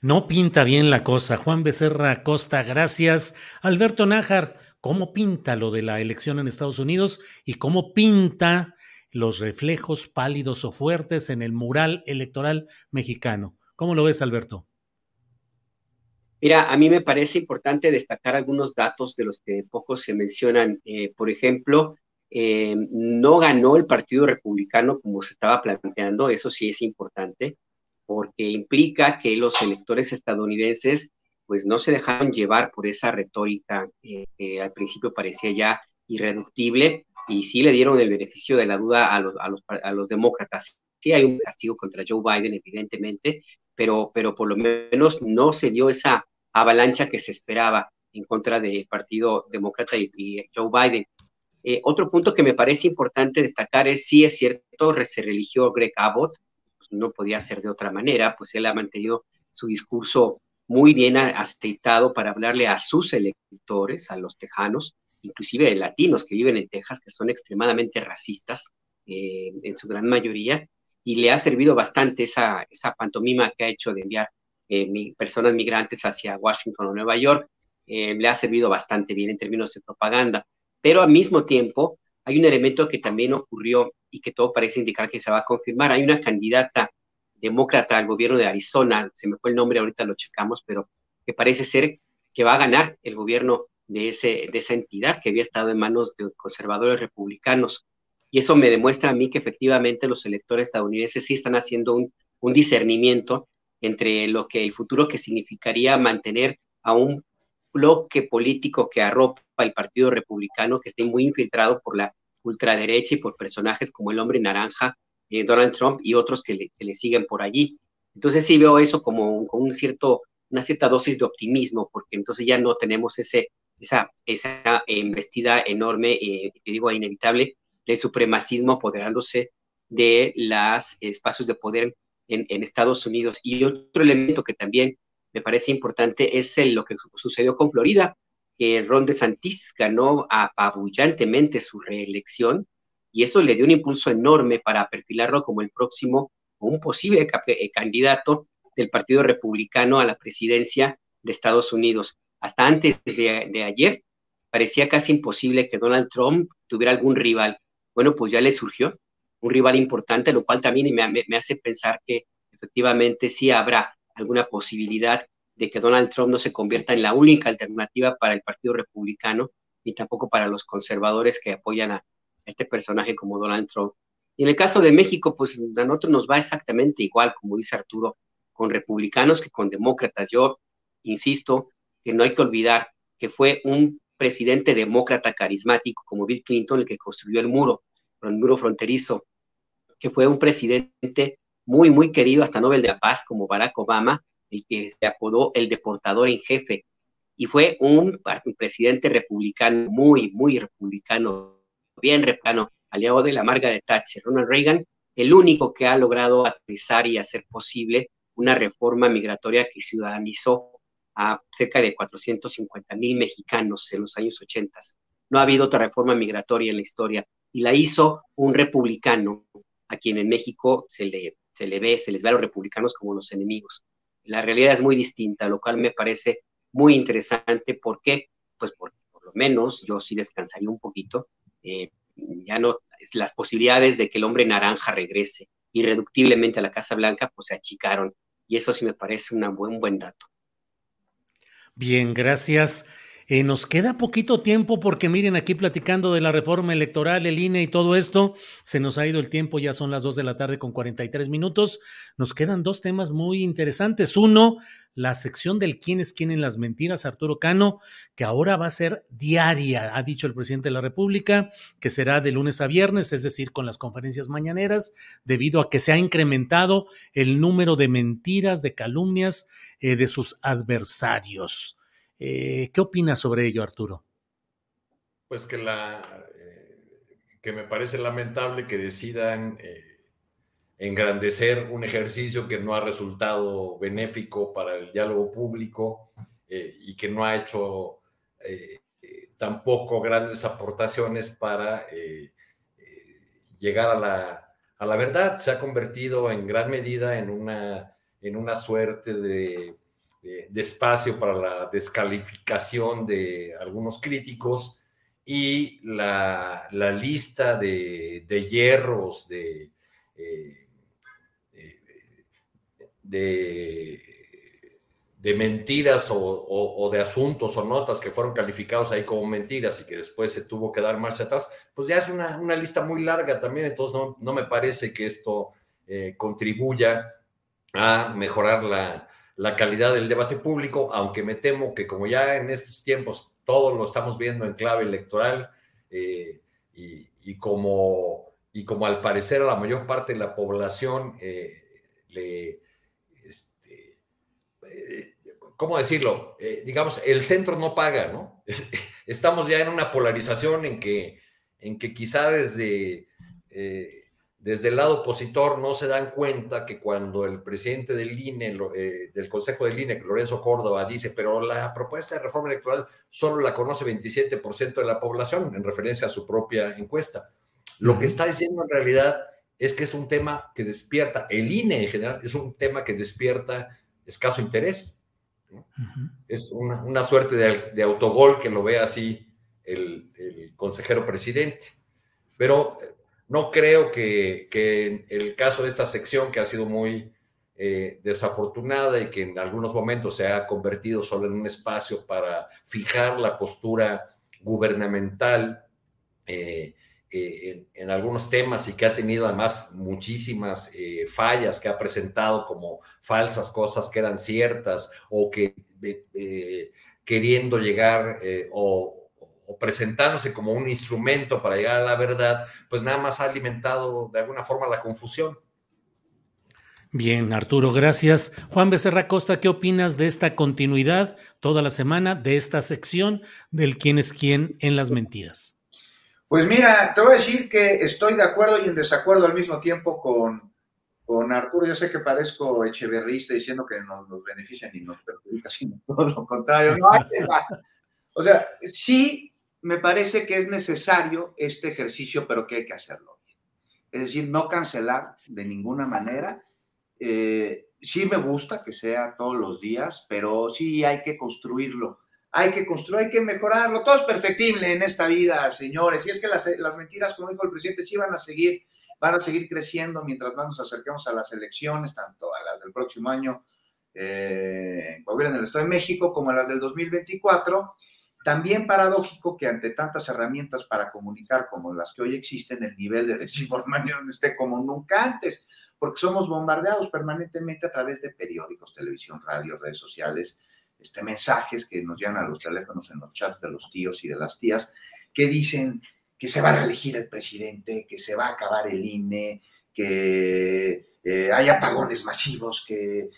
No pinta bien la cosa. Juan Becerra Costa, gracias. Alberto Nájar, ¿cómo pinta lo de la elección en Estados Unidos y cómo pinta los reflejos pálidos o fuertes en el mural electoral mexicano? ¿Cómo lo ves, Alberto? Mira, a mí me parece importante destacar algunos datos de los que pocos se mencionan. Eh, por ejemplo, eh, no ganó el Partido Republicano como se estaba planteando, eso sí es importante porque implica que los electores estadounidenses pues no se dejaron llevar por esa retórica que al principio parecía ya irreductible y sí le dieron el beneficio de la duda a los, a los, a los demócratas. Sí hay un castigo contra Joe Biden, evidentemente, pero, pero por lo menos no se dio esa avalancha que se esperaba en contra del Partido Demócrata y, Joe Biden. Eh, otro punto que me parece importante destacar es, sí es cierto, se religió Greg Abbott, no podía ser de otra manera, pues él ha mantenido su discurso muy bien aceitado para hablarle a sus electores, a los tejanos, inclusive latinos que viven en Texas, que son extremadamente racistas eh, en su gran mayoría, y le ha servido bastante esa, esa pantomima que ha hecho de enviar eh, personas migrantes hacia Washington o Nueva York, eh, le ha servido bastante bien en términos de propaganda. Pero al mismo tiempo, hay un elemento que también ocurrió y que todo parece indicar que se va a confirmar. Hay una candidata demócrata al gobierno de Arizona, se me fue el nombre, ahorita lo checamos, pero que parece ser que va a ganar el gobierno de, ese, de esa entidad que había estado en manos de conservadores republicanos. Y eso me demuestra a mí que efectivamente los electores estadounidenses sí están haciendo un, discernimiento entre lo que el futuro que significaría mantener a un bloque político que arropa el Partido Republicano, que está muy infiltrado por la ultraderecha y por personajes como el hombre naranja, eh, Donald Trump y otros que le, siguen por allí. Entonces sí veo eso como un, cierto, una cierta dosis de optimismo, porque entonces ya no tenemos ese, esa, esa embestida enorme, eh, digo, inevitable, del supremacismo apoderándose de los espacios de poder en, Estados Unidos. Y otro elemento que también me parece importante es lo que sucedió con Florida, que Ron DeSantis ganó apabullantemente su reelección y eso le dio un impulso enorme para perfilarlo como el próximo o un posible eh, candidato del Partido Republicano a la presidencia de Estados Unidos. Hasta antes de, ayer parecía casi imposible que Donald Trump tuviera algún rival. Bueno, pues ya le surgió un rival importante, lo cual también me hace pensar que efectivamente sí habrá alguna posibilidad de que Donald Trump no se convierta en la única alternativa para el Partido Republicano, ni tampoco para los conservadores que apoyan a este personaje como Donald Trump. Y en el caso de México, pues a nosotros nos va exactamente igual, como dice Arturo, con republicanos que con demócratas. Yo insisto que no hay que olvidar que fue un presidente demócrata carismático como Bill Clinton el que construyó el muro, el muro fronterizo, que fue un presidente muy, muy querido hasta Nobel de la Paz como Barack Obama, el que se apodó el deportador en jefe. Y fue un, presidente republicano, muy, muy republicano, bien republicano, aliado de la de Thatcher, Ronald Reagan, el único que ha logrado aterrizar y hacer posible una reforma migratoria que ciudadanizó a cerca de 450 mil mexicanos en los años 80. No ha habido otra reforma migratoria en la historia y la hizo un republicano a quien en México se le se le ve, se les ve a los republicanos como los enemigos. La realidad es muy distinta, lo cual me parece muy interesante. ¿Por qué? Pues porque por lo menos yo sí descansaría un poquito. Eh, ya no, las posibilidades de que el hombre naranja regrese irreductiblemente a la Casa Blanca, pues se achicaron. Y eso sí me parece una buen, un buen dato. Bien, gracias. Eh, nos queda poquito tiempo porque miren, aquí platicando de la reforma electoral, el INE y todo esto, se nos ha ido el tiempo, ya son las 2 de la tarde con 43 minutos. Nos quedan dos temas muy interesantes. Uno, la sección del quién es quién en las mentiras, Arturo Cano, que ahora va a ser diaria, ha dicho el presidente de la República, que será de lunes a viernes, es decir, con las conferencias mañaneras, debido a que se ha incrementado el número de mentiras, de calumnias eh, de sus adversarios. Eh, ¿Qué opinas sobre ello, Arturo? Pues que la eh, que me parece lamentable que decidan eh, engrandecer un ejercicio que no ha resultado benéfico para el diálogo público y que no ha hecho tampoco grandes aportaciones para llegar a la, a la verdad. Se ha convertido en gran medida en una, en una suerte de de, espacio para la descalificación de algunos críticos y la, lista de, hierros, de, eh, de, mentiras o, de asuntos o notas que fueron calificados ahí como mentiras y que después se tuvo que dar marcha atrás, pues ya es una, lista muy larga también, entonces no, me parece que esto eh, contribuya a mejorar la, la calidad del debate público, aunque me temo que como ya en estos tiempos todo lo estamos viendo en clave electoral eh, y, como, y como al parecer a la mayor parte de la población eh, le... Este, eh, ¿Cómo decirlo? digamos, el centro no paga, ¿no? Estamos ya en una polarización en que, en que quizá desde desde el lado opositor no se dan cuenta que cuando el presidente del INE, eh, del Consejo del INE, Lorenzo Córdoba, dice, pero la propuesta de reforma electoral solo la conoce 27% de la población, en referencia a su propia encuesta. Lo que está diciendo en realidad es que es un tema que despierta, el INE en general, es un tema que despierta escaso interés. Es una, suerte de, autogol que lo ve así el, el consejero presidente. Pero no creo que, en el caso de esta sección, que ha sido muy eh, desafortunada y que en algunos momentos se ha convertido solo en un espacio para fijar la postura gubernamental, eh, eh, en, algunos temas y que ha tenido además muchísimas fallas, que ha presentado como falsas cosas que eran ciertas o que queriendo llegar o, presentándose como un instrumento para llegar a la verdad, pues nada más ha alimentado de alguna forma la confusión. Bien, Arturo, gracias. Juan Becerra Costa, ¿qué opinas de esta continuidad toda la semana de esta sección del quién es quién en las mentiras? Pues mira, te voy a decir que estoy de acuerdo y en desacuerdo al mismo tiempo con, con Arturo. Yo sé que parezco echeverrista diciendo que nos, nos benefician y nos perjudica, sino todo lo contrario. o sea, sí me parece que es necesario este ejercicio, pero que hay que hacerlo. Es decir, no cancelar de ninguna manera eh, sí me gusta que sea todos los días, pero sí hay que construirlo. Hay que construir, hay que mejorarlo. Todo es perfectible en esta vida, señores. Y es que las, mentiras, como dijo el presidente, sí van a seguir, van a seguir creciendo mientras más nos acerquemos a las elecciones, tanto a las del próximo año eh, en el Estado de México como a las del 2024. También paradójico que ante tantas herramientas para comunicar como las que hoy existen, el nivel de desinformación esté como nunca antes porque somos bombardeados permanentemente a través de periódicos, televisión, radio, redes sociales, este, mensajes que nos llegan a los teléfonos en los chats de los tíos y de las tías, que dicen que se va a reelegir el presidente, que se va a acabar el INE, que eh, hay apagones masivos, que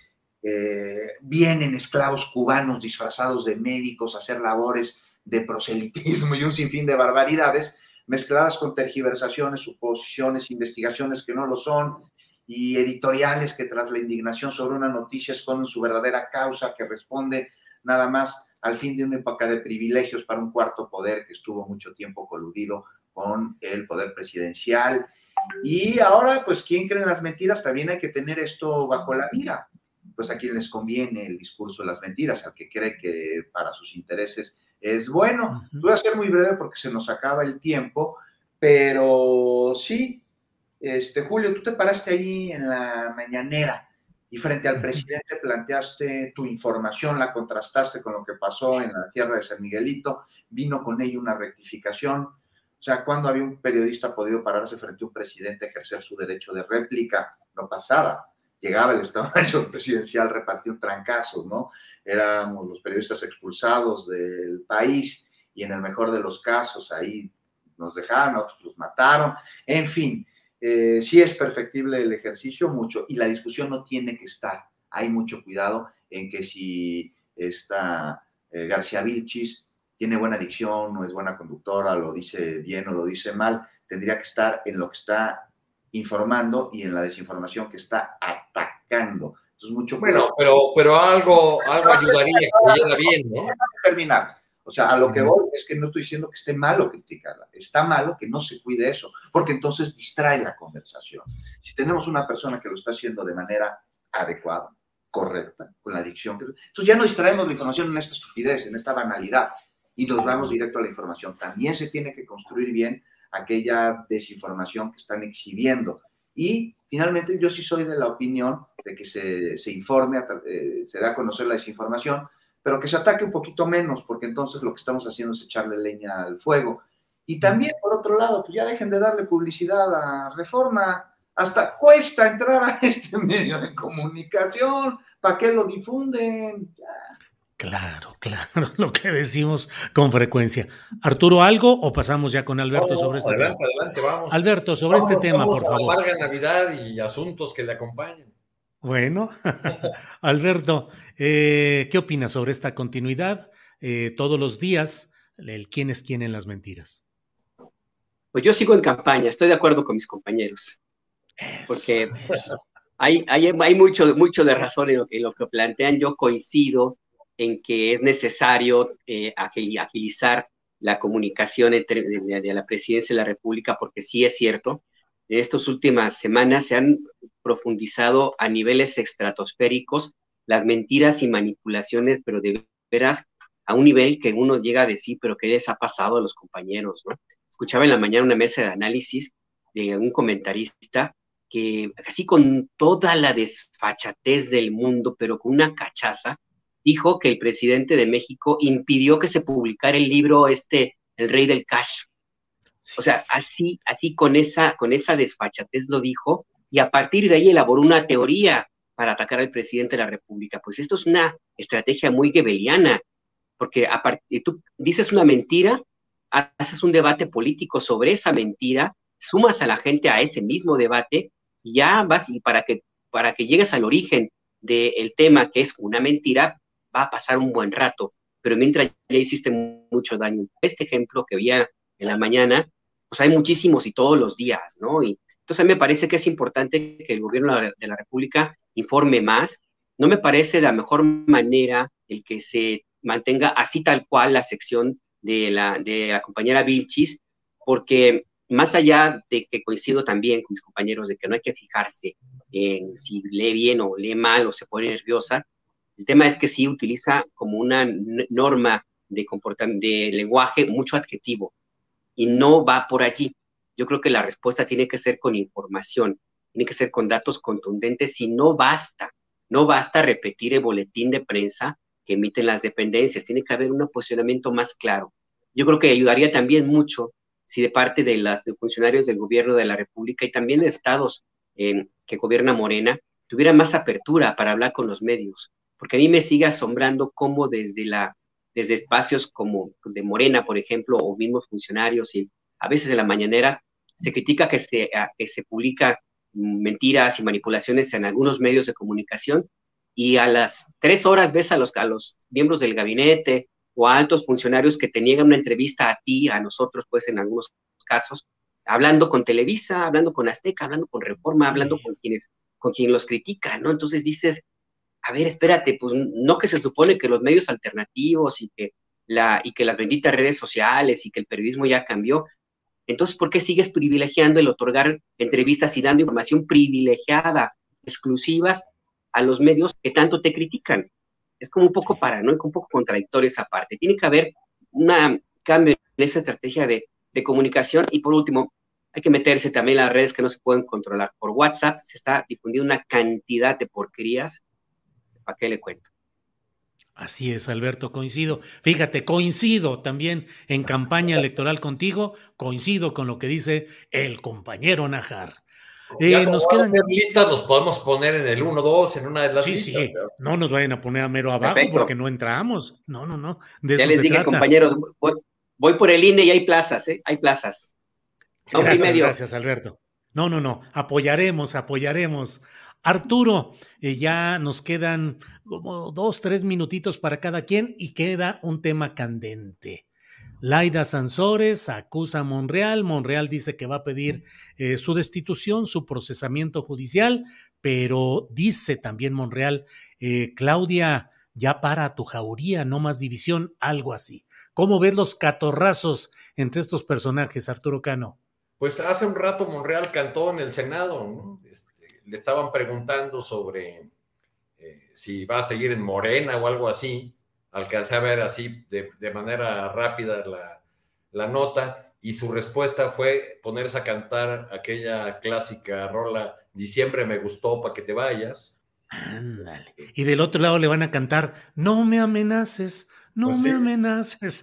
eh, vienen esclavos cubanos disfrazados de médicos a hacer labores de proselitismo y un sinfín de barbaridades, mezcladas con tergiversaciones, suposiciones, investigaciones que no lo son, y editoriales que tras la indignación sobre una noticia esconden su verdadera causa, que responde nada más al fin de una época de privilegios para un cuarto poder que estuvo mucho tiempo coludido con el poder presidencial. Y ahora, pues, ¿quién cree en las mentiras? También hay que tener esto bajo la mira. Pues a quien les conviene el discurso de las mentiras, al que cree que para sus intereses es bueno. Voy a ser muy breve porque se nos acaba el tiempo, pero sí, este, Julio, tú te paraste ahí en la mañanera y frente al presidente planteaste tu información, la contrastaste con lo que pasó en la tierra de San Miguelito, vino con ello una rectificación. O sea, cuando había un periodista podido pararse frente a un presidente ejercer su derecho de réplica? No pasaba. Llegaba el Estado Mayor Presidencial, repartió trancazos, ¿no? Éramos los periodistas expulsados del país y en el mejor de los casos ahí nos dejaron, otros los mataron. En fin, eh, sí es perfectible el ejercicio mucho y la discusión no tiene que estar. Hay mucho cuidado en que si esta eh, García Vilchis tiene buena dicción, no es buena conductora, lo dice bien o lo dice mal, tendría que estar en lo que está informando y en la desinformación que está atacando. Entonces, mucho cuidado. Bueno, pero, pero algo, algo ayudaría que bien, ¿no? Terminar. O sea, a lo que voy es que no estoy diciendo que esté malo criticarla, está malo que no se cuide eso, porque entonces distrae la conversación. Si tenemos una persona que lo está haciendo de manera adecuada, correcta, con la dicción, entonces ya no distraemos la información en esta estupidez, en esta banalidad, y nos vamos directo a la información. También se tiene que construir bien aquella desinformación que están exhibiendo. Y finalmente yo sí soy de la opinión de que se, se informe, eh, se da a conocer la desinformación, pero que se ataque un poquito menos, porque entonces lo que estamos haciendo es echarle leña al fuego. Y también, por otro lado, pues ya dejen de darle publicidad a Reforma. Hasta cuesta entrar a este medio de comunicación. ¿Para qué lo difunden? Claro, claro, lo que decimos con frecuencia. Arturo, ¿algo o pasamos ya con Alberto sobre este tema? Adelante, vamos. Alberto, sobre este tema, por favor. Larga Navidad y asuntos que le acompañen. Bueno, Alberto, eh, ¿qué opinas sobre esta continuidad? Eh, todos los días, el quién es quién en las mentiras. Pues yo sigo en campaña, estoy de acuerdo con mis compañeros. porque Hay, hay, mucho, mucho de razón en lo, que plantean. Yo coincido en que es necesario eh, agilizar la comunicación entre, de, la presidencia de la República, porque sí es cierto, en estas últimas semanas se han profundizado a niveles estratosféricos las mentiras y manipulaciones, pero de veras a un nivel que uno llega a decir, pero ¿qué les ha pasado a los compañeros? ¿no? Escuchaba en la mañana una mesa de análisis de un comentarista que así con toda la desfachatez del mundo, pero con una cachaza, dijo que el presidente de México impidió que se publicara el libro este, El Rey del Cash, O sea, así, así con esa, con esa desfachatez lo dijo, y a partir de ahí elaboró una teoría para atacar al presidente de la República. Pues esto es una estrategia muy gebeliana, porque a tú dices una mentira, haces un debate político sobre esa mentira, sumas a la gente a ese mismo debate y ya vas, y para que, para que llegues al origen del tema, que es una mentira, va a pasar un buen rato, pero mientras ya hiciste mucho daño. Este ejemplo que había en la mañana, pues hay muchísimos y todos los días, ¿no? Y entonces me parece que es importante que el gobierno de la República informe más. No me parece la mejor manera el que se mantenga así tal cual la sección de la, de la compañera Vilchis, porque más allá de que coincido también con mis compañeros de que no hay que fijarse en si lee bien o lee mal o se pone nerviosa, el tema es que sí utiliza como una norma de, lenguaje mucho adjetivo y no va por allí. Yo creo que la respuesta tiene que ser con información, tiene que ser con datos contundentes y no basta, no basta repetir el boletín de prensa que emiten las dependencias, tiene que haber un posicionamiento más claro. Yo creo que ayudaría también mucho si de parte de los funcionarios del gobierno de la República y también de estados eh, que gobierna Morena, tuviera más apertura para hablar con los medios, porque a mí me sigue asombrando cómo desde, la, desde espacios como de Morena, por ejemplo, o mismos funcionarios, y a veces en la mañanera, se critica que se, que se publica mentiras y manipulaciones en algunos medios de comunicación y a las tres horas ves a los, a los miembros del gabinete o a altos funcionarios que te niegan una entrevista a ti, a nosotros, pues en algunos casos, hablando con Televisa, hablando con Azteca, hablando con Reforma, hablando con quienes, con quien los critica, ¿no? Entonces dices, a ver, espérate, pues no que se supone que los medios alternativos y que la, y que las benditas redes sociales y que el periodismo ya cambió. Entonces, ¿por qué sigues privilegiando el otorgar entrevistas y dando información privilegiada, exclusivas a los medios que tanto te critican? Es como un poco paranoico, un poco contradictorio esa parte. Tiene que haber un cambio en esa estrategia de, de comunicación y por último, hay que meterse también en las redes que no se pueden controlar. Por WhatsApp se está difundiendo una cantidad de porquerías. ¿Para qué le cuento? Así es, Alberto, coincido. Fíjate, coincido también en campaña electoral contigo, coincido con lo que dice el compañero Najar. Eh, nos quedan listas, los podemos poner en el 1, 2, en una de las sí, listas. Sí, no nos vayan a poner a mero abajo porque no entramos. No, no, no. ya les dije, compañeros, voy, por el INE y hay plazas, ¿eh? Hay plazas. Gracias, gracias, Alberto. No, no, no. Apoyaremos, apoyaremos Arturo, eh, ya nos quedan como dos, tres minutitos para cada quien y queda un tema candente. Laida Sansores acusa a Monreal. Monreal dice que va a pedir eh, su destitución, su procesamiento judicial, pero dice también Monreal, eh, Claudia, ya para tu jauría, no más división, algo así. ¿Cómo ves los catorrazos entre estos personajes, Arturo Cano? Pues hace un rato Monreal cantó en el Senado, ¿no? Este, le estaban preguntando sobre eh, si va a seguir en Morena o algo así. Alcancé a ver así de, manera rápida la, la, nota y su respuesta fue ponerse a cantar aquella clásica rola Diciembre me gustó para que te vayas. Ándale. Y del otro lado le van a cantar No me amenaces, no pues me amenaces.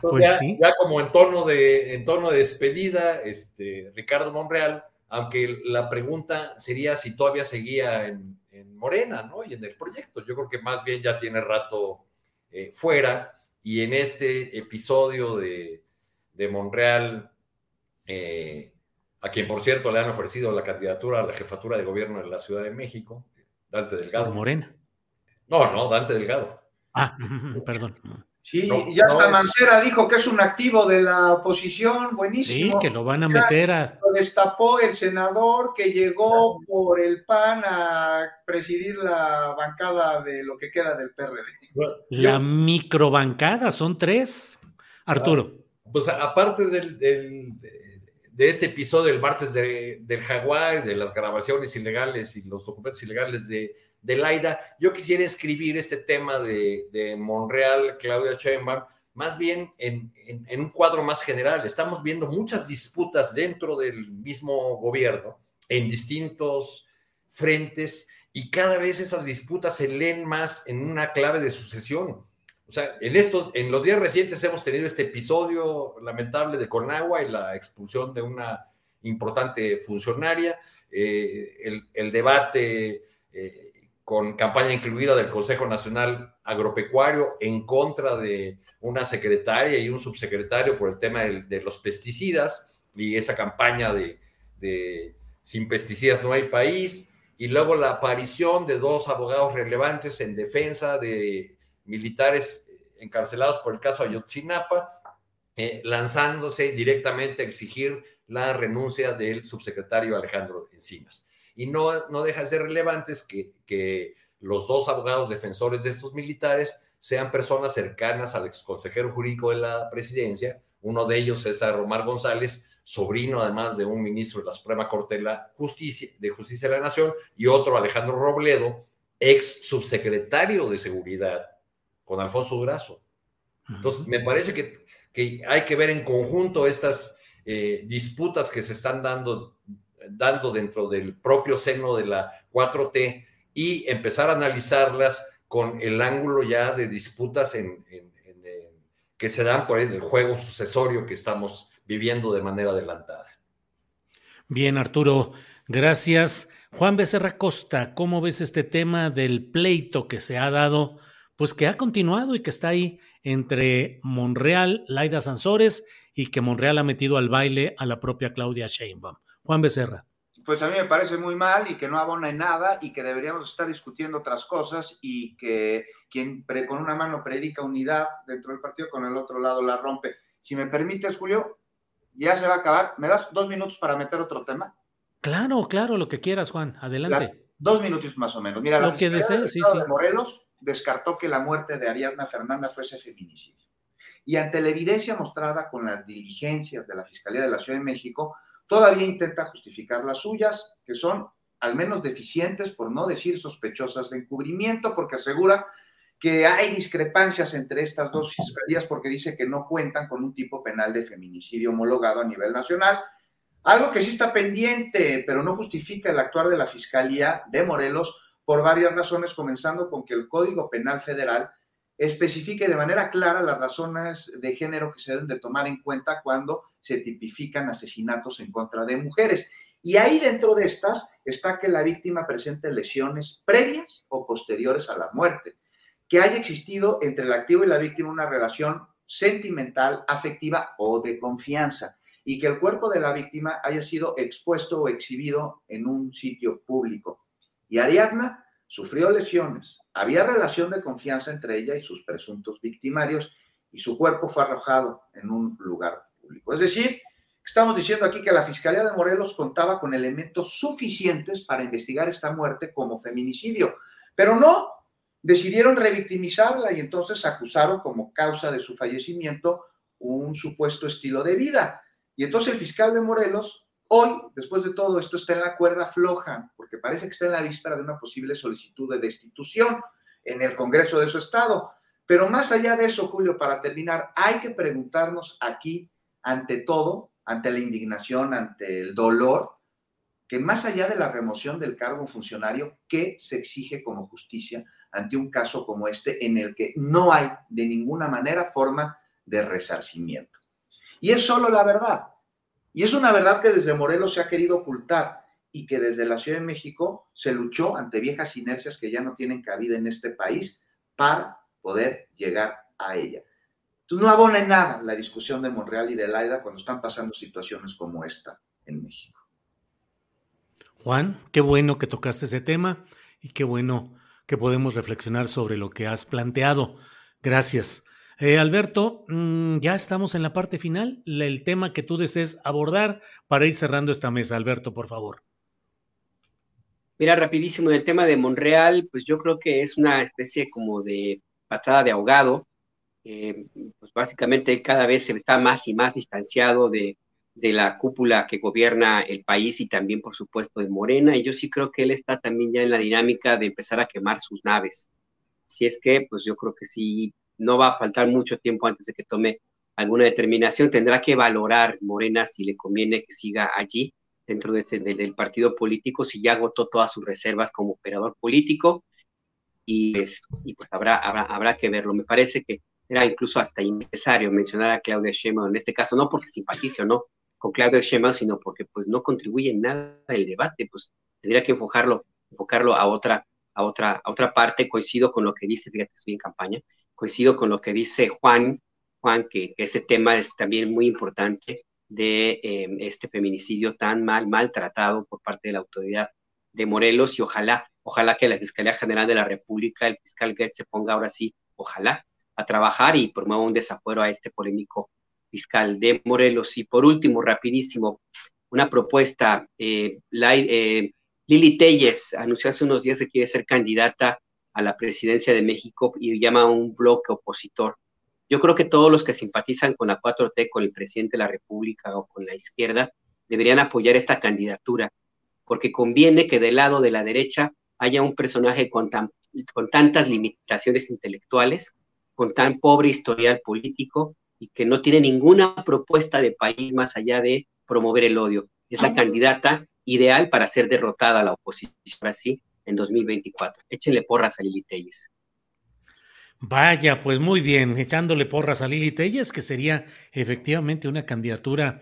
pues ya, sí. ya, como en tono de, en tono de despedida, este, Ricardo Monreal aunque la pregunta sería si todavía seguía en, Morena, ¿no? Y en el proyecto. Yo creo que más bien ya tiene rato eh, fuera y en este episodio de, Monreal, eh, a quien por cierto le han ofrecido la candidatura a la jefatura de gobierno de la Ciudad de México, Dante Delgado. Morena? No, no, Dante Delgado. Ah, perdón. Sí, y hasta Mancera dijo que es un activo de la oposición, buenísimo. Sí, que lo van a meter a. Destapó el senador que llegó por el PAN a presidir la bancada de lo que queda del PRD. La microbancada, son tres. Arturo. Pues aparte del, de este episodio del martes del Jaguar, de las grabaciones ilegales y los documentos ilegales de de Laida. Yo quisiera escribir este tema de, Monreal, Claudia Sheinbaum, más bien en, un cuadro más general. Estamos viendo muchas disputas dentro del mismo gobierno, en distintos frentes, y cada vez esas disputas se leen más en una clave de sucesión. O sea, en estos, en los días recientes hemos tenido este episodio lamentable de Conagua y la expulsión de una importante funcionaria, eh, el, debate eh, con campaña incluida del Consejo Nacional Agropecuario en contra de una secretaria y un subsecretario por el tema de, los pesticidas y esa campaña de, sin pesticidas no hay país, y luego la aparición de dos abogados relevantes en defensa de militares encarcelados por el caso Ayotzinapa, eh, lanzándose directamente a exigir la renuncia del subsecretario Alejandro Encinas. Y no, no deja de ser relevantes que, que los dos abogados defensores de estos militares sean personas cercanas al exconsejero jurídico de la presidencia, uno de ellos César Romar González, sobrino además de un ministro de la Suprema Corte de, la Justicia, de Justicia de la Nación, y otro Alejandro Robledo, ex subsecretario de Seguridad con Alfonso Durazo. Entonces, me parece que, que, hay que ver en conjunto estas eh, disputas que se están dando, dando dentro del propio seno de la 4T y empezar a analizarlas con el ángulo ya de disputas en, que se dan por el juego sucesorio que estamos viviendo de manera adelantada. Bien, Arturo, gracias. Juan Becerra Costa, ¿cómo ves este tema del pleito que se ha dado pues que ha continuado y que está ahí entre Monreal, Laida Sansores y que Monreal ha metido al baile a la propia Claudia Sheinbaum. Juan Becerra. Pues a mí me parece muy mal y que no abona en nada y que deberíamos estar discutiendo otras cosas y que quien con una mano predica unidad dentro del partido, con el otro lado la rompe. Si me permites, Julio, ya se va a acabar. ¿Me das dos minutos para meter otro tema? Claro, claro, lo que quieras, Juan. Adelante. dos minutos más o menos. Mira, lo que desees, sí, sí. De Morelos descartó que la muerte de Ariadna Fernanda fuese feminicidio. Y ante la evidencia mostrada con las diligencias de la Fiscalía de la Ciudad de México, todavía intenta justificar las suyas, que son al menos deficientes, por no decir sospechosas de encubrimiento, porque asegura que hay discrepancias entre estas dos fiscalías porque dice que no cuentan con un tipo penal de feminicidio homologado a nivel nacional, algo que sí está pendiente, pero no justifica el actuar de la Fiscalía de Morelos por varias razones, comenzando con que el Código Penal Federal especifique de manera clara las razones de género que se deben de tomar en cuenta cuando se tipifican asesinatos en contra de mujeres. Y ahí dentro de estas está que la víctima presente lesiones previas o posteriores a la muerte, que haya existido entre el activo y la víctima una relación sentimental, afectiva o de confianza, y que el cuerpo de la víctima haya sido expuesto o exhibido en un sitio público y Ariadna sufrió lesiones. Había relación de confianza entre ella y sus presuntos victimarios y su cuerpo fue arrojado en un lugar Es decir, estamos diciendo aquí que la Fiscalía de Morelos contaba con elementos suficientes para investigar esta muerte como feminicidio, pero no, decidieron revictimizarla y entonces acusaron como causa de su fallecimiento un supuesto estilo de vida. Y entonces el fiscal de Morelos Hoy, después de todo esto, está en la cuerda floja, porque parece que está en la víspera de una posible solicitud de destitución en el Congreso de su Estado. Pero más allá de eso, Julio, para terminar, hay que preguntarnos aquí, ante todo, ante la indignación, ante el dolor, que más allá de la remoción del cargo funcionario, ¿qué se exige como justicia ante un caso como este en el que no hay de ninguna manera forma de resarcimiento? Y es solo la verdad. Y es una verdad que desde Morelos se ha querido ocultar y que desde la Ciudad de México se luchó ante viejas inercias que ya no tienen cabida en este país para poder llegar a ella. Tú no abona en nada la discusión de Monreal y de Laida cuando están pasando situaciones como esta en México. Juan, qué bueno que tocaste ese tema y qué bueno que podemos reflexionar sobre lo que has planteado. Gracias. Eh, Alberto, mm, ya estamos en la parte final, el tema que tú desees abordar para ir cerrando esta mesa. Alberto, por favor. Mira, rapidísimo, el tema de Monreal, pues yo creo que es una especie como de patada de ahogado. Eh, pues básicamente cada vez se está más y más distanciado de, de la cúpula que gobierna el país y también, por supuesto, de Morena. Y yo sí creo que él está también ya en la dinámica de empezar a quemar sus naves. Si es que, pues yo creo que sí no va a faltar mucho tiempo antes de que tome alguna determinación. Tendrá que valorar Morena si le conviene que siga allí dentro de este, del partido político, si ya agotó todas sus reservas como operador político. y, pues, y pues habrá, habrá, habrá que verlo. Me parece que era incluso hasta innecesario mencionar a Claudia Sheinbaum en este caso, no porque simpatice o no con Claudia Sheinbaum, sino porque pues no contribuye en nada el debate, pues tendría que enfocarlo, enfocarlo a otra, a otra, a otra parte, coincido con lo que dice, fíjate, estoy en campaña, coincido con lo que dice Juan, Juan, que, este tema es también muy importante de em, este feminicidio tan mal, maltratado por parte de la autoridad de Morelos y ojalá, ojalá que la Fiscalía General de la República, el fiscal Gertz se ponga ahora sí, ojalá, a trabajar y promueva un desafuero a este polémico fiscal de Morelos. Y por último, rapidísimo, una propuesta, eh, eh, Lili Telles anunció hace unos días que quiere ser candidata a la presidencia de México y llama a un bloque opositor. Yo creo que todos los que simpatizan con la 4T, con el presidente de la República o con la izquierda, deberían apoyar esta candidatura, porque conviene que del lado de la derecha haya un personaje con tantas limitaciones intelectuales, con tan pobre historial político y que no tiene ninguna propuesta de país más allá de promover el odio. Es la candidata ideal para ser derrotada a la oposición así en 2024. Échenle porras a Lili Telles. Vaya, pues muy bien, echándole porras a Lili Telles, que sería efectivamente una candidatura,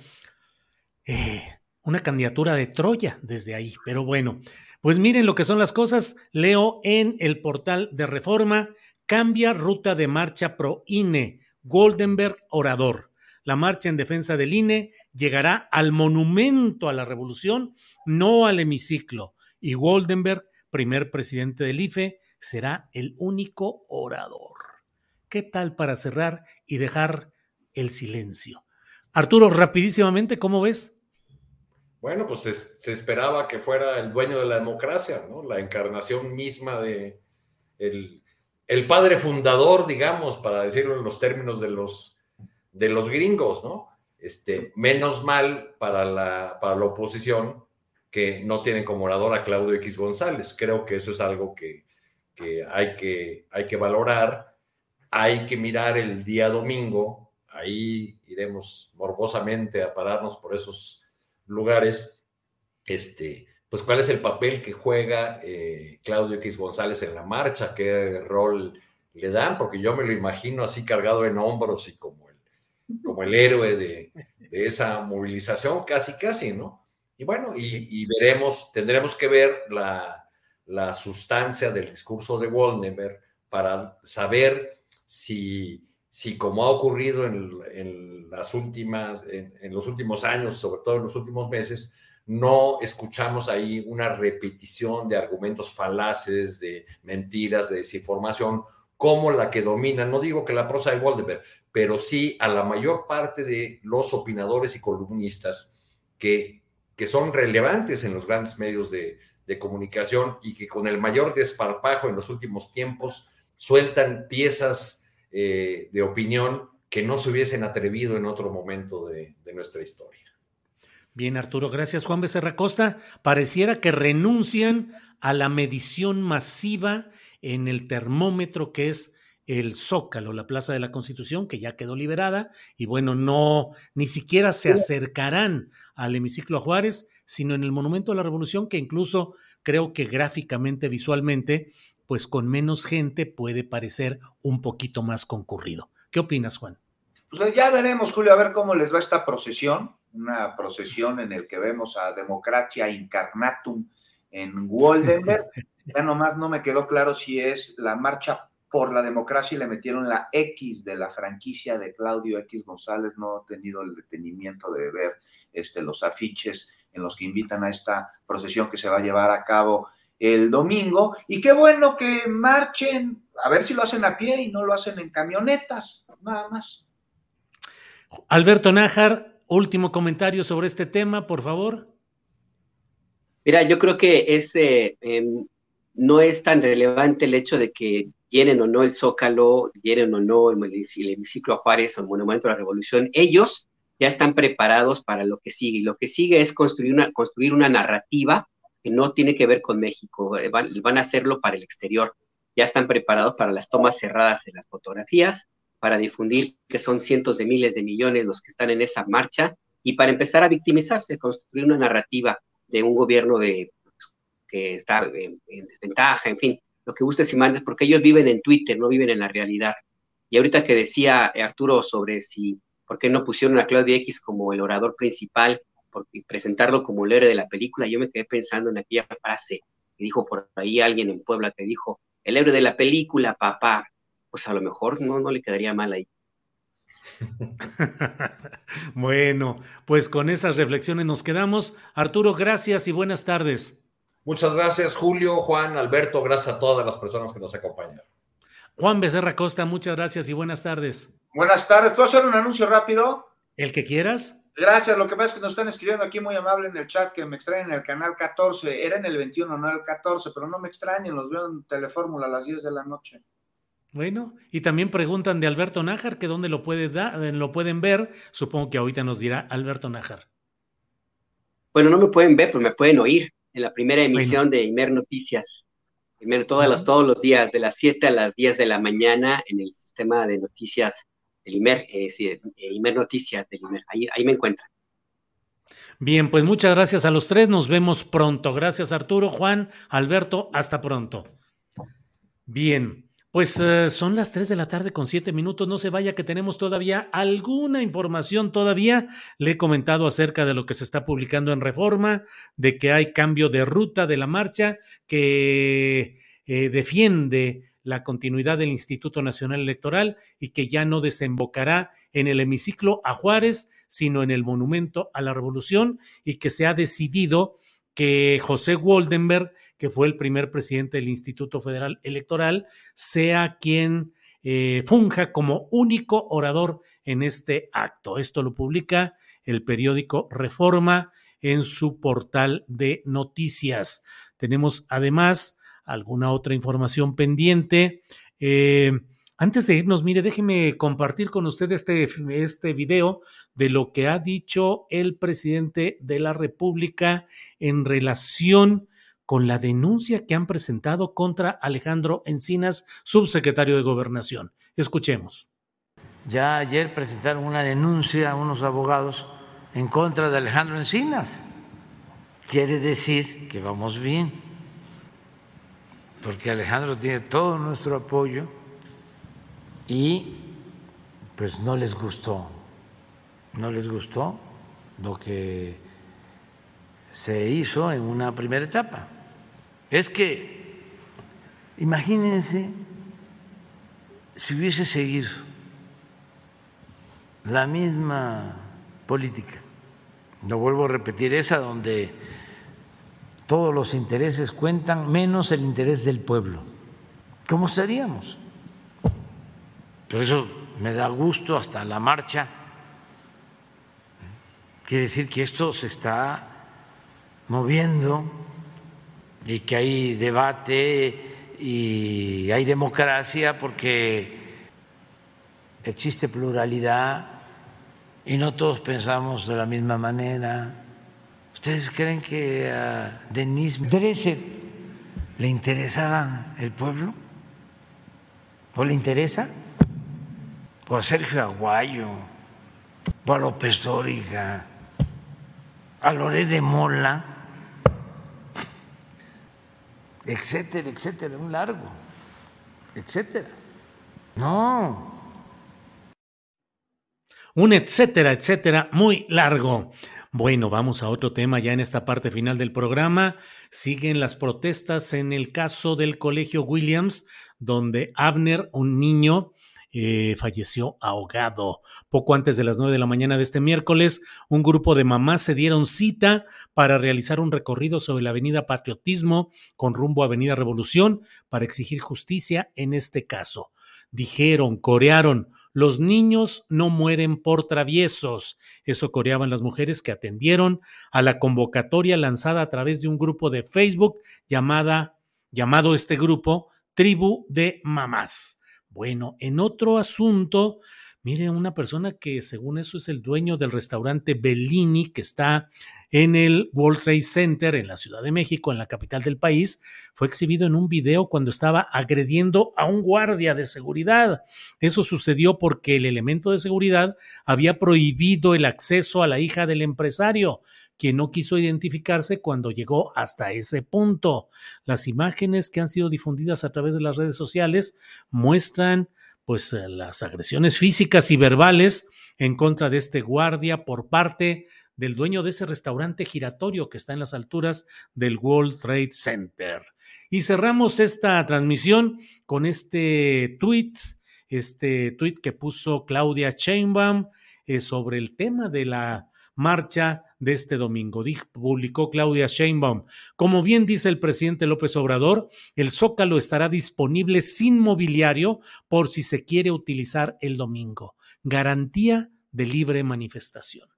eh, una candidatura de Troya desde ahí. Pero bueno, pues miren lo que son las cosas. Leo en el portal de Reforma, cambia ruta de marcha pro INE, Goldenberg orador. La marcha en defensa del INE llegará al monumento a la revolución, no al hemiciclo. Y Goldenberg, primer presidente del IFE, será el único orador. ¿Qué tal para cerrar y dejar el silencio? Arturo, rapidísimamente, ¿cómo ves? Bueno, pues se, esperaba que fuera el dueño de la democracia, ¿no? La encarnación misma de el, el padre fundador, digamos, para decirlo en los términos de los de los gringos, ¿no? Este, menos mal para la, para la oposición que no tienen como orador a Claudio X González. Creo que eso es algo que, hay, que hay que valorar. Hay que mirar el día domingo, ahí iremos morbosamente a pararnos por esos lugares. Este, pues cuál es el papel que juega eh, Claudio X González en la marcha, qué rol le dan, porque yo me lo imagino así cargado en hombros y como como el héroe de, esa movilización, casi, casi, ¿no? Y bueno, y, veremos, tendremos que ver la, sustancia del discurso de Woldenberg para saber si, si como ha ocurrido en, las últimas, en, los últimos años, sobre todo en los últimos meses, no escuchamos ahí una repetición de argumentos falaces, de mentiras, de desinformación, como la que domina, no digo que la prosa de Woldenberg, pero sí a la mayor parte de los opinadores y columnistas que, que son relevantes en los grandes medios de, comunicación y que con el mayor desparpajo en los últimos tiempos sueltan piezas eh, de opinión que no se hubiesen atrevido en otro momento de nuestra historia. Bien, Arturo, gracias. Juan Becerra Costa, pareciera que renuncian a la medición masiva en el termómetro que es el Zócalo, la Plaza de la Constitución, que ya quedó liberada, y bueno, no, ni siquiera se acercarán al hemiciclo a Juárez, sino en el Monumento a la Revolución, que incluso creo que gráficamente, visualmente, pues con menos gente puede parecer un poquito más concurrido. ¿Qué opinas, Juan? Pues ya veremos, Julio, a ver cómo les va esta procesión, una procesión en el que vemos a Democracia Incarnatum en Woldenberg. ya nomás no me quedó claro si es la marcha por la democracia y le metieron la X de la franquicia de Claudio X González. No he tenido el detenimiento de ver este, los afiches en los que invitan a esta procesión que se va a llevar a cabo el domingo. Y qué bueno que marchen, a ver si lo hacen a pie y no lo hacen en camionetas, nada más. Alberto Nájar, último comentario sobre este tema, por favor. Mira, yo creo que es, eh, em, no es tan relevante el hecho de que llenen o no el Zócalo, llenen o no el, el hemiciclo a Juárez o el Monumento a la Revolución, ellos ya están preparados para lo que sigue. Y lo que sigue es construir una, construir una narrativa que no tiene que ver con México, eh, van, van a hacerlo para el exterior. Ya están preparados para las tomas cerradas de las fotografías, para difundir que son cientos de miles de millones los que están en esa marcha y para empezar a victimizarse, construir una narrativa de un gobierno de, pues, que está en, en desventaja, en fin, lo que gustes y mandes, porque ellos viven en Twitter, no viven en la realidad. Y ahorita que decía Arturo sobre si, ¿por qué no pusieron a Claudia X como el orador principal y presentarlo como el héroe de la película? Yo me quedé pensando en aquella frase que dijo por ahí alguien en Puebla que dijo, el héroe de la película, papá. Pues a lo mejor no, no le quedaría mal ahí. bueno, pues con esas reflexiones nos quedamos. Arturo, gracias y buenas tardes. Muchas gracias, Julio, Juan, Alberto, gracias a todas las personas que nos acompañan. Juan Becerra Costa, muchas gracias y buenas tardes. Buenas tardes. ¿Puedo hacer un anuncio rápido? El que quieras. Gracias. Lo que pasa es que nos están escribiendo aquí muy amable en el chat que me extraen en el canal 14. Era en el 21, no el 14, pero no me extrañen, los veo en Telefórmula a las 10 de la noche. Bueno, y también preguntan de Alberto Nájar, que dónde lo, puede eh, lo pueden ver. Supongo que ahorita nos dirá Alberto Nájar. Bueno, no me pueden ver, pero me pueden oír en la primera emisión de Imer Noticias. Imer, todos, los, todos los días, de las 7 a las 10 de la mañana, en el sistema de noticias del Imer, eh, Imer Noticias del Imer. Ahí, ahí me encuentran. Bien, pues muchas gracias a los tres. Nos vemos pronto. Gracias, Arturo, Juan, Alberto. Hasta pronto. Bien. Pues eh, son las 3 de la tarde con 7 minutos. No se vaya que tenemos todavía alguna información todavía. Le he comentado acerca de lo que se está publicando en Reforma, de que hay cambio de ruta de la marcha que eh, defiende la continuidad del Instituto Nacional Electoral y que ya no desembocará en el hemiciclo a Juárez, sino en el Monumento a la Revolución y que se ha decidido que José Woldenberg, que fue el primer presidente del Instituto Federal Electoral, sea quien eh, funja como único orador en este acto. Esto lo publica el periódico Reforma en su portal de noticias. Tenemos además alguna otra información pendiente. Eh, antes de irnos, mire, déjeme compartir con usted este, este video de lo que ha dicho el presidente de la República en relación con la denuncia que han presentado contra Alejandro Encinas, subsecretario de Gobernación. Escuchemos. Ya ayer presentaron una denuncia a unos abogados en contra de Alejandro Encinas. Quiere decir que vamos bien, porque Alejandro tiene todo nuestro apoyo y pues no les gustó, no les gustó lo que se hizo en una primera etapa. Es que, imagínense si hubiese seguido la misma política, lo vuelvo a repetir, esa donde todos los intereses cuentan menos el interés del pueblo. ¿Cómo estaríamos? Por eso me da gusto hasta la marcha. Quiere decir que esto se está moviendo y que hay debate y hay democracia porque existe pluralidad y no todos pensamos de la misma manera. ¿Ustedes creen que a Denise Dresser le interesaba el pueblo? ¿O le interesa? O a Sergio Aguayo, o a López Dóriga, a Loré de Mola, etcétera, etcétera, un largo, etcétera. No. Un etcétera, etcétera, muy largo. Bueno, vamos a otro tema ya en esta parte final del programa. Siguen las protestas en el caso del Colegio Williams, donde Abner, un niño, eh, falleció ahogado. Poco antes de las nueve de la mañana de este miércoles, un grupo de mamás se dieron cita para realizar un recorrido sobre la avenida Patriotismo con rumbo a Avenida Revolución para exigir justicia en este caso. Dijeron, corearon, los niños no mueren por traviesos. Eso coreaban las mujeres que atendieron a la convocatoria lanzada a través de un grupo de Facebook llamada, llamado este grupo Tribu de Mamás. Bueno, en otro asunto, mire, una persona que según eso es el dueño del restaurante Bellini, que está en el World Trade Center en la Ciudad de México, en la capital del país, fue exhibido en un video cuando estaba agrediendo a un guardia de seguridad. Eso sucedió porque el elemento de seguridad había prohibido el acceso a la hija del empresario. Quien no quiso identificarse cuando llegó hasta ese punto. Las imágenes que han sido difundidas a través de las redes sociales muestran pues eh, las agresiones físicas y verbales en contra de este guardia por parte del dueño de ese restaurante giratorio que está en las alturas del World Trade Center. Y cerramos esta transmisión con este tweet, este tweet que puso Claudia Sheinbaum eh, sobre el tema de la marcha de este domingo. publicó Claudia Sheinbaum. Como bien dice el presidente López Obrador, el Zócalo estará disponible sin mobiliario por si se quiere utilizar el domingo. Garantía de libre manifestación.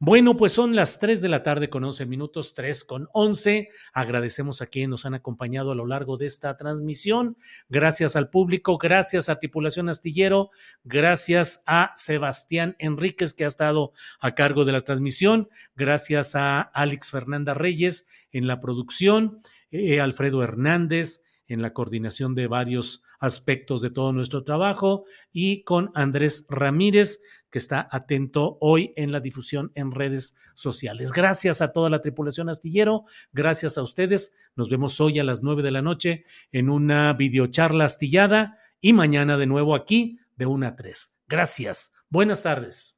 Bueno, pues son las 3 de la tarde con 11 minutos, 3 con 11. Agradecemos a quienes nos han acompañado a lo largo de esta transmisión. Gracias al público, gracias a Tripulación Astillero, gracias a Sebastián Enríquez que ha estado a cargo de la transmisión, gracias a Alex Fernanda Reyes en la producción, eh, Alfredo Hernández en la coordinación de varios aspectos de todo nuestro trabajo y con Andrés Ramírez que está atento hoy en la difusión en redes sociales. Gracias a toda la tripulación astillero, gracias a ustedes. Nos vemos hoy a las nueve de la noche en una videocharla astillada y mañana de nuevo aquí de una a tres. Gracias. Buenas tardes.